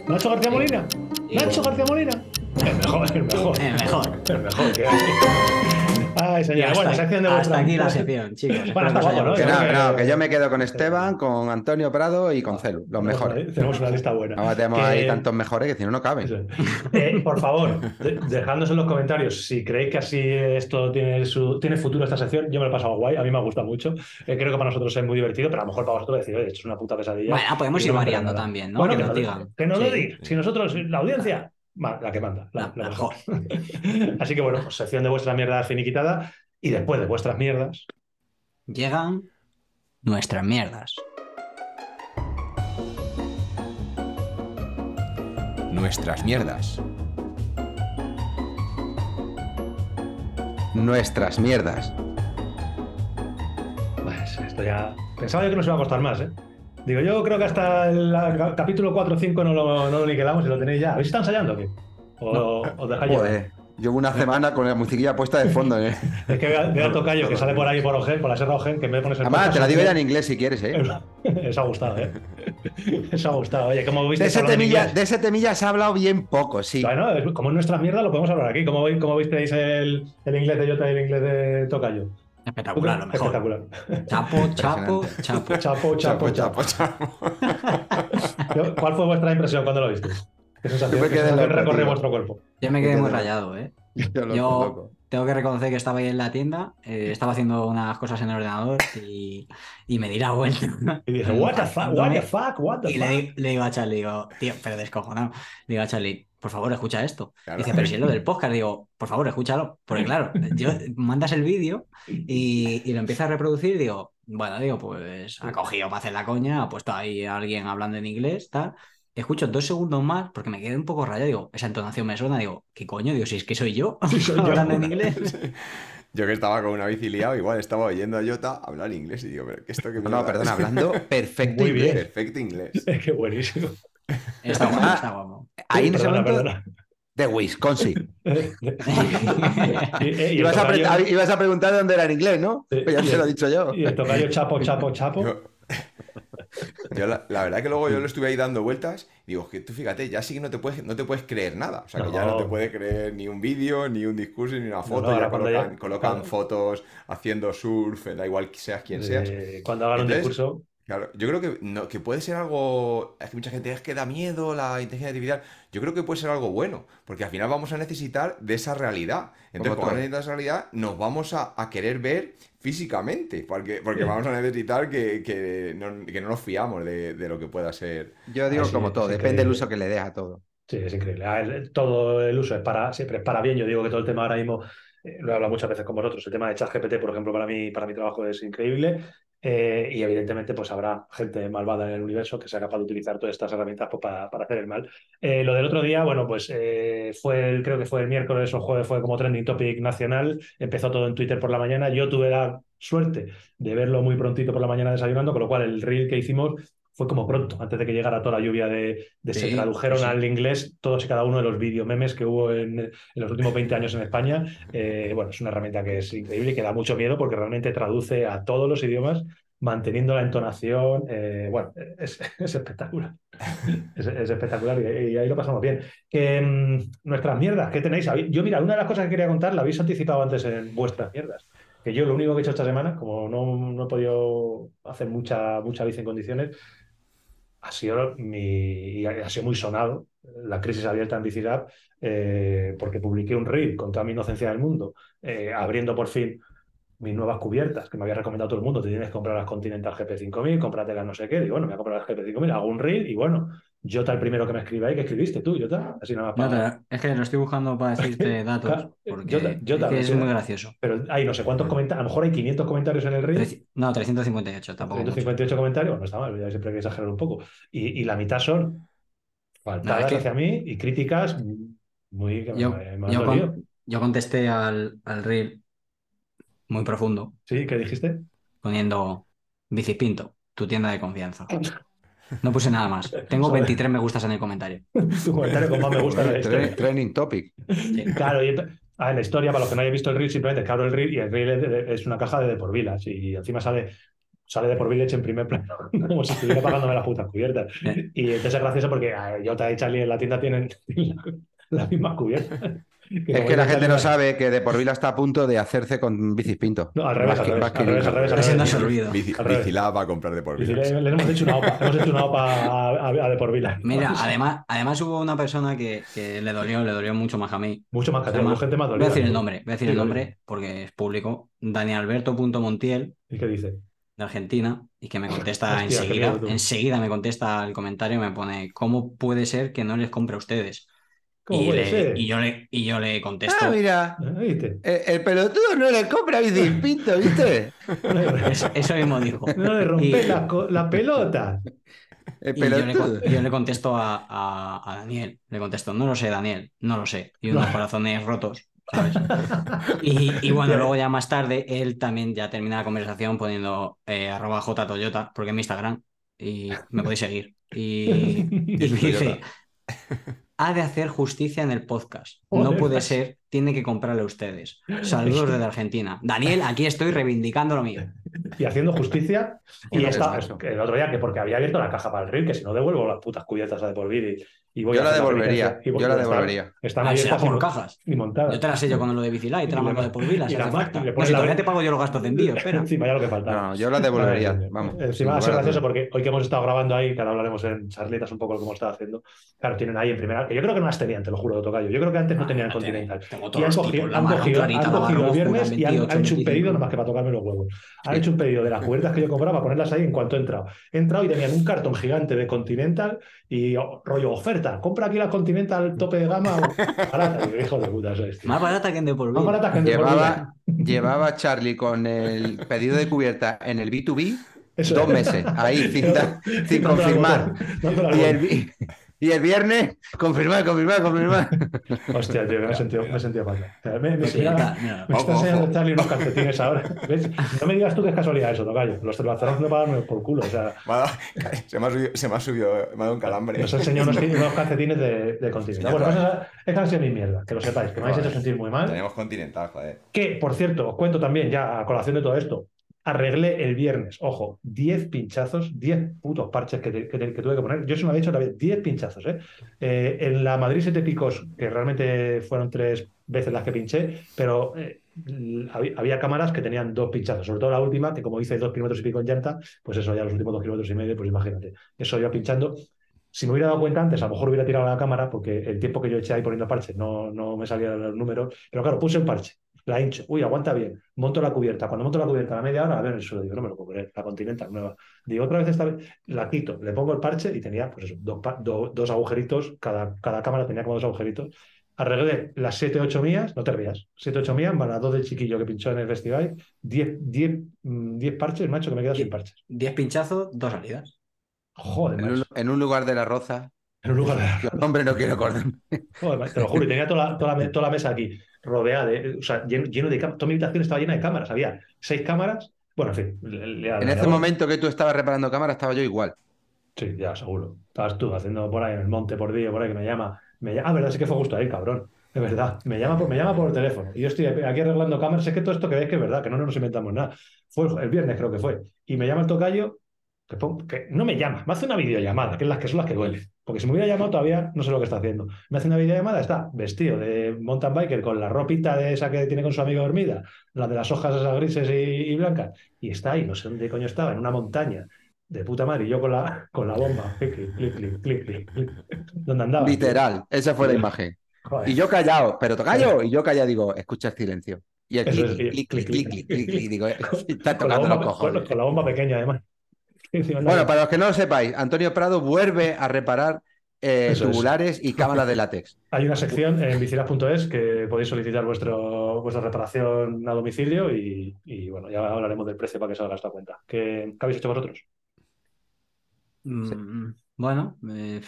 [SPEAKER 1] Nacho García Molina. Nacho García Molina. El mejor, el mejor.
[SPEAKER 4] El mejor.
[SPEAKER 1] El mejor que hay. Ay,
[SPEAKER 4] Y
[SPEAKER 1] señores.
[SPEAKER 4] hasta,
[SPEAKER 1] Bueno, sección de
[SPEAKER 4] hasta aquí la sección, chicos.
[SPEAKER 1] Bueno, está
[SPEAKER 4] haya
[SPEAKER 1] guapo, ¿no?
[SPEAKER 3] Que
[SPEAKER 1] Yo
[SPEAKER 3] no,
[SPEAKER 1] creo
[SPEAKER 3] no,
[SPEAKER 1] que-
[SPEAKER 3] que yo me quedo con Esteban, con Antonio Prado y con Celu, los mejores.
[SPEAKER 1] Tenemos una lista buena.
[SPEAKER 3] Ahora tenemos
[SPEAKER 1] Que-
[SPEAKER 3] ahí tantos mejores que si no, no caben.
[SPEAKER 1] Eh, por favor, de- dejadnos en los comentarios si creéis que así esto tiene, su, tiene futuro esta sección. Yo me lo he pasado guay, a mí me ha gustado mucho. Eh, creo que para nosotros es muy divertido, pero a lo mejor para vosotros decir, oye, esto es una puta pesadilla.
[SPEAKER 4] Bueno, podemos ir
[SPEAKER 1] no
[SPEAKER 4] variando también, ¿no?
[SPEAKER 1] Bueno,
[SPEAKER 4] que
[SPEAKER 1] que,
[SPEAKER 4] nos digan.
[SPEAKER 1] Que nos lo digan. Si nosotros, la audiencia, la que manda, la,
[SPEAKER 4] la,
[SPEAKER 1] mejor. Así que bueno, pues sección de vuestra mierda finiquitada y después de vuestras mierdas.
[SPEAKER 4] Llegan nuestras mierdas.
[SPEAKER 2] Nuestras mierdas.
[SPEAKER 3] Nuestras mierdas.
[SPEAKER 1] Pues esto ya. Pensaba yo que nos iba a costar más, ¿eh? Digo, yo creo que hasta el capítulo 4 o 5 no lo, no lo liquidamos y lo tenéis ya. ¿Habéis estado ensayando o qué? O os dejáis?
[SPEAKER 3] Joder, llevo una semana con la musiquilla puesta de fondo. ¿eh?
[SPEAKER 1] Es que veo, a Tocayo que sale por ahí por Ogen, por la Serra Ogen, que de ponerse el
[SPEAKER 3] Además, te la digo ya en inglés si quieres, ¿eh?
[SPEAKER 1] Eso ha gustado, ¿eh? Eso ha gustado. Oye, ¿cómo viste
[SPEAKER 3] De ese, temilla, de ese temilla se ha hablado bien poco, sí.
[SPEAKER 1] Bueno, es- como en nuestras mierdas lo podemos hablar aquí. ¿Cómo, veis- cómo visteis el, el inglés de Jota y el inglés de Tocayo?
[SPEAKER 4] Espectacular, lo mejor.
[SPEAKER 1] Espectacular.
[SPEAKER 4] Chapo, chapo, chapo.
[SPEAKER 1] Chapo, chapo, chapo. Yo- ¿Cuál fue vuestra impresión cuando lo visteis? ¿Qué sensación,
[SPEAKER 3] Yo me quedé tío.
[SPEAKER 1] vuestro cuerpo?
[SPEAKER 4] Yo me quedé muy rayado, ¿eh?
[SPEAKER 3] Yo loco,
[SPEAKER 4] Yo tengo que reconocer que estaba ahí en la tienda, eh, estaba haciendo unas cosas en el ordenador y, y me di la vuelta.
[SPEAKER 1] Y dije, what the fuck, what the fuck, what the
[SPEAKER 4] Y le,
[SPEAKER 1] fuck.
[SPEAKER 4] le digo a Charlie, digo, tío, pero descojonado. Le digo a Charlie, por favor, escucha esto.
[SPEAKER 2] Claro.
[SPEAKER 4] Dice, pero si es lo del podcast, digo, por favor, escúchalo. Porque claro, yo mandas el vídeo y, y lo empiezas a reproducir digo, bueno, digo, pues ha cogido para hacer la coña, ha puesto ahí a alguien hablando en inglés, tal. Escucho dos segundos más porque me quedé un poco rayado, digo, esa entonación me suena, digo, ¿qué coño? Digo, si es que soy yo
[SPEAKER 1] Sí, soy yo.
[SPEAKER 4] hablando en inglés.
[SPEAKER 2] Yo que estaba con una bici liado, igual estaba oyendo a Jota hablar inglés y digo, pero ¿qué esto que
[SPEAKER 3] No, no, perdona, hablando perfecto
[SPEAKER 1] Muy bien.
[SPEAKER 3] inglés.
[SPEAKER 2] Perfecto inglés.
[SPEAKER 1] Qué buenísimo.
[SPEAKER 4] Está guapo, está guapo.
[SPEAKER 3] Ahí en ese
[SPEAKER 1] Perdona,
[SPEAKER 3] momento,
[SPEAKER 1] perdona.
[SPEAKER 3] de Wisconsin.
[SPEAKER 1] Y, y- y el
[SPEAKER 3] Ibas a, ibas a preguntar de dónde era en inglés, ¿no?
[SPEAKER 1] Sí.
[SPEAKER 3] Pues ya te lo he dicho yo.
[SPEAKER 1] y el tocayo chapo, chapo, chapo.
[SPEAKER 2] Yo, yo la, la verdad que luego yo lo estuve ahí dando vueltas y digo, que tú fíjate, ya sí que no te puedes, no te puedes creer nada. O sea, que ya no te puedes creer ni un vídeo, ni un discurso, ni una foto.
[SPEAKER 1] no,
[SPEAKER 2] ya colocan,
[SPEAKER 1] ya-
[SPEAKER 2] colocan
[SPEAKER 1] claro.
[SPEAKER 2] fotos haciendo surf, da igual que seas quien seas.
[SPEAKER 1] Eh, cuando hagan un discurso.
[SPEAKER 2] Claro, yo creo que, no, que puede ser algo. Es que mucha gente es que da miedo la inteligencia artificial. Yo creo que puede ser algo bueno, porque al final vamos a necesitar de esa realidad. Entonces,
[SPEAKER 3] Como
[SPEAKER 2] necesitar esa realidad, nos vamos a, a querer ver físicamente, porque, porque vamos a necesitar que, que no, que no nos fiamos de, de lo que pueda ser.
[SPEAKER 3] Yo digo
[SPEAKER 1] Así
[SPEAKER 3] como todo, depende del uso que le des a todo.
[SPEAKER 1] Sí, es increíble. Ah, el- Todo el uso es para, siempre es para bien. Yo digo que todo el tema ahora mismo, eh, lo he hablado muchas veces con vosotros, el tema de ChatGPT, por ejemplo, para mí, para mi trabajo es increíble. Eh, y evidentemente, pues habrá gente malvada en el universo que sea capaz de utilizar todas estas herramientas pues, para, para hacer el mal. Eh, lo del otro día, bueno, pues eh, fue, el- creo que fue el miércoles o jueves, fue como trending topic nacional. Empezó todo en Twitter por la mañana. Yo tuve la suerte de verlo muy prontito por la mañana desayunando, con lo cual el reel que hicimos fue como pronto, antes de que llegara toda la lluvia de, de se tradujeron
[SPEAKER 4] sí.
[SPEAKER 1] al inglés todos y cada uno de los videomemes que hubo en, en los últimos 20 años en España. Eh, bueno, es una herramienta que es increíble y que da mucho miedo porque realmente traduce a todos los idiomas manteniendo la entonación. eh, bueno, es, es espectacular. Es, es espectacular y, y ahí lo pasamos bien. Que mm, nuestras mierdas, ¿qué tenéis? Yo, mira, una de las cosas que quería contar la habéis anticipado antes en vuestras mierdas. Que yo lo único que he hecho esta semana, como no, no he podido hacer mucha, mucha bici en condiciones, ha sido, ha sido muy sonado la crisis abierta en Bicilab, eh, porque publiqué un reel con toda mi inocencia del mundo, eh, abriendo por fin mis nuevas cubiertas, que me había recomendado todo el mundo, te tienes que comprar las Continental GP5000, cómpratelas no sé qué, y bueno, me voy a comprar las GP5000, hago un reel y bueno, Jota el primero que me escribe ahí, que escribiste tú, Jota, así nada más para-
[SPEAKER 4] es que lo estoy buscando para decirte datos,
[SPEAKER 1] Claro,
[SPEAKER 4] porque
[SPEAKER 1] yo ta- yo
[SPEAKER 4] es que
[SPEAKER 1] también,
[SPEAKER 4] es
[SPEAKER 1] sí.
[SPEAKER 4] muy gracioso.
[SPEAKER 1] Pero hay no sé cuántos comentarios, a lo mejor hay 500 comentarios en el reel.
[SPEAKER 4] No, 358, tampoco. mucho.
[SPEAKER 1] 158 comentarios, no está mal, ya siempre hay que exagerar un poco. Y, y la mitad son faltadas
[SPEAKER 4] No, es que-
[SPEAKER 1] hacia mí y críticas muy me-
[SPEAKER 4] Yo,
[SPEAKER 1] me, han
[SPEAKER 4] yo,
[SPEAKER 1] dolido.
[SPEAKER 4] con- yo contesté al, al reel muy profundo,
[SPEAKER 1] ¿Sí? ¿Qué dijiste?
[SPEAKER 4] poniendo Bicipinto, tu tienda de confianza. No puse nada más. Tengo
[SPEAKER 1] Joder.
[SPEAKER 4] 23 me gustas en el comentario.
[SPEAKER 1] Tu comentario con más me gusta la historia.
[SPEAKER 3] Trending topic.
[SPEAKER 1] Claro, y ah, en la historia, para los que no hayan visto el reel, simplemente es que abro el reel y el reel es, una caja de, de por vilas y encima sale, sale de por en primer plano, como si estuviera pagándome las putas cubiertas.
[SPEAKER 4] Eh.
[SPEAKER 1] Y entonces es gracioso porque Jota y Charlie en la tienda tienen la, las mismas
[SPEAKER 3] Es que la gente no sabe que de por vida está a punto de hacerse con bicis pinto.
[SPEAKER 1] No, al revés, al revés, al revés, al revés, al
[SPEAKER 4] no se olvida.
[SPEAKER 2] Bicilab va a comprar de por vida.
[SPEAKER 1] le, le hemos hecho una OPA, hemos hecho una OPA a, a, a de por vila.
[SPEAKER 4] Mira, además, además hubo una persona que, que le dolió, le dolió mucho más a mí.
[SPEAKER 1] Mucho más que a
[SPEAKER 4] Se
[SPEAKER 1] ti,
[SPEAKER 4] llama-
[SPEAKER 1] hubo gente más
[SPEAKER 4] Voy a
[SPEAKER 1] dolida.
[SPEAKER 4] decir el nombre, voy a decir el nombre porque es público. Danialberto.montiel
[SPEAKER 1] ¿Y qué dice?
[SPEAKER 4] de Argentina y que me contesta
[SPEAKER 1] Hostia,
[SPEAKER 4] enseguida, enseguida me contesta el comentario y me pone ¿cómo puede ser que no les compre a ustedes?
[SPEAKER 1] ¿Cómo
[SPEAKER 4] y,
[SPEAKER 1] puede
[SPEAKER 4] le-
[SPEAKER 1] ser?
[SPEAKER 4] y yo le, y yo le contesto
[SPEAKER 3] Ah, mira.
[SPEAKER 1] Ah, ¿Viste?
[SPEAKER 3] El, el pelotudo no le compra bicis pinto, ¿viste?
[SPEAKER 4] eso, eso mismo dijo.
[SPEAKER 1] No le rompes las pelotas.
[SPEAKER 3] El
[SPEAKER 4] Y yo le, yo contesto a, a- a Daniel, le contesto, no lo sé, Daniel, no lo sé. Y unos corazones rotos, ¿sabes? Y, y bueno, luego ya más tarde, él también ya termina la conversación poniendo eh, arroba jtoyota, porque es mi Instagram, y me podéis seguir. Y, y me
[SPEAKER 2] es
[SPEAKER 4] dice,
[SPEAKER 2] Toyota.
[SPEAKER 4] Ha de hacer justicia en el podcast. No puede ser, tiene que comprarle a ustedes. Saludos desde Argentina. Daniel, aquí estoy reivindicando lo mío.
[SPEAKER 1] y haciendo justicia. Y esta,
[SPEAKER 3] macho.
[SPEAKER 1] el otro día, que porque había abierto la caja para el río, que si no devuelvo las putas cubiertas a de vida y, y voy
[SPEAKER 3] Yo
[SPEAKER 1] a
[SPEAKER 3] la devolvería,
[SPEAKER 1] penitencia. Y voy-
[SPEAKER 3] yo la devolvería.
[SPEAKER 1] Están
[SPEAKER 4] Ah,
[SPEAKER 1] abiertas
[SPEAKER 4] por cajas.
[SPEAKER 1] y montadas.
[SPEAKER 4] Yo te la sello con lo de Bicilá y te la
[SPEAKER 1] Y
[SPEAKER 4] mando de por si
[SPEAKER 1] la
[SPEAKER 4] falta. No, si todavía
[SPEAKER 1] red-
[SPEAKER 4] te pago yo los gastos de envío, espera.
[SPEAKER 1] Encima ya lo que falta.
[SPEAKER 3] No, yo la devolvería, vamos.
[SPEAKER 1] Encima va a ser gracioso porque hoy que hemos estado grabando ahí, que ahora hablaremos en charletas un poco de cómo estaba haciendo. Claro, tienen ahí en primera. Que yo creo que no las tenían, te lo juro, Tocayo. Yo creo que antes no tenían
[SPEAKER 4] Ah,
[SPEAKER 1] Continental. Y
[SPEAKER 4] todos
[SPEAKER 1] han
[SPEAKER 4] los
[SPEAKER 1] cogido,
[SPEAKER 4] tipos, la
[SPEAKER 1] han
[SPEAKER 4] marrón
[SPEAKER 1] cogido,
[SPEAKER 4] clarita,
[SPEAKER 1] han
[SPEAKER 4] la
[SPEAKER 1] cogido el viernes y han,
[SPEAKER 4] 28,
[SPEAKER 1] han hecho un
[SPEAKER 4] 25.
[SPEAKER 1] pedido nomás que para tocarme los huevos. Han
[SPEAKER 3] Sí.
[SPEAKER 1] hecho un pedido de las cubiertas que yo compraba para ponerlas ahí en cuanto he entrado. He entrado y tenían un cartón gigante de Continental y oh, rollo oferta. Compra aquí la Continental tope de gama barata. Hijo de puta, tío.
[SPEAKER 4] Más barata que en de por
[SPEAKER 1] Más
[SPEAKER 4] vida.
[SPEAKER 1] barata que en.
[SPEAKER 3] Llevaba, llevaba Charlie con el pedido de cubierta en el B2B
[SPEAKER 1] Eso
[SPEAKER 3] dos
[SPEAKER 1] es.
[SPEAKER 3] meses, ahí, sin, sin confirmar. Y el, y el viernes, confirmar, confirmar, confirmar.
[SPEAKER 1] Hostia, tío, que me he sentido, me he sentido sea, Me, me, mira, me está enseñando. Charlie unos calcetines ahora. ¿Ves? No me digas tú que es casualidad eso, Tocayo. Los Barcelona no pagan por culo. O sea,
[SPEAKER 2] se, me ha subido, se me ha subido, me ha dado un calambre.
[SPEAKER 1] nos ha enseñado unos, unos calcetines de, de continente.
[SPEAKER 2] Sí,
[SPEAKER 1] Bueno, es sido mi mierda, que lo sepáis, que me habéis hecho sentir muy mal.
[SPEAKER 2] Tenemos continental, joder.
[SPEAKER 1] Que, por cierto, os cuento también, ya a colación de todo esto, arreglé el viernes, ojo, 10 pinchazos, 10 putos parches que, que tuve que poner. Yo se me había dicho la vez, 10 pinchazos, ¿eh? Eh, En la Madrid 7 picos, que realmente fueron tres veces las que pinché, pero eh, había, cámaras que tenían dos pinchazos, sobre todo la última, que como hice dos kilómetros y pico en llanta, pues eso ya los últimos dos kilómetros y medio, pues imagínate, eso yo pinchando. Si me hubiera dado cuenta antes, a lo mejor hubiera tirado la cámara, porque el tiempo que yo eché ahí poniendo parches no, no me salían los números, pero claro, puse el parche la hincho, uy, aguanta bien, monto la cubierta, cuando monto la cubierta a la media hora, a ver el suelo, digo, no me lo puedo creer, la Continental nueva. Digo, otra vez esta vez, la quito, le pongo el parche y tenía, pues eso, dos, pa- do- dos agujeritos, cada, cada cámara tenía como dos agujeritos. Arreglé las 7, 8 mías, no te rías, 7, 8 mías, más las dos del chiquillo que pinchó en el festival, 10, 10, mm, 10 parches, macho, que me quedo sin parches.
[SPEAKER 4] 10 pinchazos, dos salidas.
[SPEAKER 1] Joder,
[SPEAKER 3] En un,
[SPEAKER 1] macho.
[SPEAKER 3] en un lugar de la roza.
[SPEAKER 1] En un lugar de
[SPEAKER 3] Los nombres no quiero acordar.
[SPEAKER 1] Joder, macho, te lo juro, y tenía toda la, toda la, toda la mesa aquí rodeada de, o sea, lleno, lleno de cámaras. Toda mi habitación estaba llena de cámaras. Había seis cámaras. Bueno, en fin. le- le-
[SPEAKER 3] En
[SPEAKER 1] le-
[SPEAKER 3] ese momento que tú estabas reparando cámara, estaba yo igual.
[SPEAKER 1] Sí, ya, seguro. Estabas tú haciendo por ahí en el monte por día, por ahí que me llama. Me llama ah, verdad, sí que fue justo ahí, cabrón. Es verdad. Me llama, por, me llama por teléfono. Y yo estoy aquí arreglando cámaras. Es que todo esto que veis que es verdad, que no nos inventamos nada. Fue el, el viernes, creo que fue. Y me llama el tocayo, que no me llama, me hace una videollamada, que es las que son las que duelen. Porque si me hubiera llamado todavía no sé lo que está haciendo. Me hace una videollamada, está vestido de mountain biker con la ropita de esa que tiene con su amigo dormida, la de las hojas esas grises y, y blancas, y está ahí, no sé dónde coño estaba, en una montaña de puta madre, y yo con la, con la bomba, clic, clic, clic, clic, clic, clic, clic. ¿Dónde andaba?
[SPEAKER 3] Literal, esa fue la imagen.
[SPEAKER 1] Joder.
[SPEAKER 3] Y yo callado, pero tocayo, y yo callado digo, escucha el silencio. Y el clic, clic, clic, clic, clic, clic, clic, digo, está tocando los
[SPEAKER 1] bomba, con,
[SPEAKER 3] cojones.
[SPEAKER 1] con la bomba pequeña, además.
[SPEAKER 3] Bueno, para los que no lo sepáis, Antonio Prado vuelve a reparar eh,
[SPEAKER 1] es.
[SPEAKER 3] tubulares y cámaras de látex.
[SPEAKER 1] Hay una sección en bicilas.es que podéis solicitar vuestro, vuestra reparación a domicilio y, y, bueno, ya hablaremos del precio para que salga esta cuenta. ¿Qué, qué habéis hecho vosotros?
[SPEAKER 4] Mm, Bueno, eh,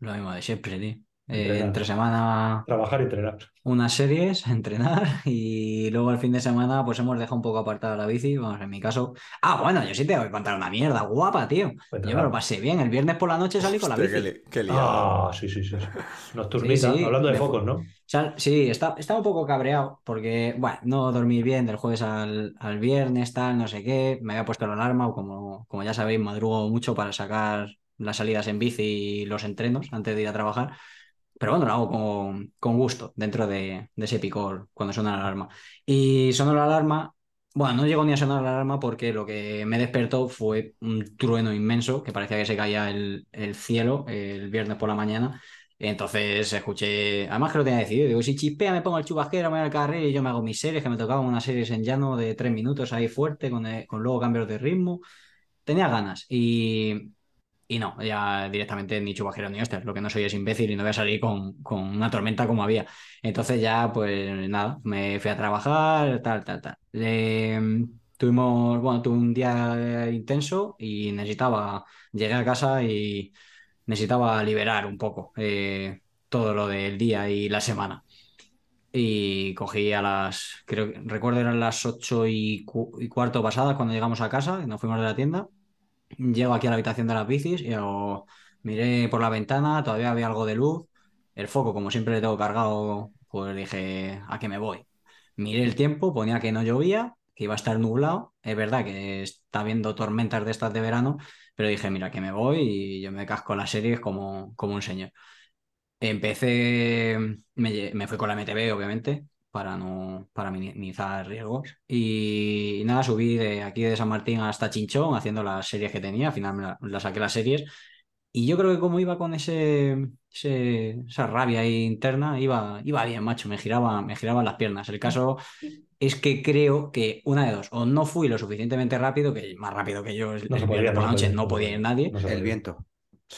[SPEAKER 4] lo mismo de siempre, tío. Eh, entre semana
[SPEAKER 1] Trabajar y entrenar.
[SPEAKER 4] unas series, entrenar y luego el fin de semana pues hemos dejado un poco apartada la bici, vamos, en mi caso. Ah, bueno, yo sí te voy a contar una mierda guapa, tío.
[SPEAKER 1] Cuéntala.
[SPEAKER 4] Yo me lo pasé bien, el viernes por la noche salí con la
[SPEAKER 2] Hostia,
[SPEAKER 4] bici.
[SPEAKER 2] qué, li- qué liado.
[SPEAKER 1] Ah, sí, sí, sí. sí. Nocturnita,
[SPEAKER 4] Sí, sí,
[SPEAKER 1] hablando de
[SPEAKER 4] me-
[SPEAKER 1] focos, ¿no?
[SPEAKER 4] Sal- sí, está, estaba un poco cabreado porque, bueno, no dormí bien del jueves al, al viernes, tal, no sé qué. Me había puesto la alarma, o como, como ya sabéis, madrugo mucho para sacar las salidas en bici y los entrenos antes de ir a trabajar. Pero bueno, lo hago con, con gusto dentro de, ese picor cuando suena la alarma. Y sonó la alarma. Bueno, no llegó ni a sonar la alarma porque lo que me despertó fue un trueno inmenso que parecía que se caía el, el cielo el viernes por la mañana. Entonces escuché, además que lo tenía decidido, digo, si chispea me pongo el chubasquero, me voy al carril y yo me hago mis series, que me tocaban unas series en llano de tres minutos ahí fuerte, con, eh, con luego cambios de ritmo. Tenía ganas y, y no, ya directamente ni chubasquero ni hostias, lo que no soy es imbécil y no voy a salir con, con una tormenta como había. Entonces ya, pues nada, me fui a trabajar, tal, tal, tal. Tuvimos, bueno, tuve un día intenso y necesitaba, llegué a casa y necesitaba liberar un poco eh, todo lo del día y la semana. Y cogí a las, creo recuerdo eran las ocho y, y cuarto pasadas cuando llegamos a casa, y nos fuimos de la tienda. Llego aquí a la habitación de las bicis y hago- miré por la ventana, todavía había algo de luz. El foco, como siempre le tengo cargado, pues dije, ¿a qué me voy? Miré el tiempo, ponía que no llovía, que iba a estar nublado. Es verdad que está viendo tormentas de estas de verano, pero dije, mira, que me voy y yo me casco las series como, como un señor. Empecé, me, me fui con la MTV, obviamente, para no, para minimizar riesgos. Y, nada, subí de aquí de San Martín hasta Chinchón haciendo las series que tenía. Al final me la, las saqué las series. Y yo creo que como iba con ese, ese- esa rabia ahí interna, iba, iba bien, macho, me giraba, me giraban las piernas. El caso es que creo que una de dos, o no fui lo suficientemente rápido, que más rápido que yo
[SPEAKER 1] No
[SPEAKER 4] el
[SPEAKER 1] podía,
[SPEAKER 4] por
[SPEAKER 1] no
[SPEAKER 4] la noche
[SPEAKER 1] podía,
[SPEAKER 4] no podía ir nadie,
[SPEAKER 1] No
[SPEAKER 3] El viento.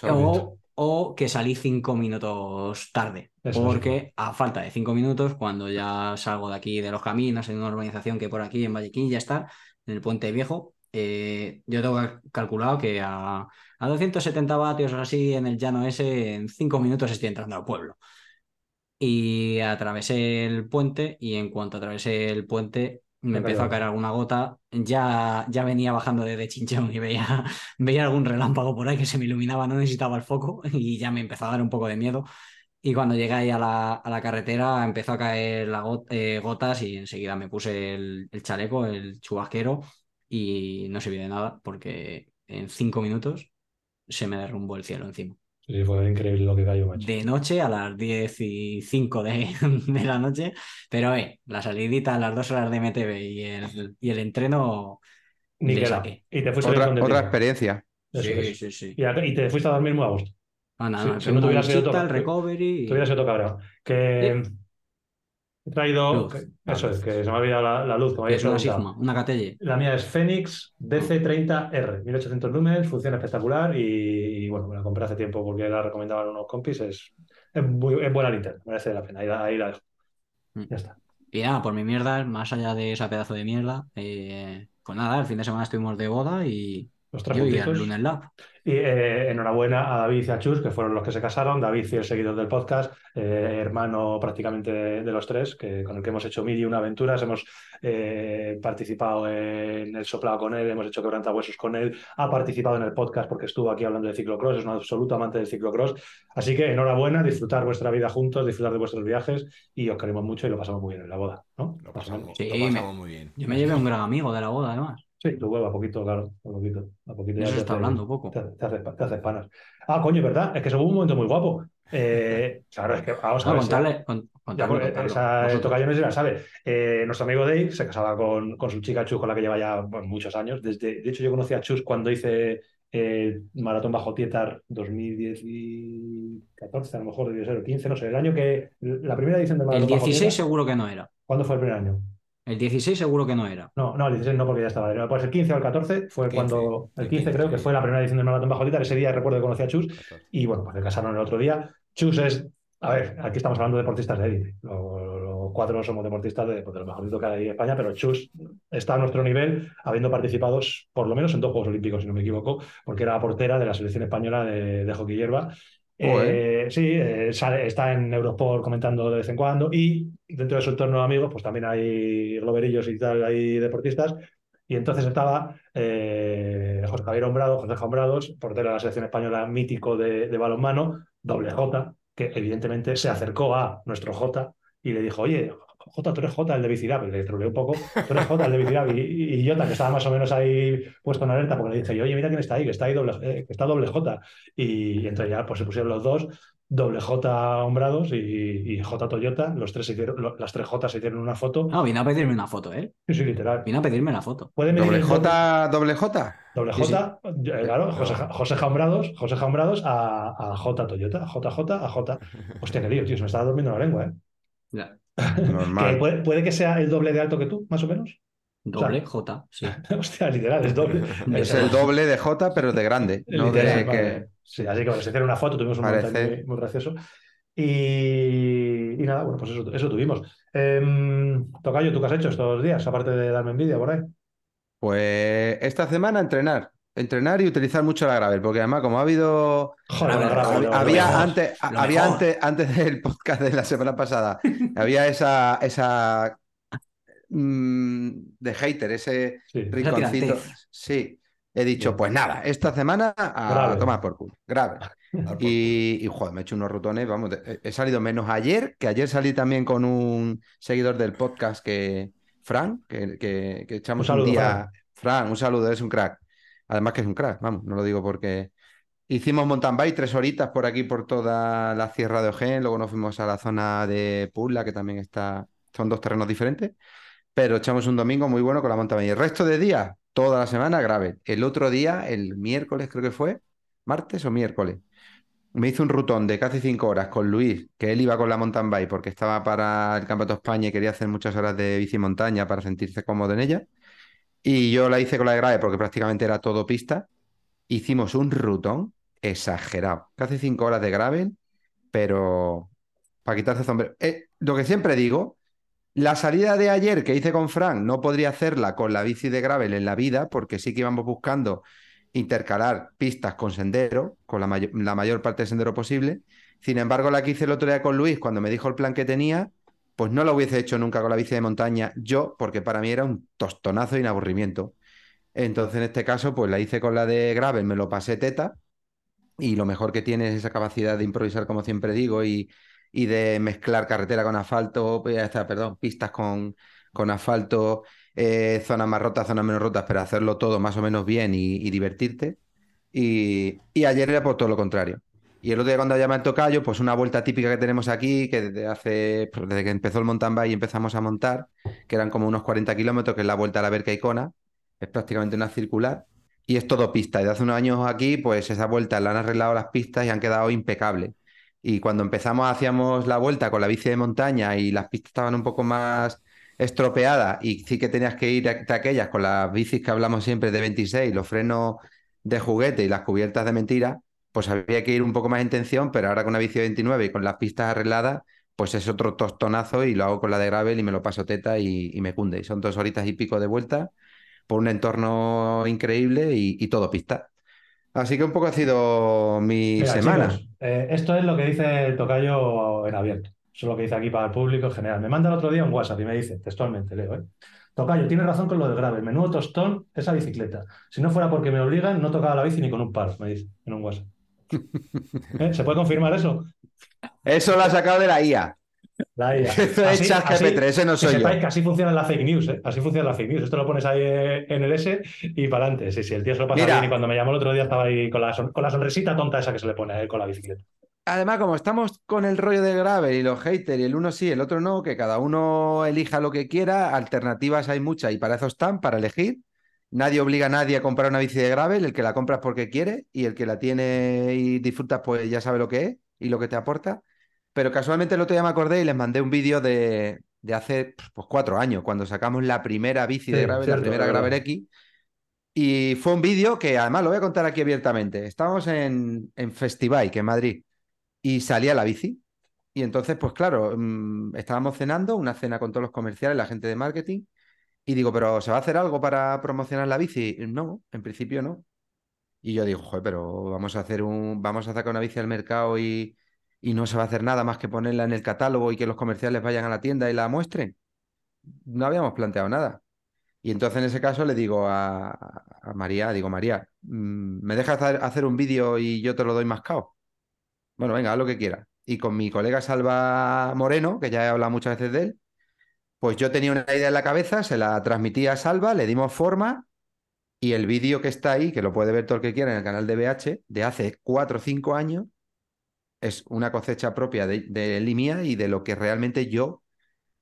[SPEAKER 4] o, o que salí cinco minutos tarde,
[SPEAKER 1] Eso,
[SPEAKER 4] porque a falta de cinco minutos, cuando ya salgo de aquí de los caminos, en una urbanización que por aquí en Vallequín ya está, en el Puente Viejo, eh, yo tengo cal- calculado que a, a 270 vatios o así en el llano ese, en cinco minutos estoy entrando al pueblo. Y atravesé el puente y en cuanto atravesé el puente me empezó a caer alguna gota. Ya, ya venía bajando desde Chinchón y veía, veía algún relámpago por ahí que se me iluminaba, no necesitaba el foco y ya me empezó a dar un poco de miedo. Y cuando llegué ahí a la, a la carretera empezó a caer la eh, gotas y enseguida me puse el, el chaleco, el chubasquero y no sirvió de nada porque en cinco minutos se me derrumbó el cielo encima.
[SPEAKER 1] Sí, fue increíble lo que cayó, macho.
[SPEAKER 4] De noche a las 10 y 5 de, de la noche, pero eh, la salidita a las dos horas de MTV y el, y el entreno
[SPEAKER 1] Ni queda.
[SPEAKER 4] saqué.
[SPEAKER 1] Y te fuiste
[SPEAKER 3] Otra, otra experiencia.
[SPEAKER 1] Eso
[SPEAKER 4] Sí, sí, sí.
[SPEAKER 1] Y, a- y te fuiste a dormir muy a gusto.
[SPEAKER 4] Ah, nada,
[SPEAKER 1] Si-
[SPEAKER 4] nada,
[SPEAKER 1] si no te
[SPEAKER 4] una
[SPEAKER 1] hubieras ido
[SPEAKER 4] duchita,
[SPEAKER 1] todo-
[SPEAKER 4] el recovery.
[SPEAKER 1] Te hubieras ido todo cabreado. He traído.
[SPEAKER 4] Luz.
[SPEAKER 1] eso es, que se me ha olvidado la, la luz, habéis
[SPEAKER 4] Es una. Sigma, una Catelle.
[SPEAKER 1] La mía es Phoenix DC30R, 1800 lumens, funciona espectacular y, y, bueno, me la compré hace tiempo porque la recomendaban unos compis. Es, es, muy, es buena linterna, merece la pena. Ahí, la- ahí la dejo.
[SPEAKER 4] Mm.
[SPEAKER 1] Ya está.
[SPEAKER 4] Y nada, por mi mierda, más allá de esa pedazo de mierda, eh, pues nada, el fin de semana estuvimos de boda y
[SPEAKER 1] Los tres
[SPEAKER 4] yo y al Lunes Lab.
[SPEAKER 1] Y eh, enhorabuena a David y a Chus, que fueron los que se casaron. David, fiel seguidor del podcast, eh, hermano prácticamente de, de los tres, que, con el que hemos hecho mil y una aventuras. Hemos eh, participado en el soplado con él, hemos hecho quebrantahuesos con él. Ha participado en el podcast porque estuvo aquí hablando de ciclocross, es un absoluto amante del ciclocross. Así que enhorabuena, disfrutar vuestra vida juntos, disfrutar de vuestros viajes y os queremos mucho y lo pasamos muy bien en la boda. ¿no?
[SPEAKER 2] Lo pasamos,
[SPEAKER 4] Sí,
[SPEAKER 2] lo pasamos muy bien.
[SPEAKER 4] Yo me llevé un gran amigo de la boda, además.
[SPEAKER 1] Sí, tu huevo, a poquito, claro, a poquito, a poquito.
[SPEAKER 4] De
[SPEAKER 1] ya te
[SPEAKER 4] se está
[SPEAKER 1] hace-
[SPEAKER 4] hablando poco.
[SPEAKER 1] Te, te haces, te panas. Ah, coño, ¿verdad? Es que eso fue un momento muy guapo. Eh, claro, es que vamos a
[SPEAKER 4] No,
[SPEAKER 1] ver.
[SPEAKER 4] contarle, con-
[SPEAKER 1] Ya,
[SPEAKER 4] contarlo,
[SPEAKER 1] porque
[SPEAKER 4] contarlo.
[SPEAKER 1] esa el tocayo no se la sabe. Eh, nuestro amigo Dave se casaba con, con su chica Chus, con la que lleva ya bueno, muchos años. Desde, de hecho, yo conocí a Chus cuando hice eh, Maratón Bajo Tietar 2014, a lo mejor debió ser, o 15, no sé, el año que. La primera edición
[SPEAKER 4] El
[SPEAKER 1] Maratón Bajo
[SPEAKER 4] 16
[SPEAKER 1] Tietar.
[SPEAKER 4] seguro que no era.
[SPEAKER 1] ¿Cuándo fue el primer año?
[SPEAKER 4] El 16 seguro que no era.
[SPEAKER 1] No, no, el 16 no, porque ya estaba. Pues el 15 o el 14 fue
[SPEAKER 2] 15,
[SPEAKER 1] cuando. El
[SPEAKER 2] el
[SPEAKER 1] 15 creo que
[SPEAKER 2] 15.
[SPEAKER 1] fue la primera edición del Maratón Bajo Tietar. Ese día recuerdo que conocí a Chus. Y bueno, pues se casaron el otro día. Chus es, a ver, aquí estamos hablando de deportistas de élite. Los, los cuatro somos deportistas de, pues, de lo mejorcito que hay en España, pero Chus está a nuestro nivel, habiendo participado por lo menos en dos Juegos Olímpicos, si no me equivoco, porque era la portera de la selección española de, de hockey hierba. Eh, sí, eh, sale- está en Eurosport comentando de vez en cuando y dentro de su entorno de amigos, pues también hay globerillos y tal, hay deportistas. Y entonces estaba eh, José Javier Hombrado, José Hombrados, portero de la selección española mítico de, de balonmano, doble J, que evidentemente se acercó a nuestro J y le dijo, oye, J, tú eres J, el de Bicirap, y le troleé un poco, tú eres J, el de Bicirap, y, Jota, que estaba más o menos ahí puesto en alerta, porque le dije, oye, mira quién está ahí, que está ahí doble, eh, que está doble J, y, y entonces ya pues se pusieron los dos, doble J Hombrados y, y J Toyota, los tres se hicieron, lo- las tres J se hicieron una foto,
[SPEAKER 4] No, vino a pedirme una foto, ¿eh?
[SPEAKER 1] sí, sí, literal.
[SPEAKER 4] Vino a pedirme la foto.
[SPEAKER 1] Puede
[SPEAKER 3] ¿Doble J, doble J?
[SPEAKER 1] Doble
[SPEAKER 4] Sí,
[SPEAKER 1] J, eh, claro, José, José Jambrados, José Jambrados a, a J Toyota, JJ a J. Hostia, qué lío, tío, se me estaba durmiendo la lengua, ¿eh?
[SPEAKER 4] Ya.
[SPEAKER 1] Que puede, puede que sea el doble de alto que tú, más o menos.
[SPEAKER 4] Doble J, sí.
[SPEAKER 1] Hostia, literal, es doble.
[SPEAKER 3] Es el doble de J, pero de grande. No
[SPEAKER 1] Literal,
[SPEAKER 3] de
[SPEAKER 1] vale.
[SPEAKER 3] que.
[SPEAKER 1] Sí, así que bueno, se hicieron una foto, tuvimos un
[SPEAKER 3] Parece-
[SPEAKER 1] muy, muy gracioso. Y, y nada, bueno, pues eso, eso tuvimos. Em, Tocayo, ¿tú qué has hecho estos días, aparte de darme envidia por ahí?
[SPEAKER 3] Pues esta semana entrenar. Entrenar y utilizar mucho la gravel, porque además, como ha habido.
[SPEAKER 1] Joder,
[SPEAKER 4] gravel,
[SPEAKER 3] Había,
[SPEAKER 1] mejor.
[SPEAKER 3] antes, había
[SPEAKER 4] mejor.
[SPEAKER 3] antes, antes del podcast de la semana pasada, había esa, esa mm, de hater, ese
[SPEAKER 1] Sí.
[SPEAKER 3] rinconcito. Sí, he dicho,
[SPEAKER 1] Bien.
[SPEAKER 3] pues nada, esta semana a
[SPEAKER 1] Gravel.
[SPEAKER 3] tomar por culo. Grave. Y, y, joder, me he hecho unos rutones, vamos, he, salido menos ayer, que ayer salí también con un seguidor del podcast que, Fran, que, que- que echamos
[SPEAKER 1] Un
[SPEAKER 3] día. Fran. un saludo, es un crack. Además que es un crack, vamos, no lo digo porque hicimos mountain bike tres horitas por aquí, por toda la Sierra de Ojén, luego nos fuimos a la zona de Pula, que también está, son dos terrenos diferentes, pero echamos un domingo muy bueno con la mountain bike. El resto de días, toda la semana, grave. El otro día, el miércoles creo que fue, martes o miércoles, me hice un rutón de casi cinco horas con Luis, que él iba con la mountain bike porque estaba para el Campeonato de España y quería hacer muchas horas de bici montaña para sentirse cómodo en ella. Y yo la hice con la de grave porque prácticamente era todo pista. Hicimos un rutón exagerado, casi cinco horas de gravel, pero para quitarse sombrero. Eh, lo que siempre digo, la salida de ayer que hice con Frank no podría hacerla con la bici de gravel en la vida, porque sí que íbamos buscando intercalar pistas con sendero, con la, la mayor parte de sendero posible. Sin embargo, la que hice el otro día con Luis, cuando me dijo el plan que tenía, pues no lo hubiese hecho nunca con la bici de montaña yo, porque para mí era un tostonazo y un aburrimiento. Entonces, en este caso, pues la hice con la de gravel, me lo pasé teta, y lo mejor que tiene es esa capacidad de improvisar, como siempre digo, y, y de mezclar carretera con asfalto, pues perdón, pistas con, con asfalto, eh, zonas más rotas, zonas menos rotas, pero hacerlo todo más o menos bien y, y divertirte. Y, y ayer era por todo lo contrario. Y el otro día cuando llamé al tocayo, pues una vuelta típica que tenemos aquí, que desde hace, pues desde que empezó el mountain bike y empezamos a montar, que eran como unos 40 kilómetros, que es la vuelta a la Verca Icona, es prácticamente una circular, y es todo pista. Desde hace unos años aquí, pues esa vuelta la han arreglado las pistas y han quedado impecables. Y cuando empezamos hacíamos la vuelta con la bici de montaña y las pistas estaban un poco más estropeadas y sí que tenías que ir a de aquellas con las bicis que hablamos siempre de 26, los frenos de juguete y las cubiertas de mentira, pues había que ir un poco más en tensión, pero ahora con una bici de 29 y con las pistas arregladas, pues es otro tostonazo y lo hago con la de gravel y me lo paso teta y, y me cunde. Y son dos horitas y pico de vuelta por un entorno increíble y, y todo pista. Así que un poco ha sido mi
[SPEAKER 1] Mira,
[SPEAKER 3] semana.
[SPEAKER 1] chicos, eh, esto es lo que dice el tocayo en abierto. Eso es lo que dice aquí para el público en general. Me manda el otro día un WhatsApp y me dice, textualmente, leo, ¿eh? Tocayo, tienes razón con lo del gravel. Menudo tostón esa bicicleta. Si no fuera porque me obligan, no tocaba la bici ni con un palo, me dice en un WhatsApp. ¿Eh? ¿Se puede confirmar eso?
[SPEAKER 3] Eso lo ha sacado de la IA.
[SPEAKER 1] La IA.
[SPEAKER 3] Eso es
[SPEAKER 1] Así-
[SPEAKER 3] ChatGPT, ese no
[SPEAKER 1] que
[SPEAKER 3] soy yo.
[SPEAKER 1] sepáis que así funciona la fake news, ¿eh? Así funciona la fake news. Esto lo pones ahí en el S y para adelante. Sí, sí, el tío se lo pasa
[SPEAKER 3] Mira.
[SPEAKER 1] bien y cuando me llamó el otro día estaba ahí con la, son- con la sonrisita tonta esa que se le pone a él con la bicicleta.
[SPEAKER 3] Además, como estamos con el rollo de gravel y los haters y el uno sí, el otro no, que cada uno elija lo que quiera, alternativas hay muchas y para eso están, para elegir. Nadie obliga a nadie a comprar una bici de gravel, el que la compras porque quiere y el que la tiene y disfrutas pues ya sabe lo que es y lo que te aporta. Pero casualmente el otro día me acordé y les mandé un vídeo de, de hace pues, cuatro años, cuando sacamos la primera bici de gravel,
[SPEAKER 1] cierto,
[SPEAKER 3] la primera
[SPEAKER 1] es.
[SPEAKER 3] Gravel X. Y fue un vídeo que además lo voy a contar aquí abiertamente. Estábamos en, en Festibike, en Madrid, y salía la bici. Y entonces, pues claro, mm, estábamos cenando, una cena con todos los comerciales, la gente de marketing, y digo, ¿pero se va a hacer algo para promocionar la bici? No, en principio no. Y yo digo, joder, pero vamos a hacer un, vamos a sacar una bici al mercado y, y no se va a hacer nada más que ponerla en el catálogo y que los comerciales vayan a la tienda y la muestren. No habíamos planteado nada. Y entonces en ese caso le digo a, a María, digo, María, mm, ¿me dejas hacer- un vídeo y yo te lo doy mascado? Bueno, venga, haz lo que quieras. Y con mi colega Salva Moreno, que ya he hablado muchas veces de él, pues yo tenía una idea en la cabeza, se la transmití a Salva, le dimos forma y el vídeo que está ahí, que lo puede ver todo el que quiera en el canal de BH, de hace cuatro o cinco años, es una cosecha propia de, de él y mía y de lo que realmente yo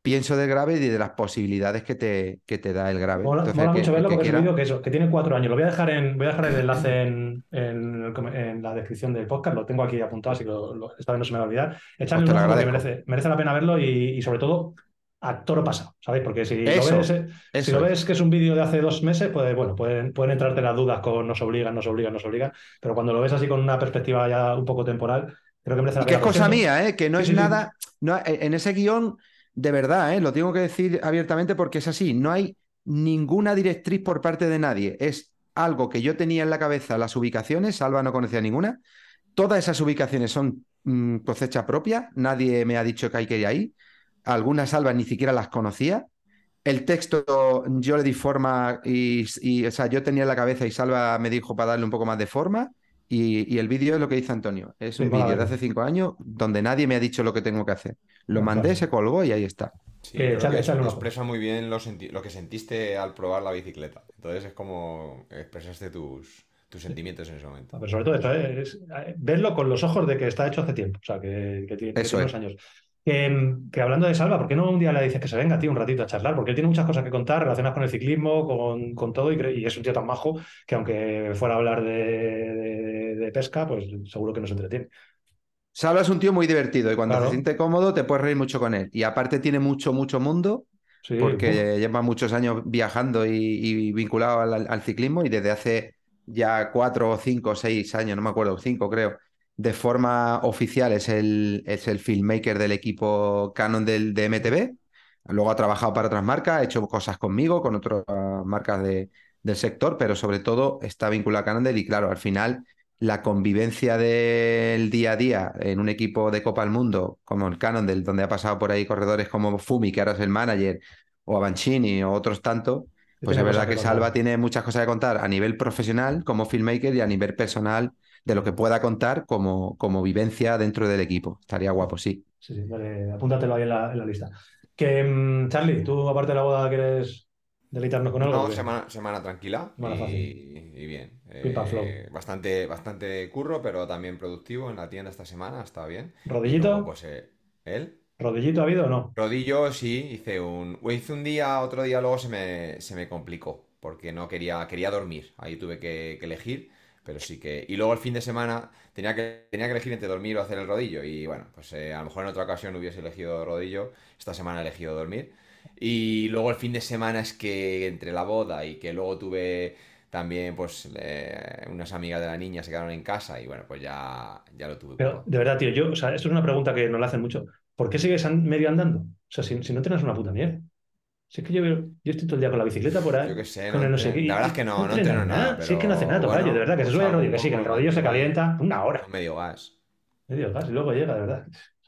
[SPEAKER 3] pienso del grave y de las posibilidades que te, que te da el grave.
[SPEAKER 1] Mola,
[SPEAKER 3] Entonces,
[SPEAKER 1] mola
[SPEAKER 3] que-
[SPEAKER 1] mucho verlo
[SPEAKER 3] que
[SPEAKER 1] porque es un vídeo que eso, que tiene cuatro años. Lo voy a dejar en, voy a dejar el enlace en, en la descripción del podcast. Lo tengo aquí apuntado, así que lo- lo- esta vez no se me va a olvidar. Echarle
[SPEAKER 3] Pues
[SPEAKER 1] un ojo porque merece, merece la pena verlo y, y sobre todo a toro pasado, ¿sabéis? Porque si
[SPEAKER 3] Eso,
[SPEAKER 1] lo ves, eh, si lo
[SPEAKER 3] es.
[SPEAKER 1] ves que es un vídeo de hace dos meses, pues bueno, pueden, pueden entrarte las dudas con nos obligan, nos obligan, nos obligan. Pero cuando lo ves así con una perspectiva ya un poco temporal, creo que merece la
[SPEAKER 3] Y que es
[SPEAKER 1] pena.
[SPEAKER 3] Cosa mía, ¿eh? que no
[SPEAKER 1] Sí,
[SPEAKER 3] es
[SPEAKER 1] sí,
[SPEAKER 3] nada. no- en ese guion, de verdad, ¿eh? lo tengo que decir abiertamente porque es así. No hay ninguna directriz por parte de nadie. Es algo que yo tenía en la cabeza, las ubicaciones, Salva no conocía ninguna. Todas esas ubicaciones son mm, cosecha propia, nadie me ha dicho que hay que ir ahí. Algunas Salva ni siquiera las conocía. El texto yo le di forma y, y, o sea, yo tenía en la cabeza y Salva me dijo para darle un poco más de forma. Y, y el vídeo es lo que dice Antonio. Es un
[SPEAKER 1] Sí,
[SPEAKER 3] vídeo
[SPEAKER 1] vale.
[SPEAKER 3] de hace cinco años donde nadie me ha dicho lo que tengo que hacer. Lo mandé, se colgó y ahí está.
[SPEAKER 2] Sí,
[SPEAKER 1] Eh, ojo.
[SPEAKER 2] expresa muy bien lo, senti- lo que sentiste al probar la bicicleta. Entonces es como expresaste tus, tus sentimientos en ese momento.
[SPEAKER 1] Pero sobre todo esto, ¿eh? es, eh, verlo con los ojos de que está hecho hace tiempo, o sea, que, que tiene, que
[SPEAKER 3] Eso
[SPEAKER 1] tiene
[SPEAKER 3] es.
[SPEAKER 1] unos años. Que, que hablando de Salva, ¿por qué no un día le dices que se venga, tío, un ratito a charlar? Porque él tiene muchas cosas que contar relacionadas con el ciclismo, con, con todo, y, y es un tío tan majo que aunque fuera a hablar de, de- de pesca, pues seguro que nos entretiene.
[SPEAKER 3] Salva es un tío muy divertido y cuando
[SPEAKER 1] Claro.
[SPEAKER 3] se siente cómodo te puedes reír mucho con él. Y aparte tiene mucho, mucho mundo
[SPEAKER 1] Sí,
[SPEAKER 3] porque lleva muchos años viajando y, y vinculado al, al ciclismo y desde hace ya cuatro, cinco, seis años, no me acuerdo, cinco creo, de forma oficial es el, es el filmmaker del equipo Canon del, de MTV. Luego ha trabajado para otras marcas, ha hecho cosas conmigo, con otras marcas de- del sector, pero sobre todo está vinculado a Cannondale y claro, al final la convivencia del día a día en un equipo de Copa del Mundo como el Cannondale, donde ha pasado por ahí corredores como Fumi, que ahora es el manager, o Avancini o otros tantos, pues es verdad que. Salva tiene muchas cosas que contar a nivel profesional como filmmaker y a nivel personal de lo que pueda contar como, como vivencia dentro del equipo. Estaría guapo, sí.
[SPEAKER 1] Sí, sí, vale, apúntatelo ahí en la, en la lista. Que, mm, Charlie, tú aparte de la boda quieres deleitarnos con algo.
[SPEAKER 2] No, semana, semana tranquila
[SPEAKER 1] Semana
[SPEAKER 2] y,
[SPEAKER 1] fácil.
[SPEAKER 2] y bien. Eh, bastante, bastante curro, pero también productivo en la tienda esta semana, está bien.
[SPEAKER 1] ¿Rodillito?
[SPEAKER 2] luego, pues eh, él.
[SPEAKER 1] ¿Rodillito ha habido o no?
[SPEAKER 2] Rodillo, sí, hice un. o Hice un día, otro día luego se me, se me complicó. Porque no quería, quería dormir. Ahí tuve que, que elegir. Pero sí que. Y luego el fin de semana tenía que, tenía que elegir entre dormir o hacer el rodillo. Y bueno, pues eh, a lo mejor en otra ocasión hubiese elegido rodillo. Esta semana he elegido dormir. Y luego el fin de semana es que entre la boda y que luego tuve también, pues, eh, unas amigas de la niña se quedaron en casa. Y bueno, pues ya, ya lo tuve.
[SPEAKER 1] Pero de verdad, tío, yo, o sea, esto es una pregunta que nos la hacen mucho. ¿Por qué sigues medio andando? O sea, si, si no tienes una puta mierda. Si es que yo, veo- yo estoy todo el día con la bicicleta por ahí.
[SPEAKER 2] Yo qué sé,
[SPEAKER 1] con
[SPEAKER 2] no
[SPEAKER 1] el no sé qué,
[SPEAKER 2] La verdad es que no, no
[SPEAKER 1] entrena
[SPEAKER 2] entreno nada,
[SPEAKER 1] Si es que no hace nada, tocayo,
[SPEAKER 2] bueno,
[SPEAKER 1] de verdad, que se sube el
[SPEAKER 2] hago
[SPEAKER 1] rodillo, que sí, que el rodillo se calienta una hora.
[SPEAKER 2] Medio gas.
[SPEAKER 1] Medio gas, y luego llega, de verdad.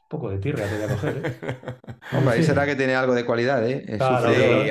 [SPEAKER 1] Poco de tirria te voy a coger, ¿eh?
[SPEAKER 3] Hombre, ahí
[SPEAKER 1] Sí.
[SPEAKER 3] será que tiene algo de cualidad, ¿eh?
[SPEAKER 1] Claro,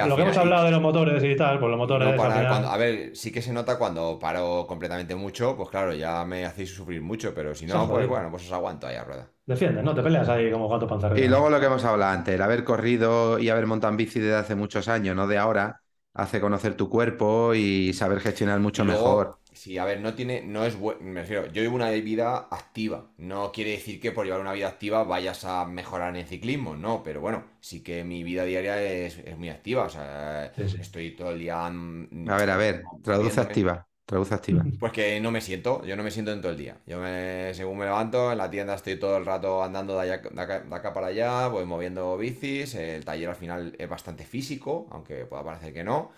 [SPEAKER 1] lo, que hemos hablado de los motores y tal, pues los motores
[SPEAKER 2] No
[SPEAKER 1] al
[SPEAKER 2] parar
[SPEAKER 1] final-
[SPEAKER 2] cuando- a ver, sí que se nota cuando paro completamente mucho, pues claro, ya me hacéis sufrir mucho, pero si no, pues bueno, pues os aguanto ahí a rueda.
[SPEAKER 1] Defiendes, ¿no? Te peleas ahí como gato panza arriba.
[SPEAKER 3] Y luego lo que hemos hablado antes, el haber corrido y haber montado en bici desde hace muchos años, no de ahora, hace conocer tu cuerpo y saber gestionar mucho
[SPEAKER 2] luego,
[SPEAKER 3] mejor.
[SPEAKER 2] Sí, a ver, no tiene, no es buen, me refiero, yo llevo una vida activa. No quiere decir que por llevar una vida activa vayas a mejorar en el ciclismo, no, pero bueno, sí que mi vida diaria es, es muy activa. O sea,
[SPEAKER 1] Sí, sí.
[SPEAKER 2] estoy todo el día. mm,
[SPEAKER 3] A ver, a ver, traduce activa, traduce activa.
[SPEAKER 2] Pues que no me siento, yo no me siento en todo el día. Yo me, según me levanto, en la tienda estoy todo el rato andando de, allá- de acá, de acá para allá, voy moviendo bicis, el taller al final es bastante físico, aunque pueda parecer que no.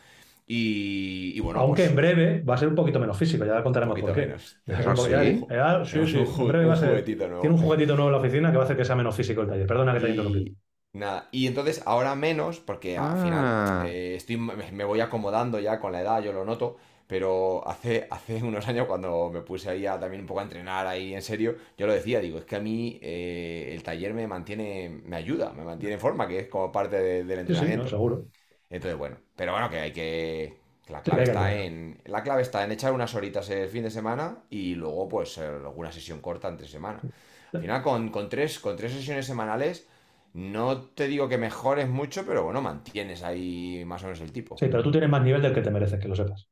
[SPEAKER 2] Y, y bueno,
[SPEAKER 1] Aunque
[SPEAKER 2] pues,
[SPEAKER 1] en breve va a ser un poquito menos físico, ya contaremos por qué.
[SPEAKER 2] menos.
[SPEAKER 1] Va a ser
[SPEAKER 3] ¿Ah,
[SPEAKER 1] un poco-
[SPEAKER 3] sí?
[SPEAKER 1] ya- ya- sí, sí,
[SPEAKER 2] Un
[SPEAKER 1] en breve va a ser-
[SPEAKER 2] nuevo.
[SPEAKER 1] Tiene un juguetito nuevo en la oficina que va a hacer que sea menos físico el taller. Perdona que te haya interrumpido.
[SPEAKER 2] Y nada, y entonces ahora menos, porque al
[SPEAKER 3] Ah.
[SPEAKER 2] final eh, estoy, me, me voy acomodando ya con la edad, yo lo noto, pero hace, hace unos años cuando me puse ahí a, también un poco a entrenar ahí en serio, yo lo decía, digo, es que a mí eh, el taller me mantiene, me ayuda, me mantiene en forma, que es como parte de- del
[SPEAKER 1] Sí, sí, no,
[SPEAKER 2] entrenamiento.
[SPEAKER 1] seguro.
[SPEAKER 2] Entonces, bueno, pero bueno, que hay que... La clave está en, la clave está en echar unas horitas el fin de semana y luego pues eh, alguna sesión corta entre semana. Al final con, con tres, con tres sesiones semanales no te digo que mejores mucho, pero bueno, mantienes ahí más o menos el tipo.
[SPEAKER 1] Sí, pero tú tienes más nivel del que te mereces, que lo sepas.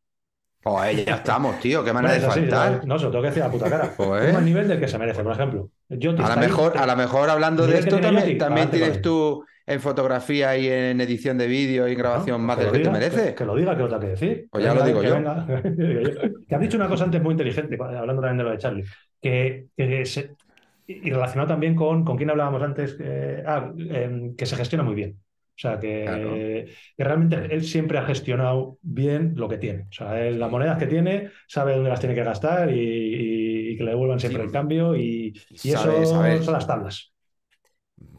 [SPEAKER 3] Joder, ya estamos, tío, qué manera
[SPEAKER 1] Bueno,
[SPEAKER 3] de
[SPEAKER 1] es
[SPEAKER 3] faltar.
[SPEAKER 1] no, se lo tengo que decir a la puta cara.
[SPEAKER 3] Joder.
[SPEAKER 1] Tienes más nivel del que se merece, por ejemplo. Te
[SPEAKER 3] A lo
[SPEAKER 1] ahí,
[SPEAKER 3] mejor,
[SPEAKER 1] te-
[SPEAKER 3] a lo mejor hablando de esto también,
[SPEAKER 1] adelante
[SPEAKER 3] tienes tú en fotografía y en edición de vídeo y en grabación
[SPEAKER 1] ¿no?
[SPEAKER 3] más del
[SPEAKER 1] lo
[SPEAKER 3] que te
[SPEAKER 1] diga,
[SPEAKER 3] merece.
[SPEAKER 1] Que, que lo diga, que lo tenga que decir.
[SPEAKER 3] Pues ya lo digo
[SPEAKER 1] que
[SPEAKER 3] yo.
[SPEAKER 1] venga. que has dicho una cosa antes muy inteligente, hablando también de lo de Charlie, que, que se- y relacionado también con, con quién hablábamos antes, que- ah, em, que se gestiona muy bien. O sea, que,
[SPEAKER 3] Claro.
[SPEAKER 1] que realmente él siempre ha gestionado bien lo que tiene. O sea, él, las monedas que tiene, sabe dónde las tiene que gastar y, y- y que le devuelvan siempre
[SPEAKER 2] Sí.
[SPEAKER 1] el cambio y, y
[SPEAKER 2] Sabe-
[SPEAKER 1] eso
[SPEAKER 2] sabe-
[SPEAKER 1] son las tablas.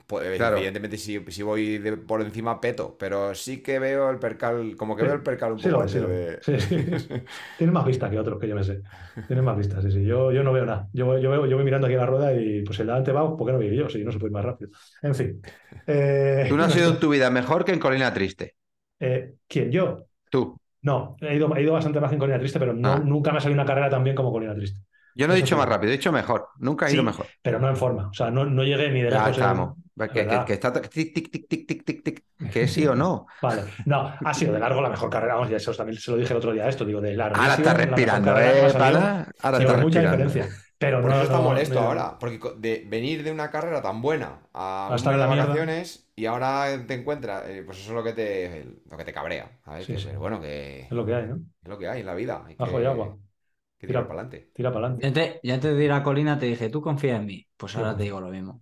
[SPEAKER 2] Pues,
[SPEAKER 3] Claro.
[SPEAKER 2] Evidentemente, si, si voy de- por encima, peto. Pero sí que veo el percal, como que veo el percal un
[SPEAKER 1] Sí,
[SPEAKER 2] poco
[SPEAKER 1] sí, lo
[SPEAKER 2] de-
[SPEAKER 1] Sí, sí. Tiene más vista que otros que yo me sé. Tiene más vista, sí, sí. Yo, yo no veo nada. Yo, voy- yo, veo- yo voy mirando aquí a la rueda y pues el de adelante va, ¿por qué no voy yo? Si no se puede ir más rápido. En fin. Eh,
[SPEAKER 3] Tú no has sido en tu vida mejor que en Colina Triste.
[SPEAKER 1] eh, ¿Quién? ¿Yo?
[SPEAKER 3] Tú.
[SPEAKER 1] No, he ido, he ido bastante más en Colina Triste, pero no,
[SPEAKER 3] Ah.
[SPEAKER 1] nunca me ha salido una carrera tan bien como Colina Triste.
[SPEAKER 3] Yo no he dicho más rápido, he dicho mejor. Nunca he ido
[SPEAKER 1] Sí,
[SPEAKER 3] mejor.
[SPEAKER 1] Pero no en forma. O sea, no, no llegué ni de
[SPEAKER 3] Ya
[SPEAKER 1] lejos. en-
[SPEAKER 3] estamos. Que, que- que está tic, tic, tic, tic, tic, tic, tic. Que sí o no.
[SPEAKER 1] Vale. No, ha sido de largo la mejor carrera. Vamos, ya eso también se lo dije el otro día esto, digo, de largo.
[SPEAKER 3] Ahora está respirando, ¿eh? Ahora está
[SPEAKER 1] con mucha
[SPEAKER 3] respirando.
[SPEAKER 1] diferencia. Pero
[SPEAKER 2] Por
[SPEAKER 1] no,
[SPEAKER 2] eso está
[SPEAKER 1] no-
[SPEAKER 2] molesto
[SPEAKER 1] no-
[SPEAKER 2] ahora, porque de venir de una carrera tan buena a
[SPEAKER 1] A estar en
[SPEAKER 2] mes de
[SPEAKER 1] la mierda.
[SPEAKER 2] vacaciones y ahora te encuentras, eh, pues eso es lo que te, lo que te cabrea.
[SPEAKER 1] Sí,
[SPEAKER 2] Que,
[SPEAKER 1] sí.
[SPEAKER 2] pero bueno, que
[SPEAKER 1] Es lo que hay, ¿no?
[SPEAKER 2] es lo que hay en la vida. Hay
[SPEAKER 1] Ajo
[SPEAKER 2] que,
[SPEAKER 1] y agua.
[SPEAKER 2] Que
[SPEAKER 1] Tira.
[SPEAKER 2] para adelante.
[SPEAKER 1] Tira para adelante.
[SPEAKER 4] Ya antes, ya ir a Colina te dije, tú confía en mí. Pues ahora te digo lo mismo.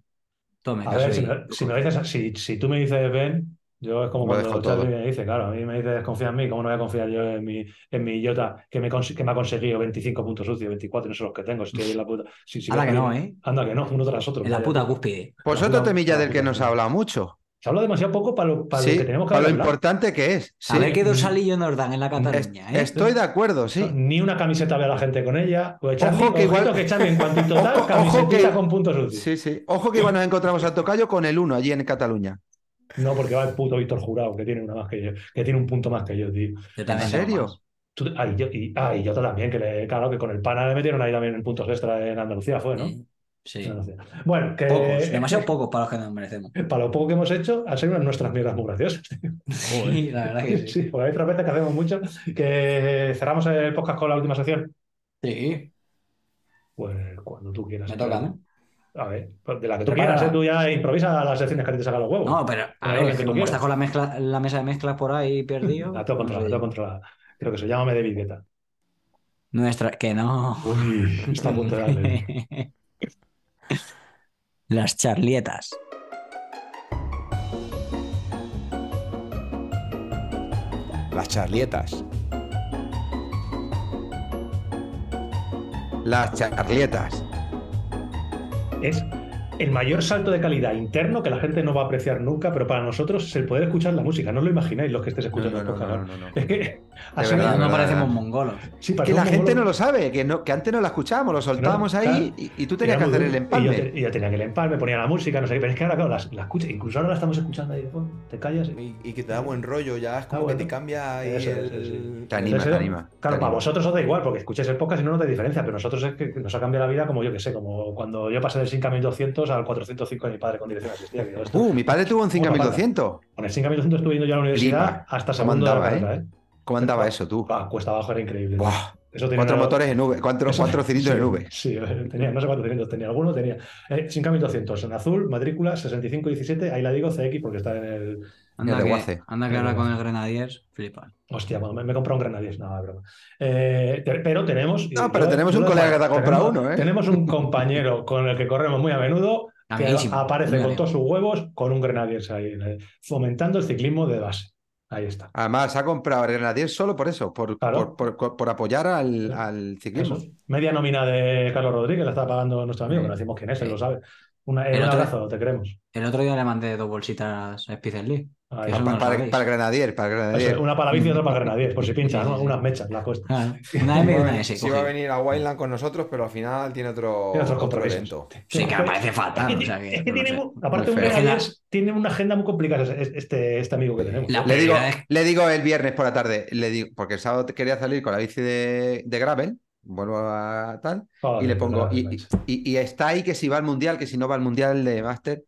[SPEAKER 4] Tome
[SPEAKER 1] A
[SPEAKER 4] caso
[SPEAKER 1] ver, si me, si me dices, si, si tú me dices ven, yo es como
[SPEAKER 3] Lo
[SPEAKER 1] cuando. Charlie me dice, claro, a mí me dices confía en mí, ¿cómo no voy a confiar yo en mi, en mi Iota que me, que me ha conseguido 25 puntos sucios, 24, no son los que tengo, estoy en la puta. Si,
[SPEAKER 4] Anda que no, ¿eh?
[SPEAKER 1] Anda que no, uno tras otro.
[SPEAKER 4] En la puta cúspide.
[SPEAKER 3] Pues
[SPEAKER 1] La
[SPEAKER 3] otro
[SPEAKER 1] puta-
[SPEAKER 3] temilla
[SPEAKER 1] la
[SPEAKER 3] del que nos ha
[SPEAKER 1] puta.
[SPEAKER 3] hablado mucho.
[SPEAKER 1] Se habla demasiado poco para lo, para lo
[SPEAKER 3] Sí,
[SPEAKER 1] que tenemos que
[SPEAKER 3] para lo
[SPEAKER 1] hablar.
[SPEAKER 3] importante que es.
[SPEAKER 4] A
[SPEAKER 3] Sí.
[SPEAKER 4] ver qué dorsalillo nos dan en la
[SPEAKER 3] Es-
[SPEAKER 4] Cataluña, ¿eh?
[SPEAKER 3] Estoy de acuerdo, sí.
[SPEAKER 1] Ni una camiseta ve a la gente con ella. Pues Charlie,
[SPEAKER 3] Ojo que igual-
[SPEAKER 1] que Charlie en cuantito tal,
[SPEAKER 3] Ojo- ojo
[SPEAKER 1] camisetita
[SPEAKER 3] que-
[SPEAKER 1] con puntos sucios.
[SPEAKER 3] Sí, sí. Ojo que igual nos encontramos al tocayo con el 1 allí en Cataluña.
[SPEAKER 1] No, porque va el puto Víctor Jurado, que tiene una más que yo, que tiene un punto más que yo, tío.
[SPEAKER 3] ¿En serio?
[SPEAKER 1] Tú- ah, y yo, y, ah, y yo también, que le, claro, que con el pana le metieron ahí también en puntos extra en Andalucía, fue, ¿no?
[SPEAKER 4] Sí. Sí.
[SPEAKER 1] Bueno, que
[SPEAKER 4] Pocos, demasiado pocos para los que nos merecemos.
[SPEAKER 1] para lo poco que hemos hecho, han sido nuestras mierdas muy graciosas.
[SPEAKER 4] Sí, la verdad que sí.
[SPEAKER 1] Sí, porque hay otras veces que hacemos mucho. Que cerramos el podcast con la última sección.
[SPEAKER 4] Sí,
[SPEAKER 1] Pues cuando tú quieras.
[SPEAKER 4] me toca, ¿no?
[SPEAKER 1] A ver, pues de la que tú
[SPEAKER 4] Prepara.
[SPEAKER 1] quieras, ¿eh? tú ya improvisa las secciones que a ti te sacan los huevos.
[SPEAKER 4] No, pero a ver,
[SPEAKER 1] que tú
[SPEAKER 4] como estás con la, mezcla, la mesa de mezclas por ahí perdido.
[SPEAKER 1] La tengo
[SPEAKER 4] no
[SPEAKER 1] controlada, la tengo controlada. Creo que se llama de.
[SPEAKER 4] Nuestra, que no.
[SPEAKER 1] Uy, está a punto de darle.
[SPEAKER 4] Las charlietas.
[SPEAKER 2] Las charlietas.
[SPEAKER 3] Las charlietas.
[SPEAKER 1] Es el mayor salto de calidad interno que la gente no va a apreciar nunca, pero para nosotros es el poder escuchar la música. No os lo imagináis los que estés escuchando
[SPEAKER 3] No, no,
[SPEAKER 1] el
[SPEAKER 3] no,
[SPEAKER 1] podcast
[SPEAKER 3] no,
[SPEAKER 1] ahora.
[SPEAKER 3] no, no.
[SPEAKER 1] Es que así
[SPEAKER 3] verdad,
[SPEAKER 4] no
[SPEAKER 3] verdad,
[SPEAKER 4] parecemos mongolos.
[SPEAKER 1] Sí,
[SPEAKER 3] Que la gente
[SPEAKER 1] mongolos.
[SPEAKER 3] no lo sabe, que, no, que antes no la escuchábamos, lo soltábamos
[SPEAKER 1] No,
[SPEAKER 3] ahí
[SPEAKER 1] claro.
[SPEAKER 3] y, y tú tenías que hacer el empalme.
[SPEAKER 1] Y yo, te- y yo tenía que el empalme, ponía la música, no sé qué, pero es que ahora, claro, la, la escucha, incluso ahora la estamos escuchando ahí de fondo, te callas. y-
[SPEAKER 2] Y, y que te da buen rollo, ya es como
[SPEAKER 1] bueno.
[SPEAKER 2] que te cambia ahí
[SPEAKER 1] Eso es,
[SPEAKER 2] el...
[SPEAKER 3] Te anima,
[SPEAKER 1] Entonces,
[SPEAKER 3] te anima.
[SPEAKER 1] Claro,
[SPEAKER 3] te
[SPEAKER 1] para vosotros os da igual, porque escucháis el podcast y no notáis diferencia, pero nosotros es que nos ha cambiado la vida como yo que sé, como cuando yo pasé del Sinca 1200 al 405 de mi padre con dirección asistida.
[SPEAKER 3] Uh, mi padre tuvo un 5200.
[SPEAKER 1] Con el Sinca 1200 estuve yendo yo a la universidad
[SPEAKER 3] Lima.
[SPEAKER 1] hasta
[SPEAKER 3] ¿Cómo
[SPEAKER 1] segundo de la
[SPEAKER 3] andaba,
[SPEAKER 1] carrera, ¿eh?
[SPEAKER 3] ¿Cómo andaba eso tú?
[SPEAKER 1] Cuesta abajo era increíble.
[SPEAKER 3] Buah,
[SPEAKER 1] Eso tenía
[SPEAKER 3] cuatro
[SPEAKER 1] una-
[SPEAKER 3] motores en V, cuatro,
[SPEAKER 1] eso-
[SPEAKER 3] cuatro cilindros
[SPEAKER 1] sí,
[SPEAKER 3] en V.
[SPEAKER 1] Sí, tenía, no sé cuántos cilindros tenía. Alguno tenía. Eh, Sinca 1200 en azul, matrícula 6517, ahí la digo CX porque está en el.
[SPEAKER 4] Anda
[SPEAKER 3] de
[SPEAKER 4] que,
[SPEAKER 3] Guace.
[SPEAKER 4] anda que ahora con el Grenadiers, flipa.
[SPEAKER 1] Hostia, bueno, me, me he comprado un Grenadier, no, broma. Eh, te- pero tenemos.
[SPEAKER 3] No, pero tenemos un colega que te ha comprado
[SPEAKER 1] tenemos-
[SPEAKER 3] uno, ¿eh?
[SPEAKER 1] Tenemos un compañero con el que corremos muy a menudo que aparece con todos sus huevos con un Grenadier ahí, fomentando el ciclismo de base. Ahí está.
[SPEAKER 3] Además, ha comprado el Grenadier solo por eso, por,
[SPEAKER 1] Claro.
[SPEAKER 3] por, por- por apoyar al, al ciclismo.
[SPEAKER 1] Eso. Media nómina de Carlos Rodríguez la está pagando nuestro amigo, que no decimos quién es, él lo sabe. Una-
[SPEAKER 4] El
[SPEAKER 1] un
[SPEAKER 4] otro-
[SPEAKER 1] abrazo, te queremos.
[SPEAKER 4] El otro día le mandé dos bolsitas Spicer Lee. Eso
[SPEAKER 1] está.
[SPEAKER 4] no
[SPEAKER 3] para, para el Grenadier, para el
[SPEAKER 1] Eso,
[SPEAKER 3] Grenadier.
[SPEAKER 1] una para la bici y otra para Grenadier, por si pincha,
[SPEAKER 4] Sí,
[SPEAKER 1] ¿no?
[SPEAKER 4] sí, sí.
[SPEAKER 1] unas mechas, la cuesta.
[SPEAKER 4] Claro, Una M y una S.
[SPEAKER 2] Sí va a venir a Wildland con nosotros, pero al final tiene otro,
[SPEAKER 1] Tiene otros
[SPEAKER 2] otro evento.
[SPEAKER 4] Sí, que me parece
[SPEAKER 1] Es
[SPEAKER 4] fatal.
[SPEAKER 1] que,
[SPEAKER 4] o sea que-
[SPEAKER 1] es que
[SPEAKER 4] no
[SPEAKER 1] tiene, aparte de. Grenadier, tiene una agenda muy complicada es- este, este amigo que tenemos.
[SPEAKER 3] Le digo,
[SPEAKER 4] es-
[SPEAKER 3] le digo el viernes por la tarde, le digo, porque el sábado quería salir con la bici de, de gravel, vuelvo a tal,
[SPEAKER 1] Joder,
[SPEAKER 3] y le pongo, y,
[SPEAKER 1] macho.
[SPEAKER 3] y- y está ahí que si va al mundial, que si no va al mundial de máster.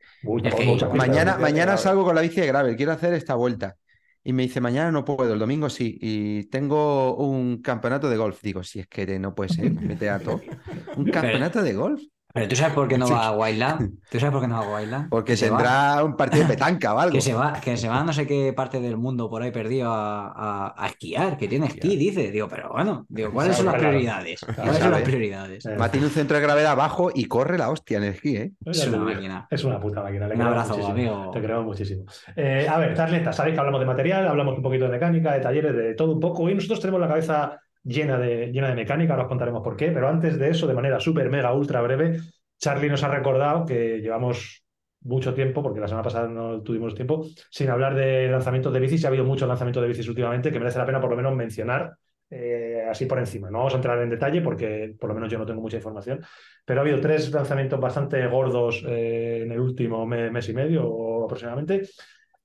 [SPEAKER 3] Mañana, mañana salgo con la bici de gravel, quiero hacer esta vuelta. Y me dice, mañana no puedo, el domingo sí. Y tengo un campeonato de golf. Digo, si es que no puede ser, vete a todo. ¿Un campeonato de golf?
[SPEAKER 4] Pero tú sabes por qué no va a Wildland. ¿Tú sabes por qué no va a Wildland?
[SPEAKER 3] Porque
[SPEAKER 4] va-
[SPEAKER 3] tendrá un partido de petanca o algo.
[SPEAKER 4] Que se va, que se va a no sé qué parte del mundo por ahí perdido a, a- a esquiar, que tiene esquí, dice. Digo, pero bueno, digo, ¿cuáles son las prioridades? ¿Cuáles son las prioridades?
[SPEAKER 3] Va, tiene un centro de gravedad bajo y corre la hostia en el esquí, ¿eh?
[SPEAKER 4] Es una máquina.
[SPEAKER 1] Es una puta máquina. le
[SPEAKER 4] Un abrazo,
[SPEAKER 1] muchísimo.
[SPEAKER 4] amigo.
[SPEAKER 1] Te queremos muchísimo. Eh, a ver, charletas, sabéis que hablamos de material, hablamos un poquito de mecánica, de talleres, de todo un poco. Hoy nosotros tenemos la cabeza llena de, llena de mecánica, ahora os contaremos por qué, pero antes de eso, de manera súper, mega, ultra breve, Charlie nos ha recordado que llevamos mucho tiempo, porque la semana pasada no tuvimos tiempo, sin hablar de lanzamientos de bicis. Ha habido muchos lanzamientos de bicis últimamente que merece la pena por lo menos mencionar eh, así por encima. No vamos a entrar en detalle porque por lo menos yo no tengo mucha información, pero ha habido tres lanzamientos bastante gordos eh, en el último mes, y medio aproximadamente.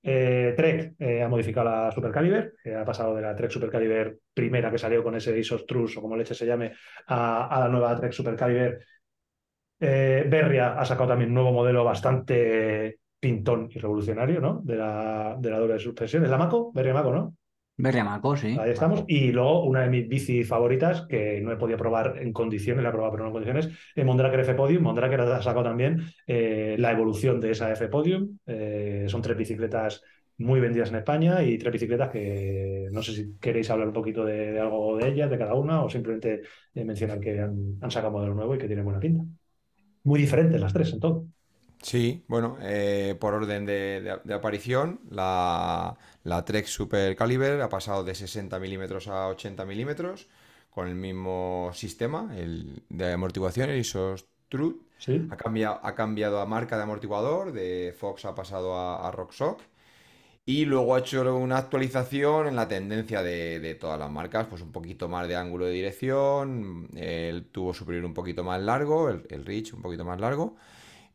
[SPEAKER 1] Eh, Trek ha modificado la Supercaliber, ha pasado de la Trek Supercaliber primera que salió con ese ISOS Trus o como leche se llame, a, la nueva Trek Supercaliber eh, Berria ha sacado también un nuevo modelo bastante pintón y revolucionario, ¿no? De la, de la doble suspensión. ¿Es la Maco? Berria Maco, ¿no?
[SPEAKER 4] Berria Maco, sí.
[SPEAKER 1] Ahí estamos. Y luego una de mis bici favoritas, que no he podido probar en condiciones, la he probado pero no en condiciones, es Mondraker F Podium. Mondraker ha sacado también eh, la evolución de esa F Podium. Eh, son tres bicicletas muy vendidas en España y tres bicicletas que no sé si queréis hablar un poquito de, algo de ellas, de cada una, o simplemente mencionar que han, sacado modelo nuevo y que tienen buena pinta muy diferentes las tres en todo.
[SPEAKER 2] Sí, bueno, eh, por orden de, aparición, la, la, Trek Super Caliber ha pasado de 60 milímetros a 80 milímetros con el mismo sistema el de amortiguación, el ISOS Truth. Ha, cambiado, ha cambiado a marca de amortiguador, de Fox ha pasado a, a RockShox y luego ha hecho una actualización en la tendencia de, todas las marcas, pues un poquito más de ángulo de dirección, el tubo superior un poquito más largo, el, el reach un poquito más largo.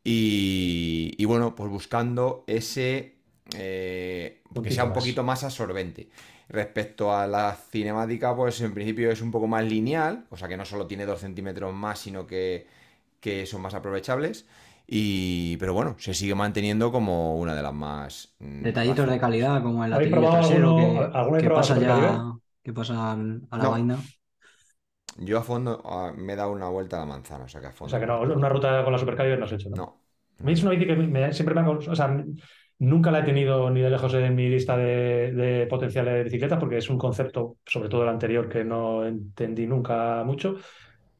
[SPEAKER 2] Y, bueno, pues buscando ese eh, que sea un poquito más absorbente. Respecto a la cinemática, pues en principio es un poco más lineal, o sea que no solo tiene 2 centímetros más, sino que, que son más aprovechables. Y, pero bueno, se sigue manteniendo como una de las más.
[SPEAKER 4] Mm, Detallitos de calidad, como el lateral trasero que, que pasa ya, que pasa a la vaina.
[SPEAKER 2] Yo a fondo me he dado una vuelta a la manzana, o sea que a fondo.
[SPEAKER 1] O sea que no, una ruta con la Supercaliber no has hecho, ¿no? No. Es una bici que siempre me ha. O sea, nunca la he tenido ni de lejos en mi lista de, de potenciales de bicicletas porque es un concepto, sobre todo el anterior, que no entendí nunca mucho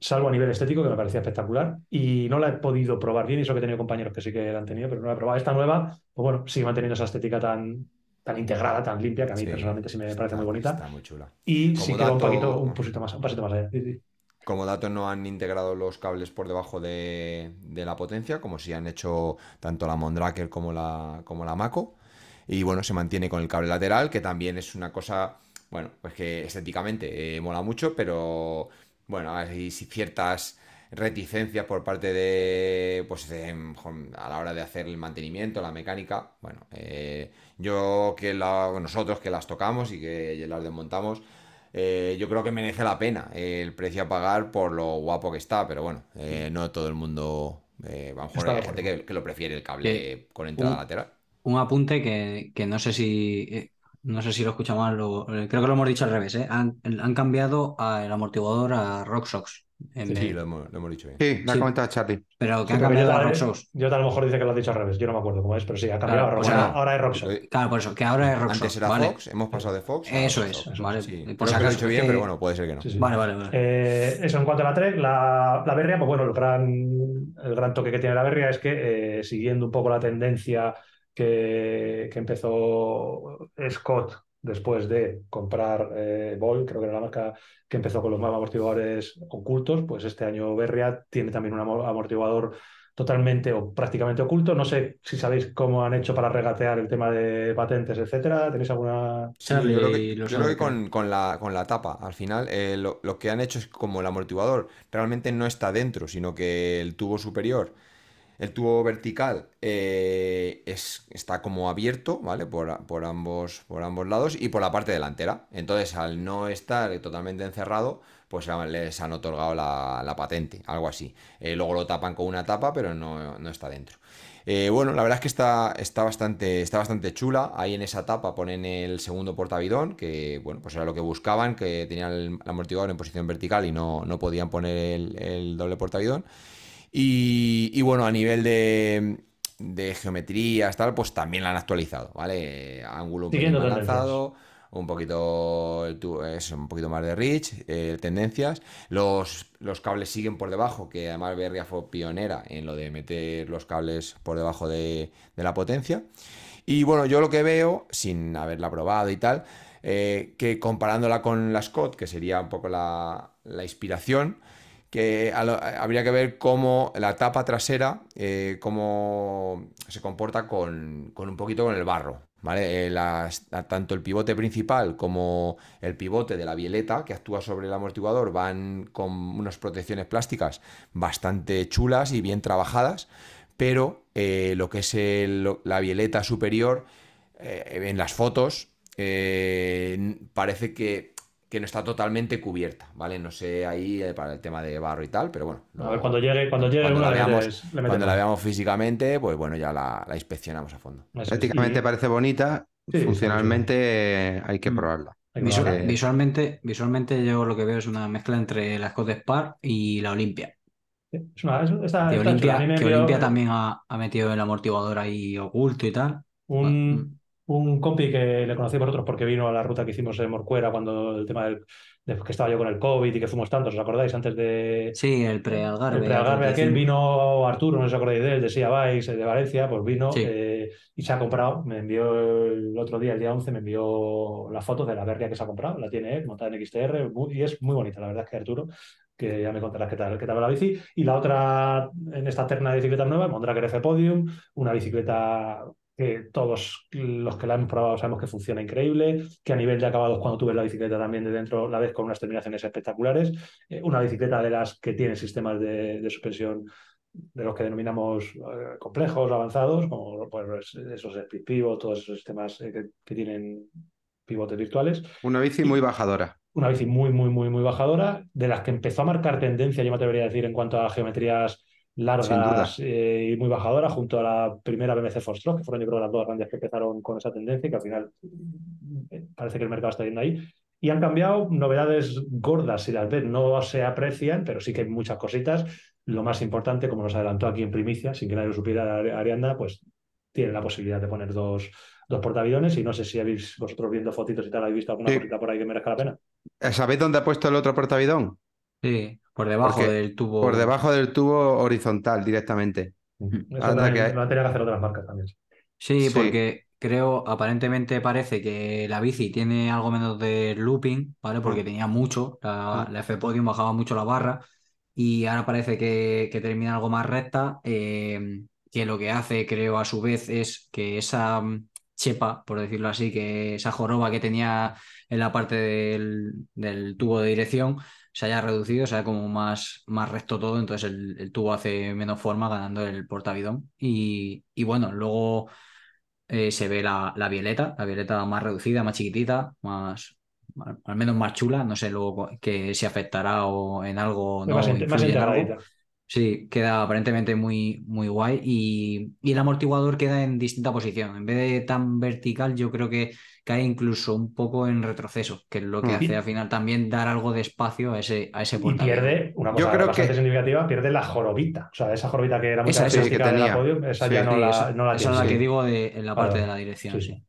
[SPEAKER 1] salvo a nivel estético, que me parecía espectacular. Y no la he podido probar bien, y eso que he tenido compañeros que sí que la han tenido, pero no la he probado. Esta nueva, pues bueno, sigue manteniendo esa estética tan, tan integrada, tan limpia, que a mí personalmente sí me parece muy bonita.
[SPEAKER 2] Está muy chula.
[SPEAKER 1] Y sí que va un, poquito, un, poquito más, un pasito más allá.
[SPEAKER 2] Como dato no han integrado los cables por debajo de, la potencia, como si han hecho tanto la Mondraker como la, como la Mako. Y bueno, se mantiene con el cable lateral, que también es una cosa, bueno, pues que estéticamente eh, mola mucho, pero bueno, hay ciertas reticencias por parte de, pues, a la hora de hacer el mantenimiento, la mecánica. Bueno, eh, yo que nosotros que las tocamos y que las desmontamos, eh, yo creo que merece la pena el precio a pagar por lo guapo que está, pero bueno, eh, no todo el mundo, vamos a hay gente que, lo prefiere el cable con entrada lateral.
[SPEAKER 4] Un apunte que, que no sé si no sé si lo escucha mal, creo que lo hemos dicho al revés, han, cambiado el amortiguador a RockSox.
[SPEAKER 2] Sí, lo, hemos, dicho bien.
[SPEAKER 3] Sí, lo ha comentado Charlie.
[SPEAKER 4] Pero que ha cambiado a RockSox.
[SPEAKER 1] Yo a lo mejor dice que lo has dicho al revés, yo no me acuerdo cómo es, pero sí, ha cambiado a RockSox. ahora es RockSox.
[SPEAKER 4] Claro, por eso, que ahora es RockSox.
[SPEAKER 2] Antes era Fox, hemos pasado de Fox.
[SPEAKER 4] Eso es, vale.
[SPEAKER 2] Por si acaso lo he dicho bien, pero bueno, puede ser que no.
[SPEAKER 4] Vale, vale, vale.
[SPEAKER 1] Eh, eso en cuanto a la Trek, la, la Berria, pues bueno, el gran, el gran toque que tiene la Berria es que eh, siguiendo un poco la tendencia que, que empezó Scott después de comprar eh, Boy, creo que era la marca que empezó con los amortiguadores ocultos, pues este año Berria tiene también un amortiguador totalmente o prácticamente oculto. No sé si sabéis cómo han hecho para regatear el tema de patentes, etcétera. ¿Tenéis alguna...?
[SPEAKER 2] Sí, yo creo que, con, la, con la tapa, al final, eh, lo, lo, que han hecho es como el amortiguador realmente no está dentro, sino que el tubo superior el tubo vertical eh, es, está como abierto, ¿vale? Por, ambos, por ambos lados y por la parte delantera. Entonces, al no estar totalmente encerrado, pues les han otorgado la, patente, algo así. Eh, luego lo tapan con una tapa, pero no, está dentro. Eh, bueno, la verdad es que está, está, bastante, está bastante chula. Ahí en esa tapa ponen el segundo portavidón, que bueno, pues era lo que buscaban, que tenían el, amortiguador en posición vertical y no, no podían poner el, el doble portavidón. Y, bueno, a nivel de, de geometrías, tal, pues también la han actualizado, ¿vale? Ángulo un poquito más lanzado, un poquito, es un poquito más de reach, eh, tendencias. Los, los cables siguen por debajo, que además Berria fue pionera en lo de meter los cables por debajo de, la potencia. Y bueno, yo lo que veo, sin haberla probado y tal, eh, que comparándola con la Scott, que sería un poco la, la inspiración, que habría que ver cómo la tapa trasera, eh, cómo se comporta con, con un poquito con el barro, ¿vale? Eh, tanto el pivote principal como el pivote de la bieleta que actúa sobre el amortiguador van con unas protecciones plásticas bastante chulas y bien trabajadas, pero eh, lo que es la bieleta superior, en las fotos, parece que, que no está totalmente cubierta, ¿vale? No sé ahí eh, para el tema de barro y tal, pero bueno.
[SPEAKER 1] A ver, cuando llegue, cuando llegue
[SPEAKER 2] cuando
[SPEAKER 1] una
[SPEAKER 2] la veamos,
[SPEAKER 1] le
[SPEAKER 2] cuando la veamos físicamente, pues bueno, ya la, la inspeccionamos a fondo.
[SPEAKER 3] Prácticamente
[SPEAKER 1] Y-
[SPEAKER 3] parece bonita,
[SPEAKER 1] Sí,
[SPEAKER 3] funcionalmente hay que
[SPEAKER 4] Mm.
[SPEAKER 3] probarla.
[SPEAKER 1] hay que
[SPEAKER 4] Visu-
[SPEAKER 1] probarla.
[SPEAKER 3] Eh,
[SPEAKER 4] visualmente, visualmente yo lo que veo es una mezcla entre la Scott Spar y la Olimpia.
[SPEAKER 1] Es una, es- está-
[SPEAKER 4] Que Olimpia, que Olimpia también ha, ha metido el amortiguador ahí oculto y tal.
[SPEAKER 1] Un, un compi que le conocí vosotros porque vino a la ruta que hicimos en Morcuera cuando el tema del de que estaba yo con el COVID y que fuimos tantos, ¿os acordáis? Antes de
[SPEAKER 4] Sí, el pre-Algarve.
[SPEAKER 1] el pre-Algarve
[SPEAKER 4] aquel que
[SPEAKER 1] aquel,
[SPEAKER 4] hicimos.
[SPEAKER 1] vino Arturo, no os acordáis de él, de Sia Bikes, de Valencia, pues vino
[SPEAKER 4] Sí.
[SPEAKER 1] eh, y se ha comprado, me envió el otro día, el día 11, me envió las fotos de la Berria que se ha comprado, la tiene él, montada en XTR, muy- y es muy bonita, la verdad es que Arturo, que ya me contarás qué tal, qué tal va la bici. Y la otra, en esta terna de bicicletas nuevas, Mondraker F Podium, una bicicleta que todos los que la hemos probado sabemos que funciona increíble, que a nivel de acabados cuando tú ves la bicicleta también de dentro la ves con unas terminaciones espectaculares, Eh, una bicicleta de las que tiene sistemas de, de suspensión de los que denominamos eh, complejos, avanzados, como pues, esos speed pivot, todos esos sistemas eh, que, que tienen pivotes virtuales.
[SPEAKER 3] Una bici muy bajadora.
[SPEAKER 1] Una bici muy, muy, muy, muy bajadora, de las que empezó a marcar tendencia, yo me atrevería a decir, en cuanto a geometrías. Largas eh, y muy bajadora, junto a la primera BMC Force que fueron yo creo las dos grandes que empezaron con esa tendencia y que al final eh, parece que el mercado está yendo ahí. Y han cambiado novedades gordas, si las ves, no se aprecian, pero sí que hay muchas cositas. Lo más importante, como nos adelantó aquí en primicia, sin que nadie lo supiera, Ari- Arianda, pues tiene la posibilidad de poner dos, dos portaaviones y no sé si habéis vosotros viendo fotitos y tal, habéis visto alguna
[SPEAKER 3] Sí.
[SPEAKER 1] cosita por ahí que merezca la pena.
[SPEAKER 3] ¿Sabéis dónde ha puesto el otro portavidón?
[SPEAKER 4] Sí, por debajo
[SPEAKER 3] Porque
[SPEAKER 4] del tubo.
[SPEAKER 3] Por debajo del tubo horizontal directamente.
[SPEAKER 1] Eso
[SPEAKER 3] Anda
[SPEAKER 1] también
[SPEAKER 3] que hay-
[SPEAKER 1] lo han tenido que hacer otras marcas también.
[SPEAKER 4] Sí,
[SPEAKER 3] Sí.
[SPEAKER 4] porque creo, aparentemente parece que la bici tiene algo menos de looping, ¿vale? Porque
[SPEAKER 3] Mm.
[SPEAKER 4] tenía mucho, la,
[SPEAKER 3] Mm.
[SPEAKER 4] la F-Podium bajaba mucho la barra y ahora parece que, que termina algo más recta, eh, que lo que hace, creo, a su vez es que esa mm, chepa, por decirlo así, que esa joroba que tenía en la parte del, del tubo de dirección se haya reducido, sea como más, más recto todo, entonces el, el tubo hace menos forma ganando el portavidón. Y, y bueno, luego eh, se ve la, la violeta, la violeta más reducida, más chiquitita, más, al, menos más chula, no sé luego que si afectará o en algo no
[SPEAKER 1] más, más
[SPEAKER 4] en algo. Sí, queda aparentemente muy, muy guay y, y el amortiguador queda en distinta posición. En vez de tan vertical, yo creo que cae incluso un poco en retroceso, que es lo que
[SPEAKER 3] Mm.
[SPEAKER 4] hace al final también dar algo de espacio a ese, a ese
[SPEAKER 1] Y
[SPEAKER 4] portaaviones.
[SPEAKER 1] pierde, una
[SPEAKER 3] Yo
[SPEAKER 1] cosa
[SPEAKER 3] creo
[SPEAKER 1] bastante
[SPEAKER 3] que-
[SPEAKER 1] significativa, pierde la jorobita. O sea, esa jorobita que era muy
[SPEAKER 4] Esa sí,
[SPEAKER 1] característica
[SPEAKER 3] que
[SPEAKER 1] de la
[SPEAKER 3] tenía.
[SPEAKER 1] podium, esa
[SPEAKER 3] Sí,
[SPEAKER 1] ya no
[SPEAKER 4] Sí,
[SPEAKER 1] la,
[SPEAKER 4] esa,
[SPEAKER 1] no la
[SPEAKER 4] esa es la que digo de, en la parte de la dirección,
[SPEAKER 1] Sí,
[SPEAKER 4] sí.
[SPEAKER 1] sí.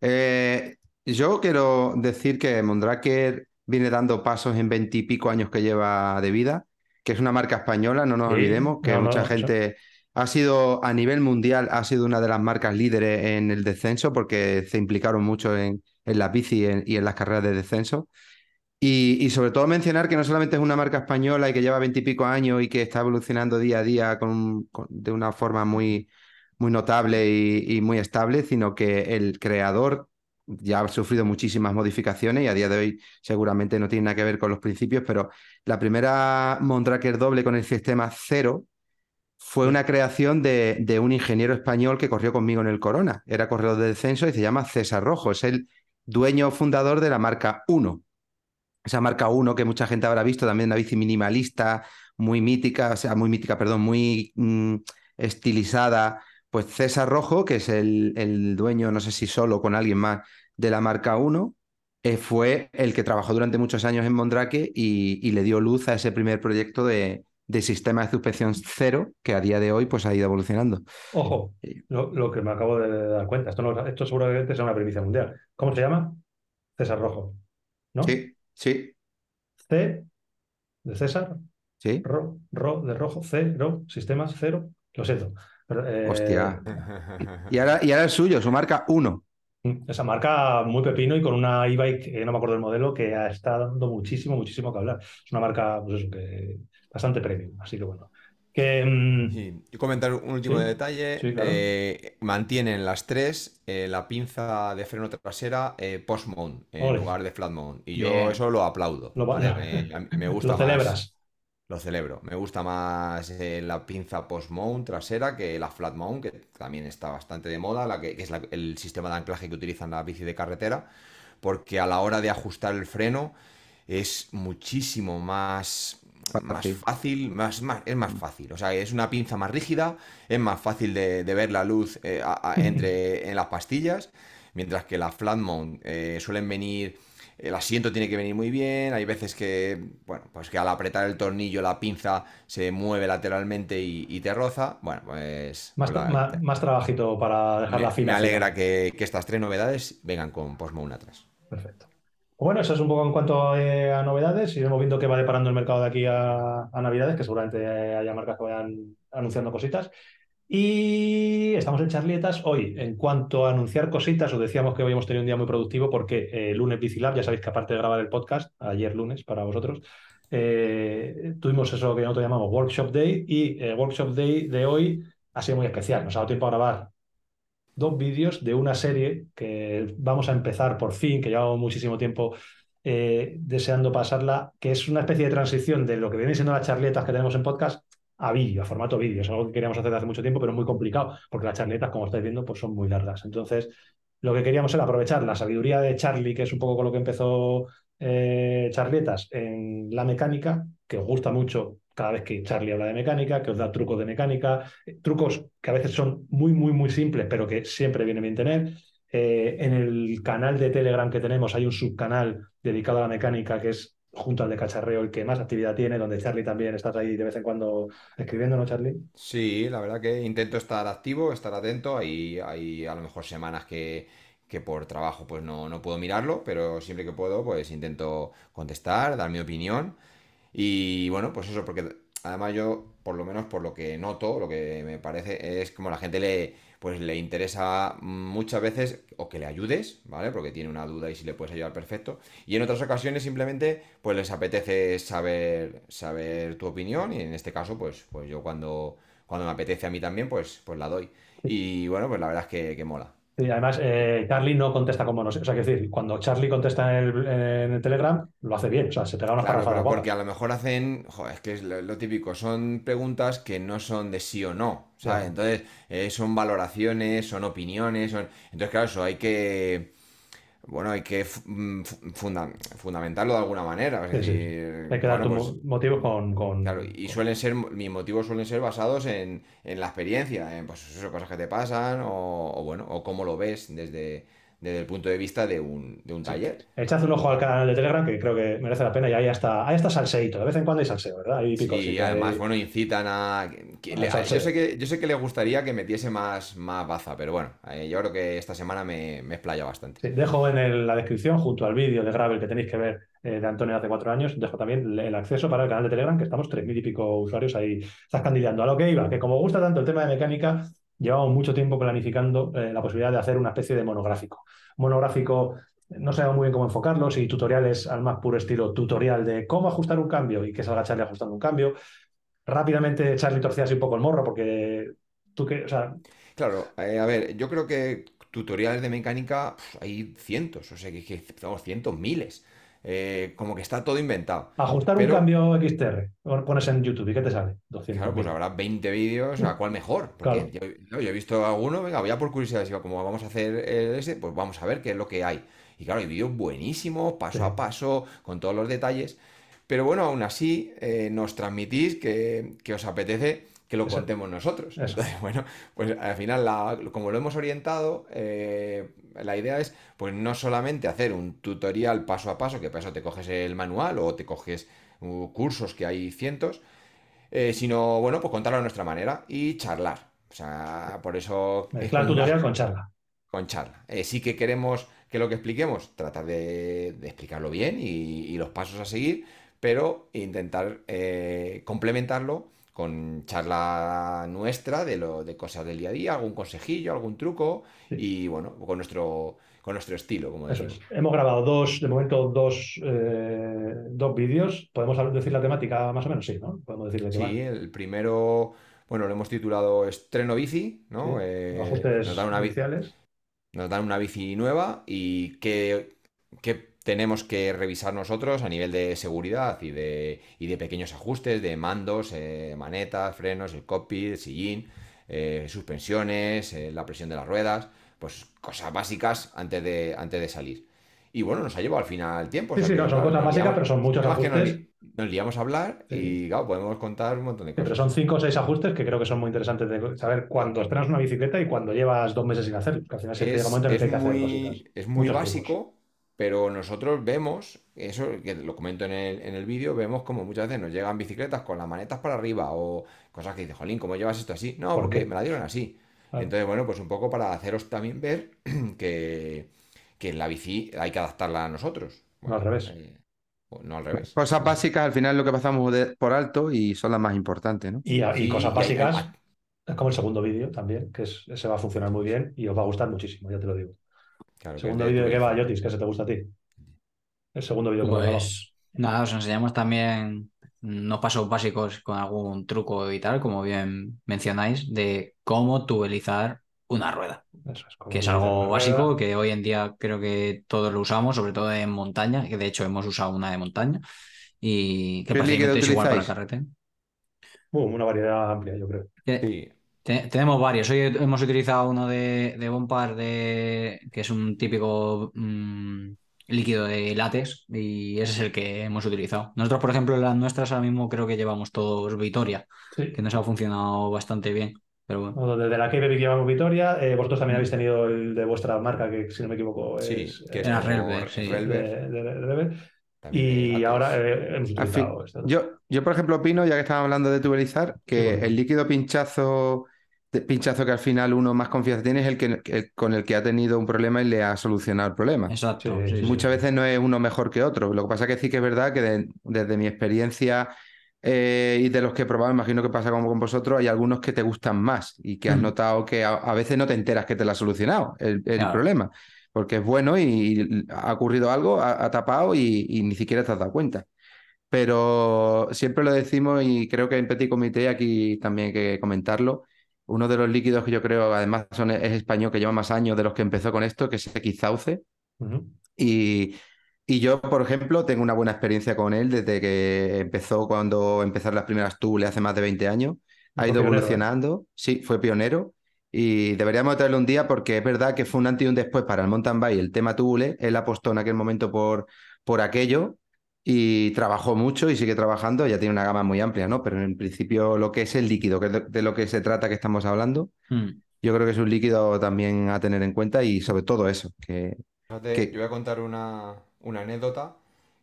[SPEAKER 3] Eh, yo quiero decir que Mondraker viene dando pasos en veintipico años que lleva de vida, que es una marca española, no nos
[SPEAKER 1] Sí,
[SPEAKER 3] olvidemos, que
[SPEAKER 1] no, no,
[SPEAKER 3] mucha
[SPEAKER 1] eso.
[SPEAKER 3] gente ha sido a nivel mundial, ha sido una de las marcas líderes en el descenso porque se implicaron mucho en, en las bici y en, las carreras de descenso. Y, sobre todo mencionar que no solamente es una marca española y que lleva veintipico años y que está evolucionando día a día con, de una forma muy, muy notable y, y muy estable, sino que el creador ya ha sufrido muchísimas modificaciones y a día de hoy seguramente no tiene nada que ver con los principios, pero la primera Mondraker doble con el sistema cero fue una creación de, un ingeniero español que corrió conmigo en el Corona. Era corredor de descenso y se llama César Rojo. Es el dueño fundador de la marca 1. Esa marca 1 que mucha gente habrá visto, también una bici minimalista, muy mítica, o sea, muy mítica, perdón, muy mm, estilizada. Pues César Rojo, que es el, dueño, no sé si solo con alguien más, de la marca 1, eh, fue el que trabajó durante muchos años en Mondrake y, y le dio luz a ese primer proyecto de, de sistema de suspensión cero que a día de hoy pues, ha ido evolucionando.
[SPEAKER 1] Ojo, lo, lo que me acabo de dar cuenta, esto, no, esto seguramente es una primicia mundial. ¿Cómo se llama? César Rojo. ¿No?
[SPEAKER 3] Sí, sí,
[SPEAKER 1] C de César,
[SPEAKER 3] sí.
[SPEAKER 1] Ro, Ro de rojo, C, Ro, sistemas cero. Lo siento. Pero, eh,
[SPEAKER 3] Hostia. Y ahora, y ahora el suyo, su marca 1.
[SPEAKER 1] Esa marca muy pepino y con una e-bike, eh, no me acuerdo del modelo, que está dando muchísimo, muchísimo que hablar. Es una marca, pues eso, que bastante premium. Así que bueno. Que, mm,
[SPEAKER 2] Sí. Y comentar un último
[SPEAKER 1] Sí,
[SPEAKER 2] detalle.
[SPEAKER 1] sí, claro.
[SPEAKER 2] eh, mantienen las tres eh, la pinza de freno trasera eh, post mount en
[SPEAKER 1] Ole.
[SPEAKER 2] lugar de flat mount. Y yo
[SPEAKER 1] Bien.
[SPEAKER 2] eso lo aplaudo.
[SPEAKER 1] Lo va-
[SPEAKER 2] ¿vale? Me, me gusta
[SPEAKER 1] lo
[SPEAKER 2] más.
[SPEAKER 1] celebras.
[SPEAKER 2] Lo celebro. Me gusta más eh, la pinza post mount trasera que la flat mount, que también está bastante de moda, la que, que es la- el sistema de anclaje que utilizan las bici de carretera, porque a la hora de ajustar el freno es muchísimo más, más
[SPEAKER 3] Fácil.
[SPEAKER 2] más, más- es más fácil. O sea, es una pinza más rígida, es más fácil de, de ver la luz eh, a- a- entre, en las pastillas, mientras que la flat mount eh, suelen venir, el asiento tiene que venir muy bien, hay veces que, bueno, pues que al apretar el tornillo la pinza se mueve lateralmente y, y te roza. Bueno, pues
[SPEAKER 1] Más,
[SPEAKER 2] la-
[SPEAKER 1] más, más trabajito para dejarla
[SPEAKER 2] me,
[SPEAKER 1] fina.
[SPEAKER 2] me alegra que, que estas tres novedades vengan con post mount atrás.
[SPEAKER 1] Perfecto. Bueno, eso es un poco en cuanto eh, a novedades. Iremos viendo qué va deparando el mercado de aquí a, Navidades, que seguramente haya marcas que vayan anunciando cositas. Y estamos en charlietas hoy. En cuanto a anunciar cositas, os decíamos que hoy hemos tenido un día muy productivo porque eh, el lunes Bicilab, ya sabéis que aparte de grabar el podcast, ayer lunes para vosotros, eh, tuvimos eso que nosotros llamamos Workshop Day y el Workshop Day de hoy ha sido muy especial. Nos ha dado tiempo a grabar dos vídeos de una serie que vamos a empezar por fin, que llevamos muchísimo tiempo eh, deseando pasarla, que es una especie de transición de lo que vienen siendo las charletas que tenemos en podcast a vídeo, a formato vídeo. Es algo que queríamos hacer desde hace mucho tiempo, pero es muy complicado, porque las charletas, como estáis viendo, pues son muy largas. Entonces, lo que queríamos era aprovechar la sabiduría de Charlie, que es un poco con lo que empezó eh, Charletas en la mecánica, que os gusta mucho cada vez que Charlie habla de mecánica, que os da trucos de mecánica, trucos que a veces son muy, muy, muy simples, pero que siempre viene bien tener. Eh, en el canal de Telegram que tenemos hay un subcanal dedicado a la mecánica que es junto al de cacharreo el que más actividad tiene, donde Charlie también estás ahí de vez en cuando escribiendo, ¿no, Charlie?
[SPEAKER 2] Sí, la verdad que intento estar activo, estar atento. Hay, hay a lo mejor semanas que, que por trabajo pues no, no puedo mirarlo, pero siempre que puedo pues intento contestar, dar mi opinión. Y bueno, pues eso, porque además yo, por lo menos por lo que noto, lo que me parece es como la gente le, pues le interesa muchas veces o que le ayudes, ¿vale? Porque tiene una duda y si le puedes ayudar, perfecto. Y en otras ocasiones simplemente pues les apetece saber, saber tu opinión y en este caso pues, pues yo cuando, cuando me apetece a mí también pues, pues la doy. Y bueno, pues la verdad es que, que mola.
[SPEAKER 1] Y además, eh, Charlie no contesta como nos. O sea, que decir, cuando Charlie contesta en el, en el Telegram, lo hace bien. O sea, se pega unas
[SPEAKER 2] Claro, pero porque a lo mejor hacen, joder, es que es lo, lo típico, son preguntas que no son de sí o no, ¿sabes?
[SPEAKER 1] Claro.
[SPEAKER 2] Entonces, eh, son valoraciones, son opiniones, son... Entonces, claro, eso hay que, bueno, hay que mm, fu- funda- fundamentarlo de alguna manera, es
[SPEAKER 1] Sí, sí.
[SPEAKER 2] decir,
[SPEAKER 1] Hay que dar
[SPEAKER 2] bueno,
[SPEAKER 1] tus
[SPEAKER 2] pues,
[SPEAKER 1] mo- motivos con, con-
[SPEAKER 2] claro, y suelen ser, mis motivos suelen ser basados en, en la experiencia, en pues eso, cosas que te pasan, o, o bueno, o cómo lo ves desde, desde el punto de vista de un, de un taller.
[SPEAKER 1] Echad un ojo al canal de Telegram, que creo que merece la pena, y ahí está, ahí está salseíto. De vez en cuando hay salseo, ¿verdad? Hay
[SPEAKER 2] Sí, además,
[SPEAKER 1] de-
[SPEAKER 2] bueno, incitan a... que-
[SPEAKER 1] A
[SPEAKER 2] le- yo sé que, yo sé que le gustaría que metiese más, más baza, pero bueno, eh, yo creo que esta semana me, me explaya bastante.
[SPEAKER 1] Sí, dejo en el- la descripción, junto al vídeo de Gravel que tenéis que ver eh, de Antonio hace cuatro años, dejo también el, el acceso para el canal de Telegram, que estamos tres mil y pico usuarios ahí. Estás candidando. A lo que iba, que como gusta tanto el tema de mecánica, llevamos mucho tiempo planificando eh, la posibilidad de hacer una especie de monográfico. Monográfico, no sabemos muy bien cómo enfocarlo, si tutoriales al más puro estilo tutorial de cómo ajustar un cambio y que salga Charlie ajustando un cambio. Rápidamente Charlie torcía un poco el morro, porque tú que,
[SPEAKER 2] Claro, eh, a ver, yo creo que tutoriales de mecánica hay cientos, o sea, que, que cientos, miles. Eh, como que está todo inventado.
[SPEAKER 1] ajustar
[SPEAKER 2] Pero-
[SPEAKER 1] un cambio XTR, pones en YouTube y ¿qué te sale? 200.
[SPEAKER 2] Claro, pues habrá 20 vídeos, ¿a cuál mejor? Porque yo, yo- yo he visto alguno, venga, voy a por curiosidad, si como vamos a hacer eh, ese, pues vamos a ver qué es lo que hay. Y claro, hay vídeos buenísimos, paso
[SPEAKER 1] Sí.
[SPEAKER 2] a paso, con todos los detalles. Pero bueno, aún así eh, nos transmitís que, que os apetece que lo
[SPEAKER 1] Eso.
[SPEAKER 2] contemos nosotros.
[SPEAKER 1] Eso.
[SPEAKER 2] Entonces, bueno, pues al final, la- como lo hemos orientado, eh, la idea es pues no solamente hacer un tutorial paso a paso, que para eso te coges el manual o te coges uh, cursos que hay cientos, eh, sino, bueno, pues contarlo a nuestra manera y charlar. O sea, por eso... es
[SPEAKER 1] Mezclar
[SPEAKER 2] una-
[SPEAKER 1] tutorial con charla.
[SPEAKER 2] con charla. Eh, sí que queremos que lo que expliquemos, tratar de, de explicarlo bien y, y los pasos a seguir, pero intentar eh, complementarlo con charla nuestra de lo de cosas del día a día, algún consejillo, algún truco
[SPEAKER 1] Sí.
[SPEAKER 2] y bueno, con nuestro con nuestro estilo, como
[SPEAKER 1] Eso es. Hemos grabado dos, de momento, dos, eh, dos vídeos. ¿Podemos decir la temática más o menos? Sí, ¿no? Podemos decir
[SPEAKER 2] Sí, el primero, bueno, lo hemos titulado Estreno bici. ¿no?
[SPEAKER 1] Sí.
[SPEAKER 2] Eh,
[SPEAKER 1] Ajustes
[SPEAKER 2] nos dan una bici, nos dan una bici nueva y qué, qué tenemos que revisar nosotros a nivel de seguridad y de, y de pequeños ajustes de mandos, eh, manetas, frenos, el cockpit, el sillín, eh, suspensiones, eh, la presión de las ruedas, pues cosas básicas antes de, antes de salir. Y bueno, nos ha llevado al final tiempo. o
[SPEAKER 1] Sí,
[SPEAKER 2] sea
[SPEAKER 1] sí, no, son cosas
[SPEAKER 2] nos
[SPEAKER 1] básicas,
[SPEAKER 2] liamos-
[SPEAKER 1] pero son muchos
[SPEAKER 2] además que nos,
[SPEAKER 1] ajustes.
[SPEAKER 2] nos liamos a hablar
[SPEAKER 1] Sí.
[SPEAKER 2] y claro, podemos contar un montón de
[SPEAKER 1] Sí, pero
[SPEAKER 2] cosas.
[SPEAKER 1] son cinco o seis ajustes que creo que son muy interesantes de saber cuándo estrenas una bicicleta y cuando llevas dos meses sin hacer. Que al final siempre llega un
[SPEAKER 2] Es,
[SPEAKER 1] momento en que hay
[SPEAKER 2] es
[SPEAKER 1] que hacer cositas.
[SPEAKER 2] es muy
[SPEAKER 1] Muchos
[SPEAKER 2] básico, pero nosotros vemos, eso que lo comento en el, en el vídeo, vemos como muchas veces nos llegan bicicletas con las manetas para arriba o cosas que dices, Jolín, ¿cómo llevas esto así? No,
[SPEAKER 1] ¿Por
[SPEAKER 2] porque
[SPEAKER 1] qué?
[SPEAKER 2] me la dieron así.
[SPEAKER 1] Claro.
[SPEAKER 2] Entonces, bueno, pues un poco para haceros también ver que, que la bici hay que adaptarla a nosotros.
[SPEAKER 1] No al revés.
[SPEAKER 2] eh, no al revés.
[SPEAKER 3] Cosas básicas al final lo que pasamos de- por alto y son las más importantes, ¿no?
[SPEAKER 1] Y, cosas
[SPEAKER 2] y hay- hay-
[SPEAKER 1] básicas, es como el segundo vídeo también, que es, ese va a funcionar muy bien y os va a gustar muchísimo, ya te lo digo.
[SPEAKER 2] Claro,
[SPEAKER 1] El
[SPEAKER 2] que
[SPEAKER 1] segundo
[SPEAKER 2] de
[SPEAKER 1] vídeo de qué va. Yotis, que se te gusta a ti. El segundo vídeo que.
[SPEAKER 4] Pues nada, os enseñamos también unos pasos básicos con algún truco y tal, como bien mencionáis, de cómo tubelizar una rueda,
[SPEAKER 1] Eso es,
[SPEAKER 4] que es algo básico
[SPEAKER 1] rueda.
[SPEAKER 4] que hoy en día creo que todos lo usamos, sobre todo en montaña, que de hecho hemos usado una de montaña y que
[SPEAKER 3] ¿Qué líquido
[SPEAKER 4] prácticamente es igual para carretera.
[SPEAKER 1] Uh, una variedad amplia, yo creo.
[SPEAKER 4] Que-
[SPEAKER 2] Sí,
[SPEAKER 4] te- tenemos varios. Hoy hemos utilizado uno de, de Bompard de, que es un típico mm, líquido de látex y ese es el que hemos utilizado. Nosotros, por ejemplo, en las nuestras ahora mismo creo que llevamos todos Vitoria,
[SPEAKER 1] Sí.
[SPEAKER 4] que nos ha funcionado bastante bien. Pero bueno,
[SPEAKER 1] Bueno, Desde la Baby llevamos Vitoria. eh, vosotros también habéis tenido el de vuestra marca, que si no me equivoco
[SPEAKER 2] sí,
[SPEAKER 1] es
[SPEAKER 2] que es
[SPEAKER 4] Era
[SPEAKER 2] como
[SPEAKER 4] Relver, sí.
[SPEAKER 1] de,
[SPEAKER 2] Relver,
[SPEAKER 1] de- de Rebel.
[SPEAKER 2] también de
[SPEAKER 1] Y
[SPEAKER 2] látex.
[SPEAKER 1] ahora eh, hemos
[SPEAKER 3] Al fin,
[SPEAKER 1] utilizado esto.
[SPEAKER 3] yo, yo, por ejemplo, opino, ya que estábamos hablando de tubelizar, que
[SPEAKER 1] bueno.
[SPEAKER 3] el líquido pinchazo, pinchazo que al final uno más confianza tiene es el que el- con el que ha tenido un problema y le ha solucionado el problema.
[SPEAKER 4] exacto.
[SPEAKER 1] Sí,
[SPEAKER 4] sí,
[SPEAKER 1] sí,
[SPEAKER 4] sí.
[SPEAKER 3] Muchas veces no es uno mejor que otro. Lo que pasa que sí que es verdad que de- desde mi experiencia eh, y de los que he probado, imagino que pasa como con vosotros, hay algunos que te gustan más y que has
[SPEAKER 4] Mm.
[SPEAKER 3] notado que a, a veces no te enteras que te lo ha solucionado el, el
[SPEAKER 4] Claro.
[SPEAKER 3] problema, porque es bueno y, y ha ocurrido algo, ha, ha tapado y, y ni siquiera te has dado cuenta. Pero siempre lo decimos y creo que en Petit Comité aquí también hay que comentarlo. Uno de los líquidos que yo creo, además, son, es español, que lleva más años de los que empezó con esto, que es Xauce.
[SPEAKER 1] Ujú.
[SPEAKER 3] Y, y yo, por ejemplo, tengo una buena experiencia con él desde que empezó cuando empezaron las primeras tubles hace más de 20 años. Ha ido
[SPEAKER 1] pionero, ¿eh?
[SPEAKER 3] evolucionando. Sí, fue pionero. Y deberíamos traerlo un día porque es verdad que fue un antes y un después para el mountain bike, el tema tubule. Él apostó en aquel momento por, por aquello y trabajó mucho y sigue trabajando. Ya tiene una gama muy amplia, ¿no? Pero en principio lo que es el líquido, que es de, lo que se trata que estamos hablando,
[SPEAKER 4] Mm.
[SPEAKER 3] yo creo que es un líquido también a tener en cuenta y sobre todo eso, que
[SPEAKER 2] Fíjate, yo voy a contar una, una anécdota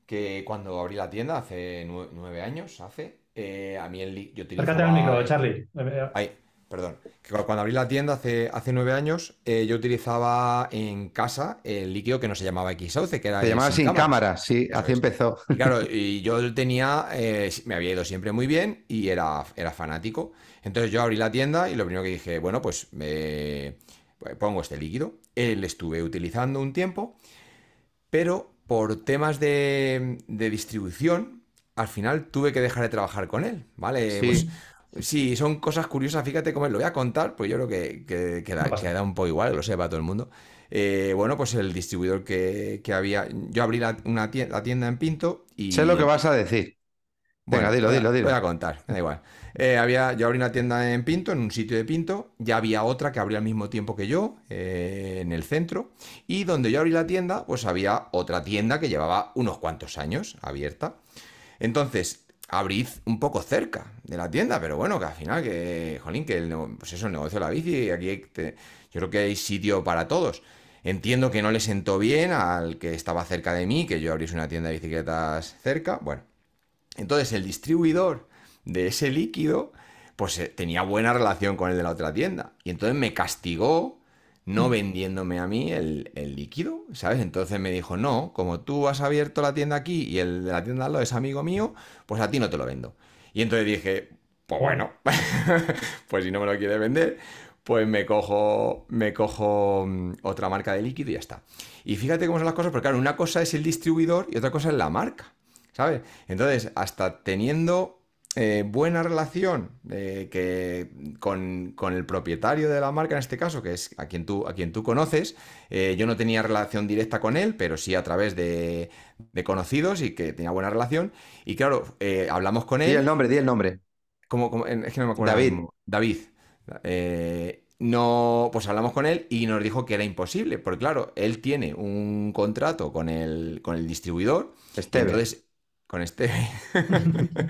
[SPEAKER 2] que cuando abrí la tienda hace nue- nueve años, hace, eh, a mí el, yo
[SPEAKER 1] Acércate al
[SPEAKER 2] utilizaba...
[SPEAKER 1] micro, Charlie.
[SPEAKER 2] Ay, perdón. Que cu- cuando abrí la tienda hace, hace nueve años, eh, yo utilizaba en casa el líquido que no se llamaba X-Sauce, que era
[SPEAKER 3] se llamaba sin cámara, sí,
[SPEAKER 2] Eso
[SPEAKER 3] así
[SPEAKER 2] es.
[SPEAKER 3] empezó.
[SPEAKER 2] Y claro, y yo tenía, eh, me había ido siempre muy bien y era, era fanático. Entonces yo abrí la tienda y lo primero que dije, bueno, pues me pongo este líquido. Él estuve utilizando un tiempo, pero por temas de, de distribución, al final tuve que dejar de trabajar con él, ¿vale?
[SPEAKER 3] Sí.
[SPEAKER 2] Pues sí, son cosas curiosas, fíjate cómo lo voy a contar, pues yo creo que, que, que da,
[SPEAKER 1] No pasa
[SPEAKER 2] que da un poco igual, que lo sepa todo el mundo. Eh, bueno, pues el distribuidor que, que había, yo abrí la, una tienda, la tienda en Pinto y...
[SPEAKER 3] Sé lo que vas a decir. Venga, dilo, dilo, dilo.
[SPEAKER 2] Voy a contar, me da igual. Eh, había, yo abrí una tienda en Pinto, en un sitio de Pinto, ya había otra que abría al mismo tiempo que yo, eh, en el centro, y donde yo abrí la tienda, pues había otra tienda que llevaba unos cuantos años abierta. Entonces, abrí un poco cerca de la tienda, pero bueno, que al final, que, jolín, que el, pues el negocio de la bici, y aquí que- yo creo que hay sitio para todos. Entiendo que no le sentó bien al que estaba cerca de mí, que yo abriese una tienda de bicicletas cerca. Bueno, entonces el distribuidor de ese líquido, pues eh, tenía buena relación con el de la otra tienda. Y entonces me castigó no vendiéndome a mí el, el líquido, ¿sabes? Entonces me dijo, no, como tú has abierto la tienda aquí y el de la tienda al lado es amigo mío, pues a ti no te lo vendo. Y entonces dije, pues bueno, pues si no me lo quiere vender, pues me cojo, me cojo mm, otra marca de líquido y ya está. Y fíjate cómo son las cosas, porque claro, una cosa es el distribuidor y otra cosa es la marca, ¿sabes? Entonces, hasta teniendo eh, buena relación eh, que con, con, el propietario de la marca, en este caso, que es a quien tú, a quien tú conoces, eh, yo no tenía relación directa con él, pero sí a través de, de conocidos y que tenía buena relación. Y claro, hablamos con él.
[SPEAKER 3] Di el nombre, di el nombre.
[SPEAKER 2] Como, es que no me acuerdo.
[SPEAKER 3] David.
[SPEAKER 2] David. no, pues hablamos con él y nos dijo que era imposible, porque claro, él tiene un contrato con el, con el distribuidor.
[SPEAKER 3] Esteve.
[SPEAKER 2] Entonces, con este.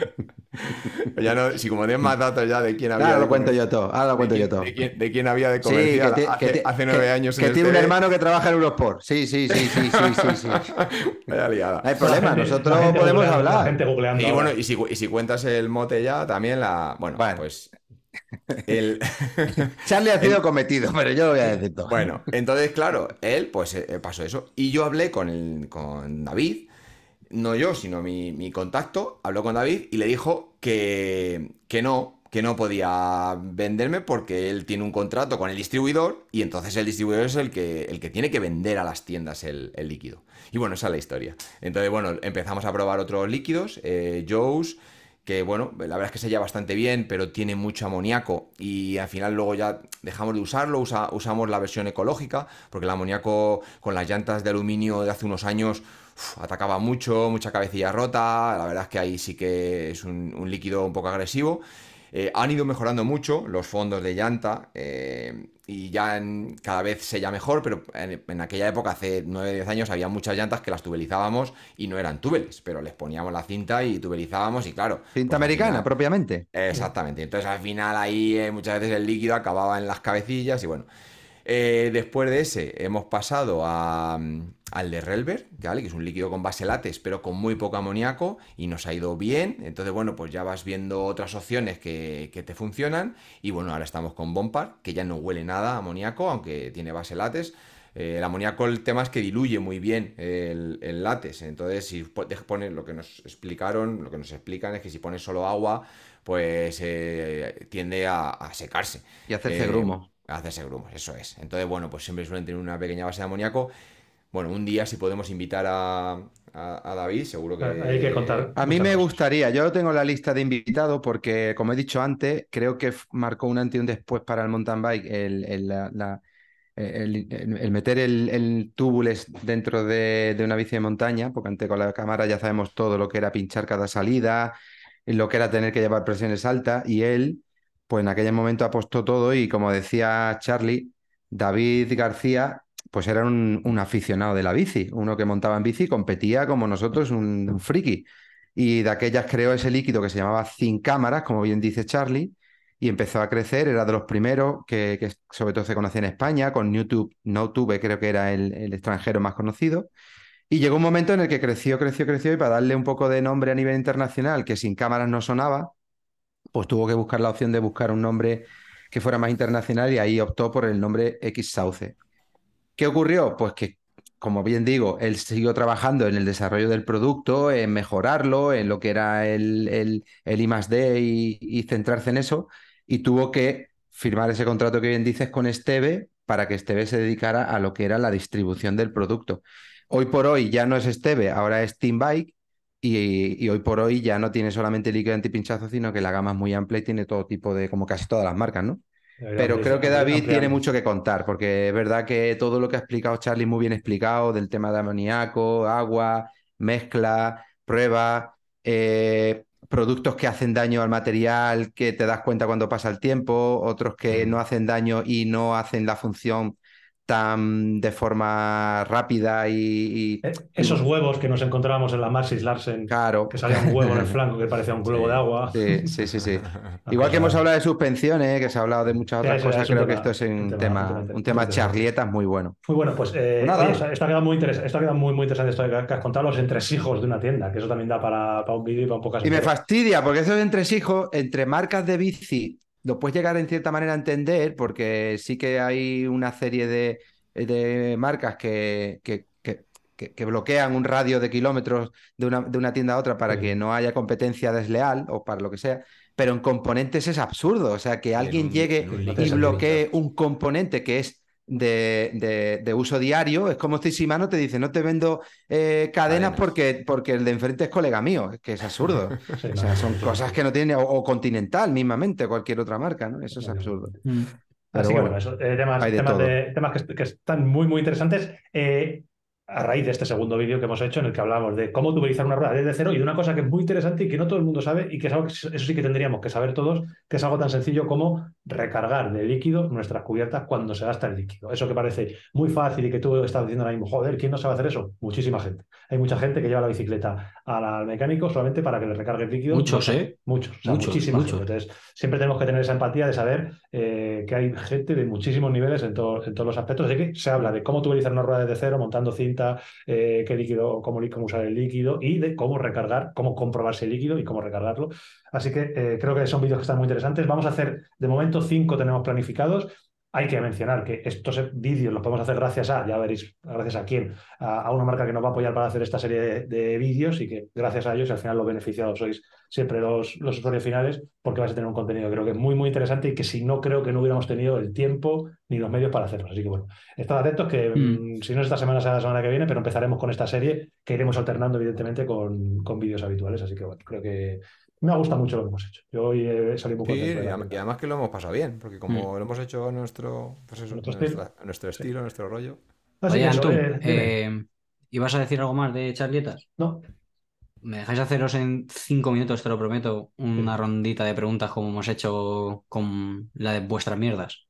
[SPEAKER 2] ya no, si como tienes más datos ya de quién había.
[SPEAKER 3] Ahora
[SPEAKER 2] de
[SPEAKER 3] lo cuento
[SPEAKER 2] comer-
[SPEAKER 3] yo todo. Ahora lo cuento yo todo.
[SPEAKER 2] de quién- de quién había de
[SPEAKER 3] Sí,
[SPEAKER 2] comercial
[SPEAKER 3] que,
[SPEAKER 2] hace,
[SPEAKER 3] que
[SPEAKER 2] hace nueve
[SPEAKER 3] que-
[SPEAKER 2] años
[SPEAKER 3] que
[SPEAKER 2] en el
[SPEAKER 3] tiene un
[SPEAKER 2] TV.
[SPEAKER 3] hermano que trabaja en Eurosport. Sí, sí, sí, sí, sí, sí, sí.
[SPEAKER 2] Vaya liada.
[SPEAKER 3] No hay problema,
[SPEAKER 1] gente-
[SPEAKER 3] nosotros
[SPEAKER 1] la gente
[SPEAKER 3] podemos
[SPEAKER 1] googleando,
[SPEAKER 3] hablar.
[SPEAKER 1] gente googleando.
[SPEAKER 2] Y
[SPEAKER 1] ahora.
[SPEAKER 2] bueno, y si, y si cuentas el mote ya, también la. Bueno,
[SPEAKER 3] Bueno.
[SPEAKER 2] pues. El,
[SPEAKER 3] Charlie ha sido cometido, pero yo lo voy a decir todo.
[SPEAKER 2] Bueno, entonces, claro, él, pues eh, pasó eso. Y yo hablé con, el, con David, no yo, sino mi, mi contacto, habló con David y le dijo que, que no, que no podía venderme porque él tiene un contrato con el distribuidor y entonces el distribuidor es el que, el que tiene que vender a las tiendas el, el líquido. Y bueno, esa es la historia. Entonces, bueno, empezamos a probar otros líquidos, eh, Joe's, que bueno, la verdad es que se lleva bastante bien, pero tiene mucho amoníaco y al final luego ya dejamos de usarlo, usa- usamos la versión ecológica, porque el amoníaco con las llantas de aluminio de hace unos años uf, atacaba mucho, mucha cabecilla rota, la verdad es que ahí sí que es un, un líquido un poco agresivo. Eh, han ido mejorando mucho los fondos de llanta eh, y ya en- cada vez se ya mejor, pero en, en aquella época, hace 9-10 años, había muchas llantas que las tubelizábamos y no eran tubeles, pero les poníamos la cinta y tubelizábamos y claro.
[SPEAKER 3] Cinta
[SPEAKER 2] pues
[SPEAKER 3] americana,
[SPEAKER 2] final-
[SPEAKER 3] propiamente.
[SPEAKER 2] Exactamente. Entonces al final ahí eh, muchas veces el líquido acababa en las cabecillas y bueno. Después de ese hemos pasado a, al de Relver, ¿vale? que es un líquido con base látex pero con muy poco amoníaco y nos ha ido bien. Entonces bueno, pues ya vas viendo otras opciones que, que te funcionan y bueno, ahora estamos con Bompar, que ya no huele nada a amoníaco, aunque tiene base látex. Eh, el amoníaco, el tema es que diluye muy bien el, el látex. Entonces, si pones lo que nos explicaron, lo que nos explican es que si pones solo agua, pues eh, tiende a, a secarse.
[SPEAKER 3] Y hacerse
[SPEAKER 2] Eh,
[SPEAKER 3] grumo.
[SPEAKER 2] hacerse grumos, eso es. Entonces, bueno, pues siempre suelen tener una pequeña base de amoníaco. Bueno, un día si podemos invitar a, a- a David, seguro que...
[SPEAKER 1] Hay que contar.
[SPEAKER 3] A mí me gustaría, yo tengo la lista de invitados porque, como he dicho antes, creo que marcó un antes y un después para el mountain bike el, el- la- la- el- el- el meter el, el túbules dentro de, de una bici de montaña, porque antes con la cámara ya sabemos todo lo que era pinchar cada salida, lo que era tener que llevar presiones altas, y él, pues en aquel momento apostó todo y como decía Charlie, David García, pues era un, aficionado de la bici, uno que montaba en bici competía como nosotros, un, un friki. Y de aquellas creó ese líquido que se llamaba Zinc Cámaras, como bien dice Charlie, y empezó a crecer, era de los primeros que, que sobre todo se conocía en España, con YouTube, NoTube creo que era el, el extranjero más conocido. Y llegó un momento en el que creció, creció, creció, y para darle un poco de nombre a nivel internacional, que sin cámaras no sonaba, pues tuvo que buscar la opción de buscar un nombre que fuera más internacional y ahí optó por el nombre X Sauce. ¿Qué ocurrió? Pues que, como bien digo, él siguió trabajando en el desarrollo del producto, en mejorarlo, en lo que era el, el, el I+D y, y centrarse en eso, y tuvo que firmar ese contrato que bien dices con Esteve para que Esteve se dedicara a lo que era la distribución del producto. Hoy por hoy ya no es Esteve, ahora es Team Bike, y, y hoy por hoy ya no tiene solamente líquido antipinchazo, sino que la gama es muy amplia y tiene todo tipo de, como casi todas las marcas, ¿no? Pero creo que David tiene mucho que contar, porque es verdad que todo lo que ha explicado Charlie muy bien explicado, del tema de amoníaco, agua, mezcla, prueba, eh, productos que hacen daño al material, que te das cuenta cuando pasa el tiempo, otros que no hacen daño y no hacen la función tan de forma rápida y, y-
[SPEAKER 1] Eh, Esos huevos que nos encontrábamos en la Maxis Larsen,
[SPEAKER 3] claro.
[SPEAKER 1] que salía un huevo en el flanco que parecía un globo
[SPEAKER 2] Sí.
[SPEAKER 1] de agua.
[SPEAKER 3] Sí, sí, sí, sí. Igual que hemos hablado de suspensiones, que se ha hablado de muchas otras cosas, creo que esto es un,
[SPEAKER 1] tema-
[SPEAKER 3] tema,
[SPEAKER 1] un tema
[SPEAKER 3] un
[SPEAKER 1] interesante.
[SPEAKER 3] tema charlietas muy bueno.
[SPEAKER 1] Muy bueno, pues eh,
[SPEAKER 3] Nada.
[SPEAKER 1] oye, esto, ha quedado muy interesante, esto ha quedado muy, muy interesante esto que has contado, los entresijos de una tienda, que eso también da para, para un vídeo y para un podcast.
[SPEAKER 3] Y me fastidia, porque esos entresijos entre marcas de bici lo puedes llegar en cierta manera a entender, porque sí que hay una serie de, de marcas que, que, que- que- que bloquean un radio de kilómetros de una, de una tienda a otra para
[SPEAKER 1] Sí.
[SPEAKER 3] que no haya competencia desleal o para lo que sea. pero en componentes es absurdo. O sea, que alguien
[SPEAKER 2] un-
[SPEAKER 3] llegue y bloquee un componente que es de, de- de uso diario, es como si Shimano te dice, no te vendo eh, cadenas,
[SPEAKER 2] Cadenas.
[SPEAKER 3] porque, porque el de enfrente es colega mío, es que es absurdo.
[SPEAKER 1] Sí,
[SPEAKER 3] O sea, son
[SPEAKER 1] sí, sí.
[SPEAKER 3] cosas que no tienen, o, o Continental mismamente, cualquier otra marca, ¿no? Eso es absurdo.
[SPEAKER 4] Mm.
[SPEAKER 3] Pero
[SPEAKER 1] Así que
[SPEAKER 3] bueno,
[SPEAKER 1] eso, eh, temas,
[SPEAKER 3] de
[SPEAKER 1] temas,
[SPEAKER 3] todo.
[SPEAKER 1] de- temas que, est- que están muy, muy interesantes. Eh, a raíz de este segundo vídeo que hemos hecho en el que hablamos de cómo utilizar una rueda desde cero y de una cosa que es muy interesante y que no todo el mundo sabe y que es algo que eso sí que tendríamos que saber todos, que es algo tan sencillo como recargar de líquido nuestras cubiertas cuando se gasta el líquido. Eso que parece muy fácil y que tú estás diciendo ahora mismo, joder, ¿quién no sabe hacer eso? Muchísima gente. Hay mucha gente que lleva la bicicleta al, mecánico solamente para que le recargue el líquido.
[SPEAKER 4] Muchos,
[SPEAKER 1] No
[SPEAKER 4] ¿eh?
[SPEAKER 1] Muchos, o sea,
[SPEAKER 4] Muchos,
[SPEAKER 1] muchísima
[SPEAKER 4] muchos.
[SPEAKER 1] gente. Entonces, siempre tenemos que tener esa empatía de saber eh, que hay gente de muchísimos niveles en, en todos los aspectos. Así que se habla de cómo utilizar una rueda desde cero, montando cinta, eh, qué líquido, cómo, cómo usar el líquido y de cómo recargar, cómo comprobarse el líquido y cómo recargarlo. Así que eh, creo que son vídeos que están muy interesantes. Vamos a hacer, de momento, cinco tenemos planificados. Hay que mencionar que estos vídeos los podemos hacer gracias a, ya veréis, gracias a quién, a, a una marca que nos va a apoyar para hacer esta serie de, de vídeos y que gracias a ellos al final los beneficiados sois siempre los, los usuarios finales porque vais a tener un contenido creo que muy muy interesante y que si no creo que no hubiéramos tenido el tiempo ni los medios para hacerlo. Así que bueno, estad atentos que
[SPEAKER 4] Mm.
[SPEAKER 1] mm, si no es esta semana será la semana que viene, pero empezaremos con esta serie que iremos alternando evidentemente con, con vídeos habituales. Así que bueno, creo que me ha gustado mucho lo que hemos hecho. Yo hoy he salido muy
[SPEAKER 2] Sí,
[SPEAKER 1] contento. de
[SPEAKER 2] y además que lo hemos pasado bien, porque como lo hemos hecho a nuestro, pues eso,
[SPEAKER 1] Nuestro
[SPEAKER 2] nuestra-
[SPEAKER 1] estilo.
[SPEAKER 2] a nuestro estilo, nuestro rollo.
[SPEAKER 1] Así
[SPEAKER 4] Oye,
[SPEAKER 1] eso,
[SPEAKER 4] Antun,
[SPEAKER 1] eh,
[SPEAKER 4] eh, ¿ibas a decir algo más de charlietas?
[SPEAKER 1] No,
[SPEAKER 4] ¿Me dejáis haceros en cinco minutos, te lo prometo, una rondita de preguntas como hemos hecho con la de vuestras mierdas?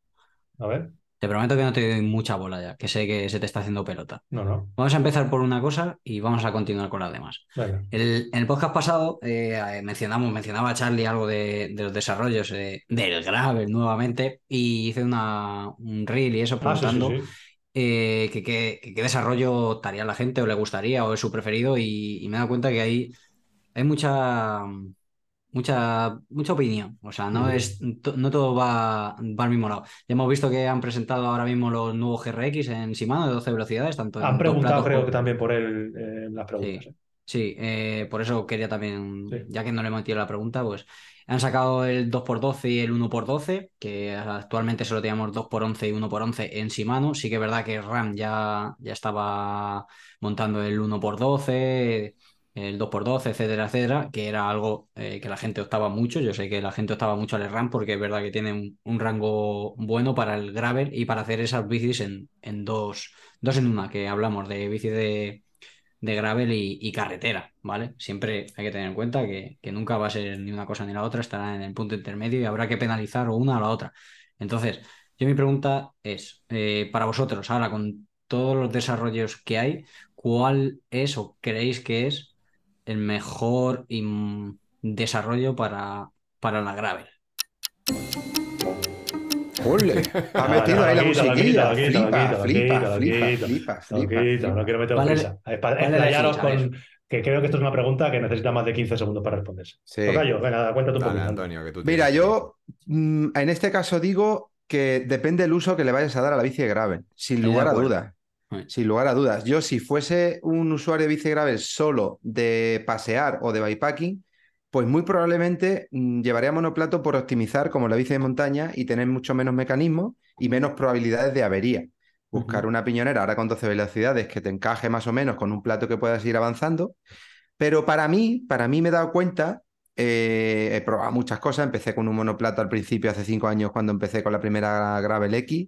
[SPEAKER 1] a ver,
[SPEAKER 4] Te prometo que no te doy mucha bola ya, que sé que se te está haciendo pelota.
[SPEAKER 1] no, no.
[SPEAKER 4] Vamos a empezar por una cosa y vamos a continuar con las demás.
[SPEAKER 1] Venga.
[SPEAKER 4] El- en el podcast pasado eh, mencionamos, mencionaba Charlie algo de, de los desarrollos eh, del Gravel nuevamente y hice una, un reel y eso
[SPEAKER 1] Ah, sí, sí,
[SPEAKER 4] preguntando
[SPEAKER 1] sí.
[SPEAKER 4] eh, que, que- que qué desarrollo estaría la gente o le gustaría o es su preferido y, y me he dado cuenta que hay, hay mucha, mucha, mucha opinión. O sea, no, es, to- no todo va, va al mismo lado. Ya hemos visto que han presentado ahora mismo los nuevos GRX en Shimano de 12 velocidades, tanto
[SPEAKER 1] Han preguntado, creo
[SPEAKER 4] como-
[SPEAKER 1] que también por él eh, las preguntas.
[SPEAKER 4] Sí.
[SPEAKER 1] eh.
[SPEAKER 4] Sí, eh, por eso quería también,
[SPEAKER 1] Sí.
[SPEAKER 4] ya que no le he metido la pregunta, pues han sacado el 2x12 y el 1x12, que actualmente solo teníamos 2x11 y 1x11 en Shimano. Sí que es verdad que RAM ya, ya estaba montando el 1x12, el 2x12, etcétera, etcétera, que era algo eh, que la gente optaba mucho. Yo sé que la gente optaba mucho al RAM porque es verdad que tiene un, rango bueno para el gravel y para hacer esas bicis en, en dos, dos en una, que hablamos de bicis de de gravel y, carretera, ¿vale? Siempre hay que tener en cuenta que, que nunca va a ser ni una cosa ni la otra, estará en el punto intermedio y habrá que penalizar o una o la otra. Entonces, yo mi pregunta es, eh, para vosotros, ahora con todos los desarrollos que hay, ¿cuál es o creéis que es el mejor desarrollo para, para la gravel?
[SPEAKER 3] ¡Ole! Ha metido
[SPEAKER 1] no,
[SPEAKER 3] ahí la musiquilla. Flipa, flipa, flipa, flipa,
[SPEAKER 1] no quiero meter
[SPEAKER 4] ¿Cuál
[SPEAKER 1] prisa. Explayaros con que creo que esto es una pregunta que necesita más de 15 segundos para responderse.
[SPEAKER 3] Sí.
[SPEAKER 1] Tocayo, venga, cuéntate un
[SPEAKER 2] Dale,
[SPEAKER 1] poquito.
[SPEAKER 2] Antonio, que tú
[SPEAKER 3] Mira,
[SPEAKER 2] tienes.
[SPEAKER 3] yo mm, en este caso digo que depende del uso que le vayas a dar a la bici de gravel, sin lugar a dudas. Sin lugar a dudas. Yo, si fuese un usuario de bici de gravel solo de pasear o de bikepacking, pues muy probablemente mm, llevaría monoplato por optimizar como la bici de montaña y tener mucho menos mecanismos y menos probabilidades de avería. Buscar una piñonera ahora con 12 velocidades que te encaje más o menos con un plato que puedas ir avanzando. Pero para mí, para mí me he dado cuenta, eh, he probado muchas cosas. Empecé con un monoplato al principio, hace cinco años, cuando empecé con la primera Gravel X.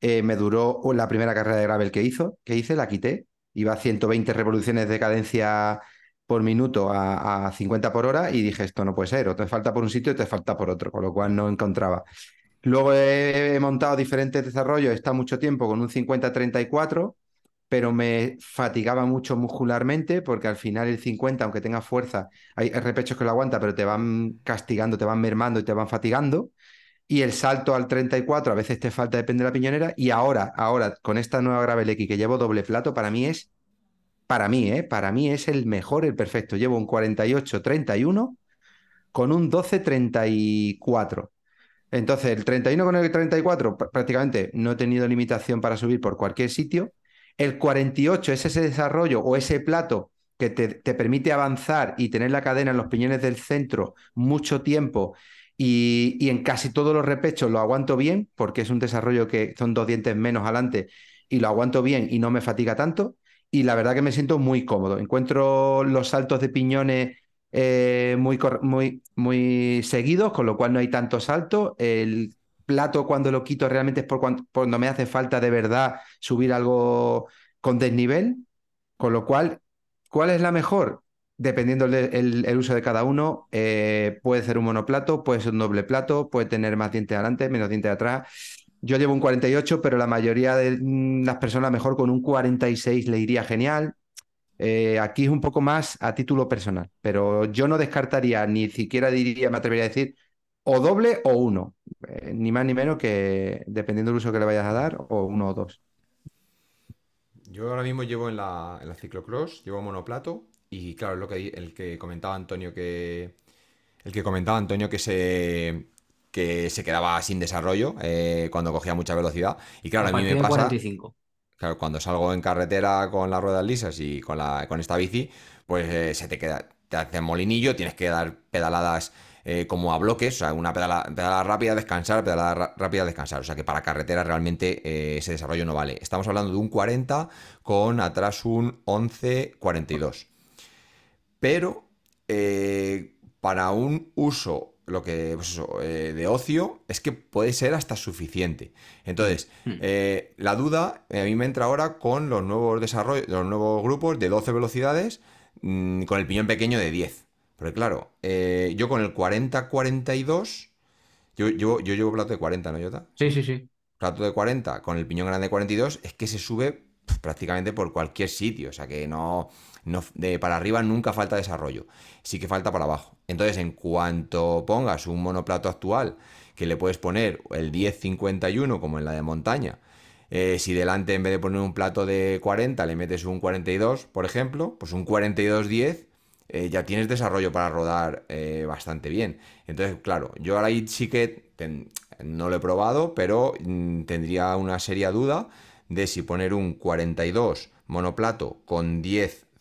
[SPEAKER 3] Eh, me duró la primera carrera de gravel que hizo, que hice, la quité. Iba a 120 revoluciones de cadencia por minuto a, a 50 por hora y dije, esto no puede ser, o te falta por un sitio o te falta por otro, con lo cual no encontraba. Luego he, he montado diferentes desarrollos, he estado mucho tiempo con un 50-34, pero me fatigaba mucho muscularmente porque al final el 50, aunque tenga fuerza, hay repechos que lo aguanta, pero te van castigando, te van mermando y te van fatigando. Y el salto al 34 a veces te falta, depende de la piñonera. Y ahora, ahora, con esta nueva Gravel X que llevo doble plato, para mí es, para mí, ¿eh? Para mí es el mejor, el perfecto. Llevo un 48-31 con un 12-34. Entonces, el 31 con el 34 pr- prácticamente no he tenido limitación para subir por cualquier sitio. El 48 es ese desarrollo o ese plato que te, te permite avanzar y tener la cadena en los piñones del centro mucho tiempo y, en casi todos los repechos lo aguanto bien, porque es un desarrollo que son dos dientes menos adelante y lo aguanto bien y no me fatiga tanto. Y la verdad que me siento muy cómodo. Encuentro los saltos de piñones eh, muy, muy, muy seguidos, con lo cual no hay tanto salto. El plato cuando lo quito realmente es por cuan- cuando me hace falta de verdad subir algo con desnivel. Con lo cual, ¿cuál es la mejor? Dependiendo el, uso de cada uno, eh, puede ser un monoplato, puede ser un doble plato, puede tener más dientes adelante, menos dientes atrás. Yo llevo un 48, pero la mayoría de mm, las personas mejor con un 46 le iría genial. Eh, aquí es un poco más a título personal, pero yo no descartaría, ni siquiera diría, me atrevería a decir, o doble o uno, Eh, ni más ni menos que dependiendo del uso que le vayas a dar, o uno o dos.
[SPEAKER 2] Yo ahora mismo llevo en la, en la ciclocross, llevo monoplato y claro, es lo que el que comentaba Antonio que el que comentaba Antonio que se que se quedaba sin desarrollo eh, cuando cogía mucha velocidad y claro,
[SPEAKER 4] A
[SPEAKER 2] mí me pasa
[SPEAKER 4] 45.
[SPEAKER 2] Claro, cuando salgo en carretera con las ruedas lisas y con la, con esta bici, pues eh, se te queda, te hace molinillo, tienes que dar pedaladas eh, como a bloques, o sea, una pedala- pedalada, rápida, descansar, pedalada ra- rápida, descansar. O sea que para carretera realmente eh, ese desarrollo no vale. Estamos hablando de un 40 con atrás un 11-42. Pero eh, para un uso, lo que, pues eso, eh, de ocio, es que puede ser hasta suficiente. Entonces, eh, la duda eh, a mí me entra ahora con los nuevos desarrollos, los nuevos grupos de 12 velocidades, mm, con el piñón pequeño de 10. Porque claro, yo con el 40-42, yo, yo, yo llevo plato de 40, ¿no, Jota?
[SPEAKER 4] Sí, sí, sí.
[SPEAKER 2] plato de 40 con el piñón grande de 42 es que se sube pf, prácticamente por cualquier sitio. O sea que no, no de para arriba nunca falta desarrollo. Sí que falta para abajo. Entonces, en cuanto pongas un monoplato actual que le puedes poner el 1051 como en la de montaña, eh, si delante en vez de poner un plato de 40 le metes un 42, por ejemplo, pues un 4210 eh, ya tienes desarrollo para rodar eh, bastante bien. Entonces, claro, yo ahora sí que no lo he probado, pero mm, tendría una seria duda de si poner un 42 monoplato con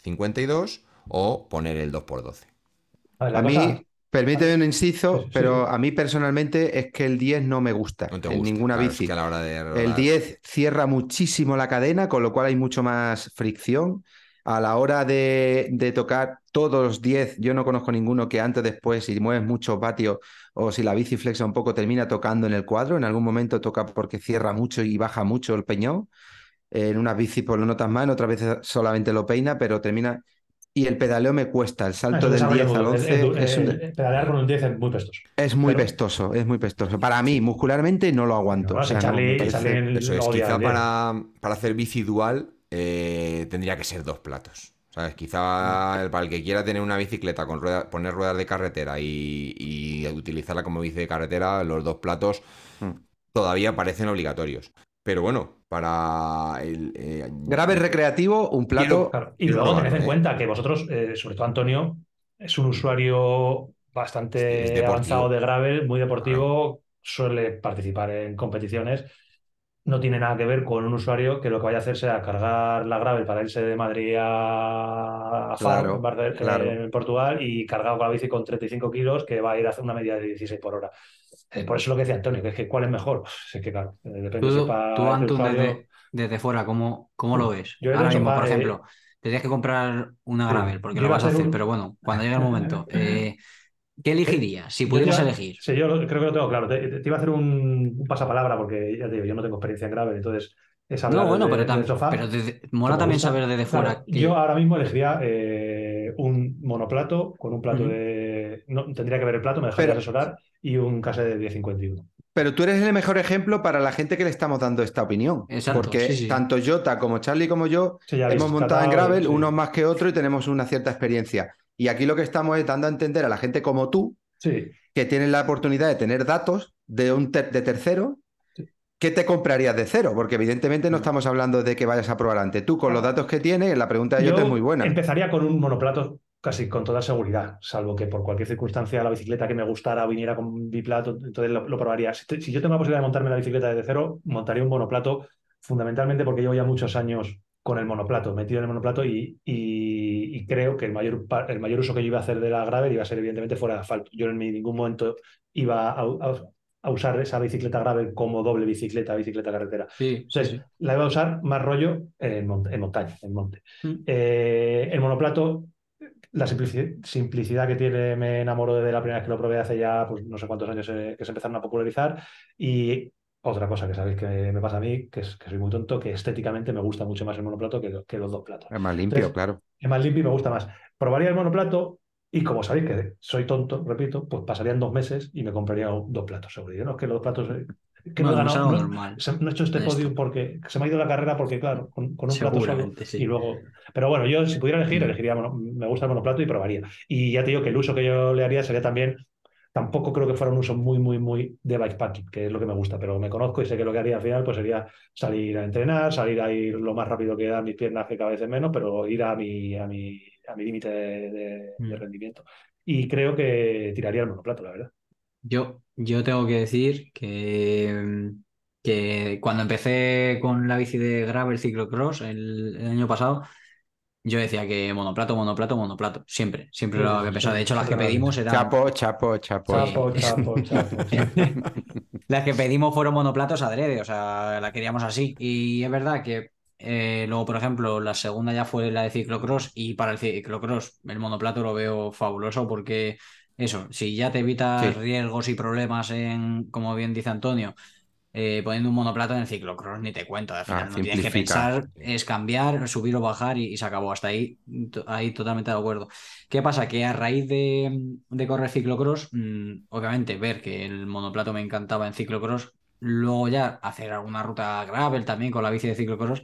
[SPEAKER 2] 10-52 o poner el 2x12.
[SPEAKER 1] A ver, cosa-
[SPEAKER 3] mí, permíteme un inciso, pero a mí personalmente es que el 10 no me gusta
[SPEAKER 2] No te
[SPEAKER 3] en ninguna
[SPEAKER 2] claro, es
[SPEAKER 3] bici.
[SPEAKER 2] que a la hora de
[SPEAKER 3] El
[SPEAKER 2] rodar-
[SPEAKER 3] 10 cierra muchísimo la cadena, con lo cual hay mucho más fricción. A la hora de, de tocar todos los 10, yo no conozco ninguno que antes o después, si mueves muchos vatios o si la bici flexa un poco, termina tocando en el cuadro. En algún momento toca porque cierra mucho y baja mucho el peñón. En unas bicis pues lo notas más, en otras veces solamente lo peina, pero termina... Y el pedaleo me cuesta, el salto del
[SPEAKER 1] desarrollo
[SPEAKER 3] 10 al
[SPEAKER 1] muy-
[SPEAKER 3] 11
[SPEAKER 1] eh,
[SPEAKER 3] es un-
[SPEAKER 1] pedalear con un 10 es muy pestoso.
[SPEAKER 3] es muy
[SPEAKER 1] Pero-
[SPEAKER 3] pestoso, es muy pestoso. Para mí, muscularmente, no lo aguanto. O sea, no, parece-
[SPEAKER 2] Eso es,
[SPEAKER 1] odia
[SPEAKER 2] quizá
[SPEAKER 1] el 10.
[SPEAKER 2] para, para hacer bici dual eh, tendría que ser dos platos. ¿Sabes? Quizá el- para el que quiera tener una bicicleta con rueda- poner ruedas de carretera y, y utilizarla como bici de carretera, los dos platos
[SPEAKER 3] Mm.
[SPEAKER 2] todavía parecen obligatorios. Pero bueno, para el... eh,
[SPEAKER 3] Grave recreativo, un plato.
[SPEAKER 1] Claro, Y luego tened en
[SPEAKER 2] ¿eh?
[SPEAKER 1] cuenta que vosotros, eh, sobre todo Antonio, es un usuario bastante
[SPEAKER 2] Es
[SPEAKER 1] avanzado de gravel, muy deportivo, suele participar en competiciones. No tiene nada que ver con un usuario que lo que vaya a hacer sea cargar la gravel para irse de Madrid a, a Faro,
[SPEAKER 3] Claro,
[SPEAKER 1] en
[SPEAKER 3] claro.
[SPEAKER 1] en Portugal, y cargado con la bici con 35 kilos, que va a ir a hacer una media de 16 por hora. Eh, por eso lo que decía Antonio, que es que ¿cuál es mejor? Pues es que claro, eh, depende si
[SPEAKER 4] Tú,
[SPEAKER 1] para
[SPEAKER 4] tú,
[SPEAKER 1] este
[SPEAKER 4] Anton, desde, desde fuera, ¿cómo, cómo lo ves?
[SPEAKER 1] Yo
[SPEAKER 4] Ahora mismo, por
[SPEAKER 1] eh,
[SPEAKER 4] ejemplo, tendrías que comprar una gravel, porque lo vas a
[SPEAKER 1] hacer un-
[SPEAKER 4] pero bueno, cuando llegue el momento, eh, ¿qué elegirías? Si pudieras elegir.
[SPEAKER 1] Sí, yo creo que lo tengo claro. Te, te iba a hacer un, un pasapalabra porque ya te digo, yo no tengo experiencia en gravel, entonces es hablar
[SPEAKER 4] No, bueno,
[SPEAKER 1] desde-
[SPEAKER 4] pero, tam-
[SPEAKER 1] desde el sofá.
[SPEAKER 4] pero desde- mola también
[SPEAKER 1] gusta.
[SPEAKER 4] saber desde
[SPEAKER 1] Claro,
[SPEAKER 4] fuera. que-
[SPEAKER 1] yo ahora mismo elegiría eh, un monoplato con un plato de. No, tendría que ver el plato, me dejaría asesorar y un case de 1051.
[SPEAKER 3] Pero tú eres el mejor ejemplo para la gente que le estamos dando esta opinión.
[SPEAKER 4] Exacto,
[SPEAKER 3] porque
[SPEAKER 4] sí, sí.
[SPEAKER 3] tanto Jota como Charlie como yo
[SPEAKER 1] Sí, ya habéis
[SPEAKER 3] hemos montado en gravel,
[SPEAKER 1] sí.
[SPEAKER 3] unos más que otros, y tenemos una cierta experiencia. Y aquí lo que estamos es dando a entender a la gente como tú,
[SPEAKER 1] Sí,
[SPEAKER 3] que tienen la oportunidad de tener datos de un ter- de tercero. ¿Qué te comprarías de cero? Porque evidentemente no estamos hablando de que vayas a probar antes. Tú, con los datos que tienes, la pregunta de
[SPEAKER 1] Yo
[SPEAKER 3] es muy buena.
[SPEAKER 1] Empezaría con un monoplato casi con toda seguridad, salvo que por cualquier circunstancia la bicicleta que me gustara viniera con biplato, entonces lo, lo probaría. Si, te- si yo tengo la posibilidad de montarme la bicicleta desde cero, montaría un monoplato, fundamentalmente porque llevo ya muchos años con el monoplato, metido en el monoplato y, y- y creo que el mayor, el mayor uso que yo iba a hacer de la gravel iba a ser evidentemente fuera de asfalto. Yo en ningún momento iba a, a, usar esa bicicleta gravel como doble bicicleta, bicicleta carretera.
[SPEAKER 4] Sí,
[SPEAKER 1] Entonces, la iba a usar más rollo en, en montaña, en monte. Mm. Eh, el monoplato la simplicidad que tiene me enamoró de la primera vez que lo probé hace ya pues, no sé cuántos años que se empezaron a popularizar y otra cosa que sabéis que me pasa a mí, que, es, que soy muy tonto, que estéticamente me gusta mucho más el monoplato que, que los dos platos.
[SPEAKER 3] Es más limpio, claro.
[SPEAKER 1] Es más limpio y me gusta más. Probaría el monoplato y como sabéis que soy tonto, repito, pues pasarían dos meses y me compraría dos platos, seguro. no es que los platos eh, que no, he ganado, no, he hecho este podio porque se me ha ido la carrera porque, claro, con, un plato solo y luego... Pero bueno, yo si pudiera elegir, elegiría, me gusta el monoplato y probaría. Y ya te digo que el uso que yo le haría sería también, tampoco creo que fuera un uso muy, muy, muy de bikepacking, que es lo que me gusta, pero me conozco y sé que lo que haría al final pues sería salir a entrenar, salir a ir lo más rápido que dan mis piernas, que cada vez es menos, pero ir a mi, a mi, a mi límite de, de mm. rendimiento. Y creo que tiraría el monoplato, la verdad.
[SPEAKER 4] Yo, yo tengo que decir que, que cuando empecé con la bici de gravel ciclocross el, el año pasado, yo decía que monoplato, monoplato, monoplato. Siempre, siempre lo que pensaba. De hecho, las que pedimos eran.
[SPEAKER 3] Chapo, chapo, chapo.
[SPEAKER 1] Chapo, chapo, chapo.
[SPEAKER 4] las que pedimos fueron monoplatos adrede, o sea, la queríamos así. Y es verdad que eh, luego, por ejemplo, la segunda ya fue la de ciclocross y para el ciclocross el monoplato lo veo fabuloso porque eso, si ya te evitas riesgos y problemas en, como bien dice Antonio, eh, poniendo un monoplato en el ciclocross, ni te cuento. Al ah, final no tienes que pensar, es cambiar, subir o bajar y, se acabó. Hasta ahí, ahí totalmente de acuerdo. ¿Qué pasa? Que a raíz de, correr ciclocross, mm, obviamente ver que el monoplato me encantaba en ciclocross, luego ya hacer alguna ruta gravel también con la bici de ciclocross,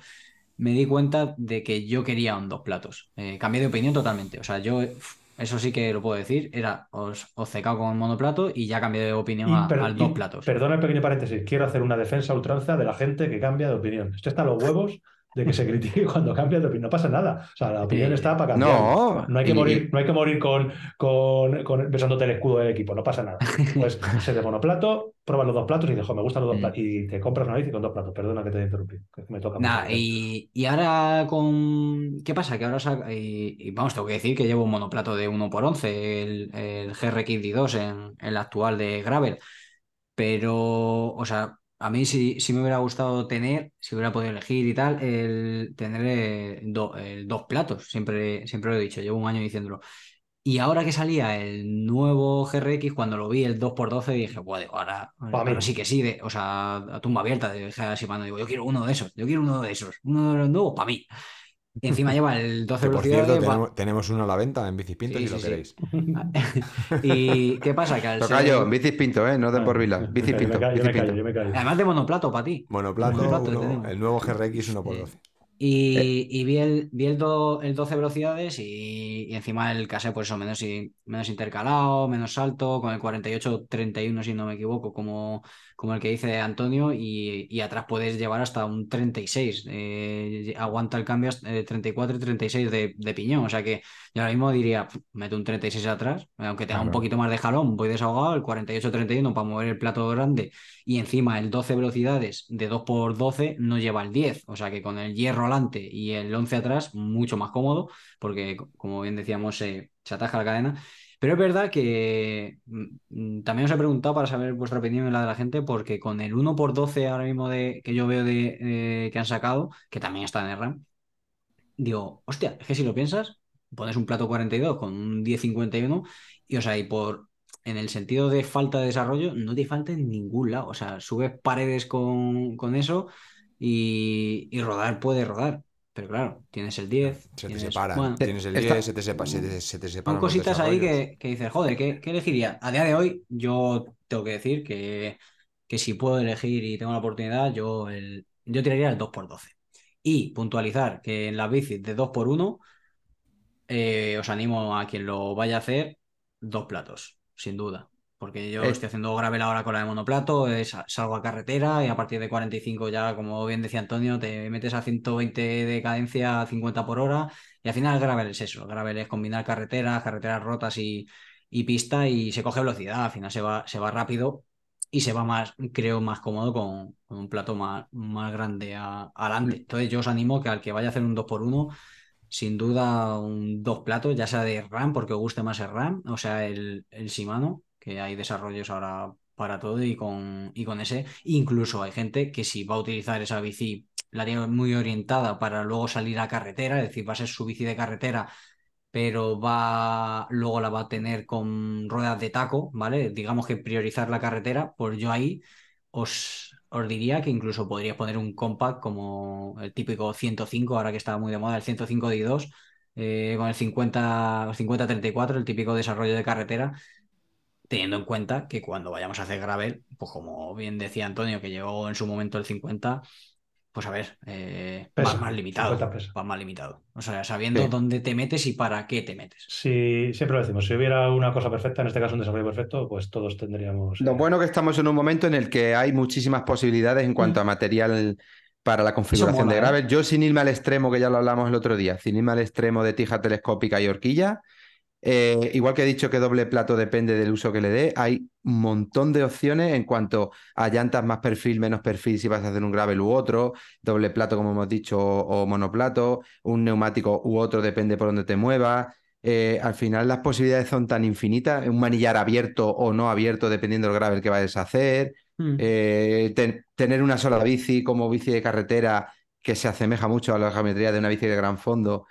[SPEAKER 4] me di cuenta de que yo quería un dos platos. Eh, cambié de opinión totalmente. O sea, yo eso sí que lo puedo decir, era os, os secado con monoplato y ya cambié de opinión a, al dos platos.
[SPEAKER 1] Perdona el pequeño paréntesis, quiero hacer una defensa ultranza de la gente que cambia de opinión. Esto está a los huevos de que se critique cuando cambia de opinión. No pasa nada. O sea, la opinión está para cambiar.
[SPEAKER 3] No,
[SPEAKER 1] no hay que morir, no hay que morir con, con, besándote el escudo del equipo, no pasa nada. Pues se de monoplato, pruebas los dos platos y dices, me gustan los dos platos. Y te compras una bici con dos platos. Perdona que te he interrumpido. me toca
[SPEAKER 4] y, y, ahora con. ¿Qué pasa? Que ahora y, vamos, tengo que decir que llevo un monoplato de 1x11, el, el GRX D2 en, la actual de Gravel. Pero, o sea, a mí sí, me hubiera gustado tener, si hubiera podido elegir y tal, el tener eh, dos platos, siempre, siempre lo he dicho, llevo un año diciéndolo. Y ahora que salía el nuevo GRX, cuando lo vi el 2x12, dije, bueno, ahora, ahora sí que sí, de, o sea, a tumba abierta, dije así, mano, digo, yo quiero uno de esos, yo quiero uno de esos, uno de los nuevos para mí. Y encima lleva el 12
[SPEAKER 2] Por cierto, tenemos, uno a la venta en Bicipinto si lo queréis.
[SPEAKER 4] ¿Y qué pasa? Que al
[SPEAKER 3] Tocayo, ser... Bicipinto, ¿eh? No de por vila. Bicipinto.
[SPEAKER 4] Además de monoplato para ti.
[SPEAKER 2] Monoplato, el nuevo GRX 1x12.
[SPEAKER 4] Y, eh, y, vi el, vi el, 12 velocidades y, y, encima el case, pues eso, menos, menos intercalado, menos salto, con el 48-31, si no me equivoco, como, como el que dice Antonio, y, y atrás puedes llevar hasta un 36. Eh, aguanta el cambio 34 y 36 de, de, piñón. O sea que yo ahora mismo diría, meto un 36 atrás, aunque tenga un poquito más de jalón, voy desahogado, el 48-31 para mover el plato grande, y encima el 12 velocidades de 2x12 no lleva el 10. O sea que con el hierro y el 11 atrás, mucho más cómodo, porque como bien decíamos, se ataja la cadena. Pero es verdad que mm, mm, también os he preguntado para saber vuestra opinión y la de la gente, porque con el 1x12 ahora mismo de, que yo veo de, que han sacado, que también está en el RAM, digo, hostia, es que si lo piensas, pones un plato 42 con un 1051 y o sea, y por en el sentido de falta de desarrollo, no te falta en ningún lado. O sea, subes paredes con, con eso y, rodar puede rodar. Pero claro, tienes el 10.
[SPEAKER 2] Se te separa. tienes el 10, se te, sepa, se te, separa.
[SPEAKER 4] Son cositas ahí que, que, dices, joder, ¿qué, ¿qué, elegiría? A día de hoy, yo tengo que decir que, que si puedo elegir y tengo la oportunidad, yo, el, yo tiraría el 2x12. Y puntualizar que en las bicis de 2x1, eh, os animo a quien lo vaya a hacer, dos platos, sin duda. Porque yo estoy haciendo gravel ahora con la de monoplato, salgo a carretera y a partir de 45 ya, como bien decía Antonio, te metes a 120 de cadencia a 50 por hora y al final el gravel es eso, el gravel es combinar carreteras, carreteras rotas y, pista y se coge velocidad, al final se va, se va rápido y se va más, creo, más cómodo con, un plato más, más grande adelante. Mm. Entonces yo os animo que al que vaya a hacer un 2x1 sin duda un dos platos, ya sea de RAM, porque os guste más el RAM, o sea, el, el Shimano, que hay desarrollos ahora para todo y con, y con ese. Incluso hay gente que si va a utilizar esa bici, la tiene muy orientada para luego salir a carretera, es decir, va a ser su bici de carretera, pero va luego la va a tener con ruedas de taco, ¿vale? Digamos que priorizar la carretera, pues yo ahí os, os diría que incluso podrías poner un compact como el típico 105, ahora que está muy de moda, el 105 D2, eh, con el 50, 50-34, el típico desarrollo de carretera, teniendo en cuenta que cuando vayamos a hacer gravel, pues como bien decía Antonio, que llegó en su momento el 50, pues a ver, eh, vas más limitado.
[SPEAKER 1] 50 pesa.
[SPEAKER 4] Vas más limitado. O sea, sabiendo
[SPEAKER 3] Sí.
[SPEAKER 4] dónde te metes y para qué te metes.
[SPEAKER 1] Si, siempre lo decimos, si hubiera una cosa perfecta, en este caso un desarrollo perfecto, pues todos tendríamos.
[SPEAKER 3] Lo
[SPEAKER 1] eh,
[SPEAKER 3] bueno que estamos en un momento en el que hay muchísimas posibilidades en cuanto a material para la configuración
[SPEAKER 4] mola,
[SPEAKER 3] de
[SPEAKER 4] ¿eh?
[SPEAKER 3] gravel. Yo sin irme al extremo, que ya lo hablamos el otro día, sin irme al extremo de tija telescópica y horquilla, eh, igual que he dicho que doble plato depende del uso que le dé, hay un montón de opciones en cuanto a llantas más perfil, menos perfil, si vas a hacer un gravel u otro, doble plato, como hemos dicho, o, o monoplato, un neumático u otro, depende por donde te muevas. Eh, al final las posibilidades son tan infinitas, un manillar abierto o no abierto, dependiendo del gravel que vayas a hacer.
[SPEAKER 4] Mm.
[SPEAKER 3] Eh, ten- tener una sola bici como bici de carretera que se asemeja mucho a la geometría de una bici de gran fondo,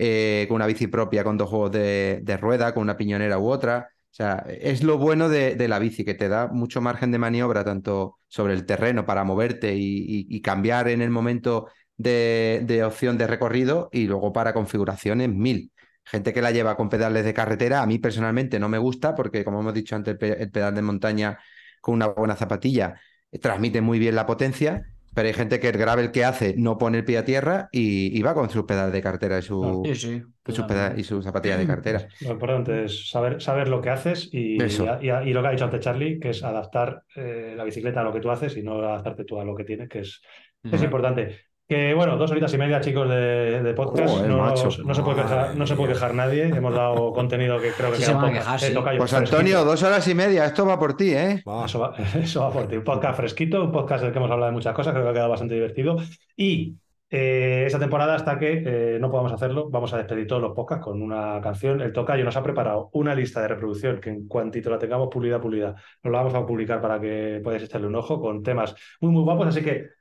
[SPEAKER 3] eh, con una bici propia, con dos juegos de, rueda, con una piñonera u otra. O sea, es lo bueno de, la bici, que te da mucho margen de maniobra, tanto sobre el terreno para moverte y, cambiar en el momento de, opción de recorrido, y luego para configuraciones mil. Gente que la lleva con pedales de carretera, a mí personalmente no me gusta, porque como hemos dicho antes, el pedal de montaña con una buena zapatilla eh, transmite muy bien la potencia, pero hay gente que el gravel que hace no pone el pie a tierra y, y va con sus pedales de cartera y su,
[SPEAKER 4] Sí, sí.
[SPEAKER 3] y sus peda- y sus zapatillas de cartera.
[SPEAKER 1] Lo importante es saber, saber lo que haces y, y- y lo que ha dicho antes Charlie, que es adaptar eh, la bicicleta a lo que tú haces y no adaptarte tú a lo que tienes, que es, es importante. Que bueno, dos horitas y media, chicos, de, de podcast.
[SPEAKER 3] Joder,
[SPEAKER 1] no,
[SPEAKER 3] macho.
[SPEAKER 1] no se puede quejar, no se puede quejar nadie. Hemos dado contenido que creo que
[SPEAKER 4] Sí
[SPEAKER 1] queda podcast.
[SPEAKER 4] quejar,
[SPEAKER 1] eh,
[SPEAKER 4] sí.
[SPEAKER 1] tocayo,
[SPEAKER 3] Pues
[SPEAKER 1] fresquito.
[SPEAKER 3] Antonio, dos horas y media, esto va por ti, ¿eh?
[SPEAKER 2] Va.
[SPEAKER 1] Eso va, eso va por ti. Un podcast fresquito, un podcast del que hemos hablado de muchas cosas, creo que ha quedado bastante divertido. Y eh, esta temporada, hasta que eh, no podamos hacerlo, vamos a despedir todos los podcasts con una canción. El Tocayo nos ha preparado una lista de reproducción que en cuantito la tengamos pulida, pulida, nos la vamos a publicar para que podáis echarle un ojo con temas muy, muy guapos. Así que,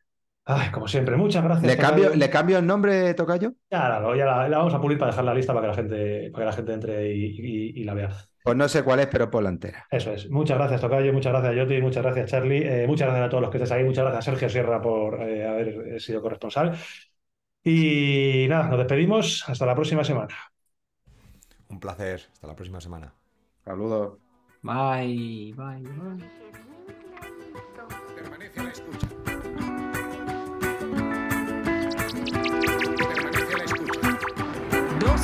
[SPEAKER 1] ay, como siempre, muchas gracias.
[SPEAKER 3] ¿Le cambio. ¿Le cambio el nombre, Tocayo?
[SPEAKER 1] Ya, la, ya la, la vamos a pulir para dejar la lista para que la gente, para que la gente entre y, y- y la vea.
[SPEAKER 3] Pues no sé cuál es, pero por la entera.
[SPEAKER 1] Eso es. Muchas gracias, Tocayo. Muchas gracias, Joti. Muchas gracias, Charlie. eh, muchas gracias a todos los que estáis ahí. Muchas gracias, Sergio Sierra, por eh, haber eh, sido corresponsal. Y nada, nos despedimos. Hasta la próxima semana.
[SPEAKER 2] Un placer. Hasta la próxima semana.
[SPEAKER 3] Saludos.
[SPEAKER 4] Bye, bye, bye.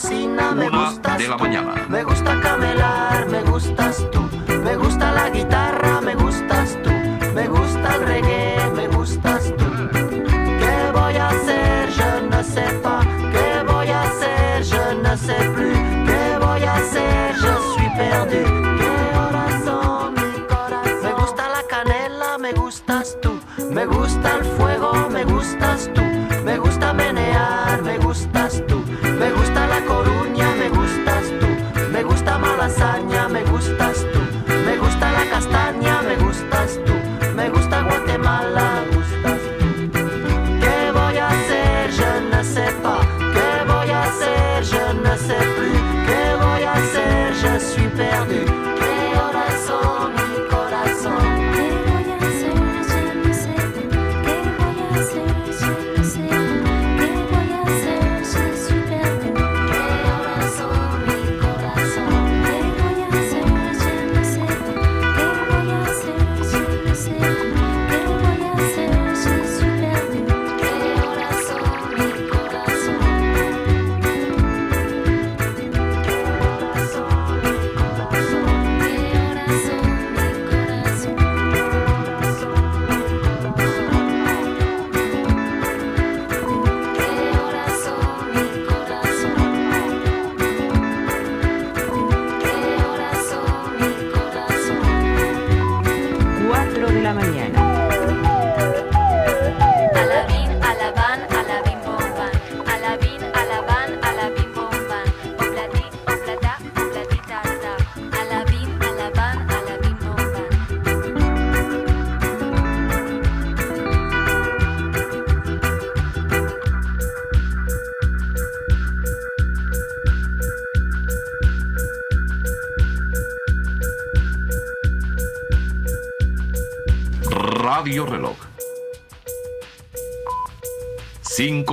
[SPEAKER 6] Gusta cocina, me
[SPEAKER 7] Una
[SPEAKER 6] gustas
[SPEAKER 7] de la mañana.
[SPEAKER 6] Me gusta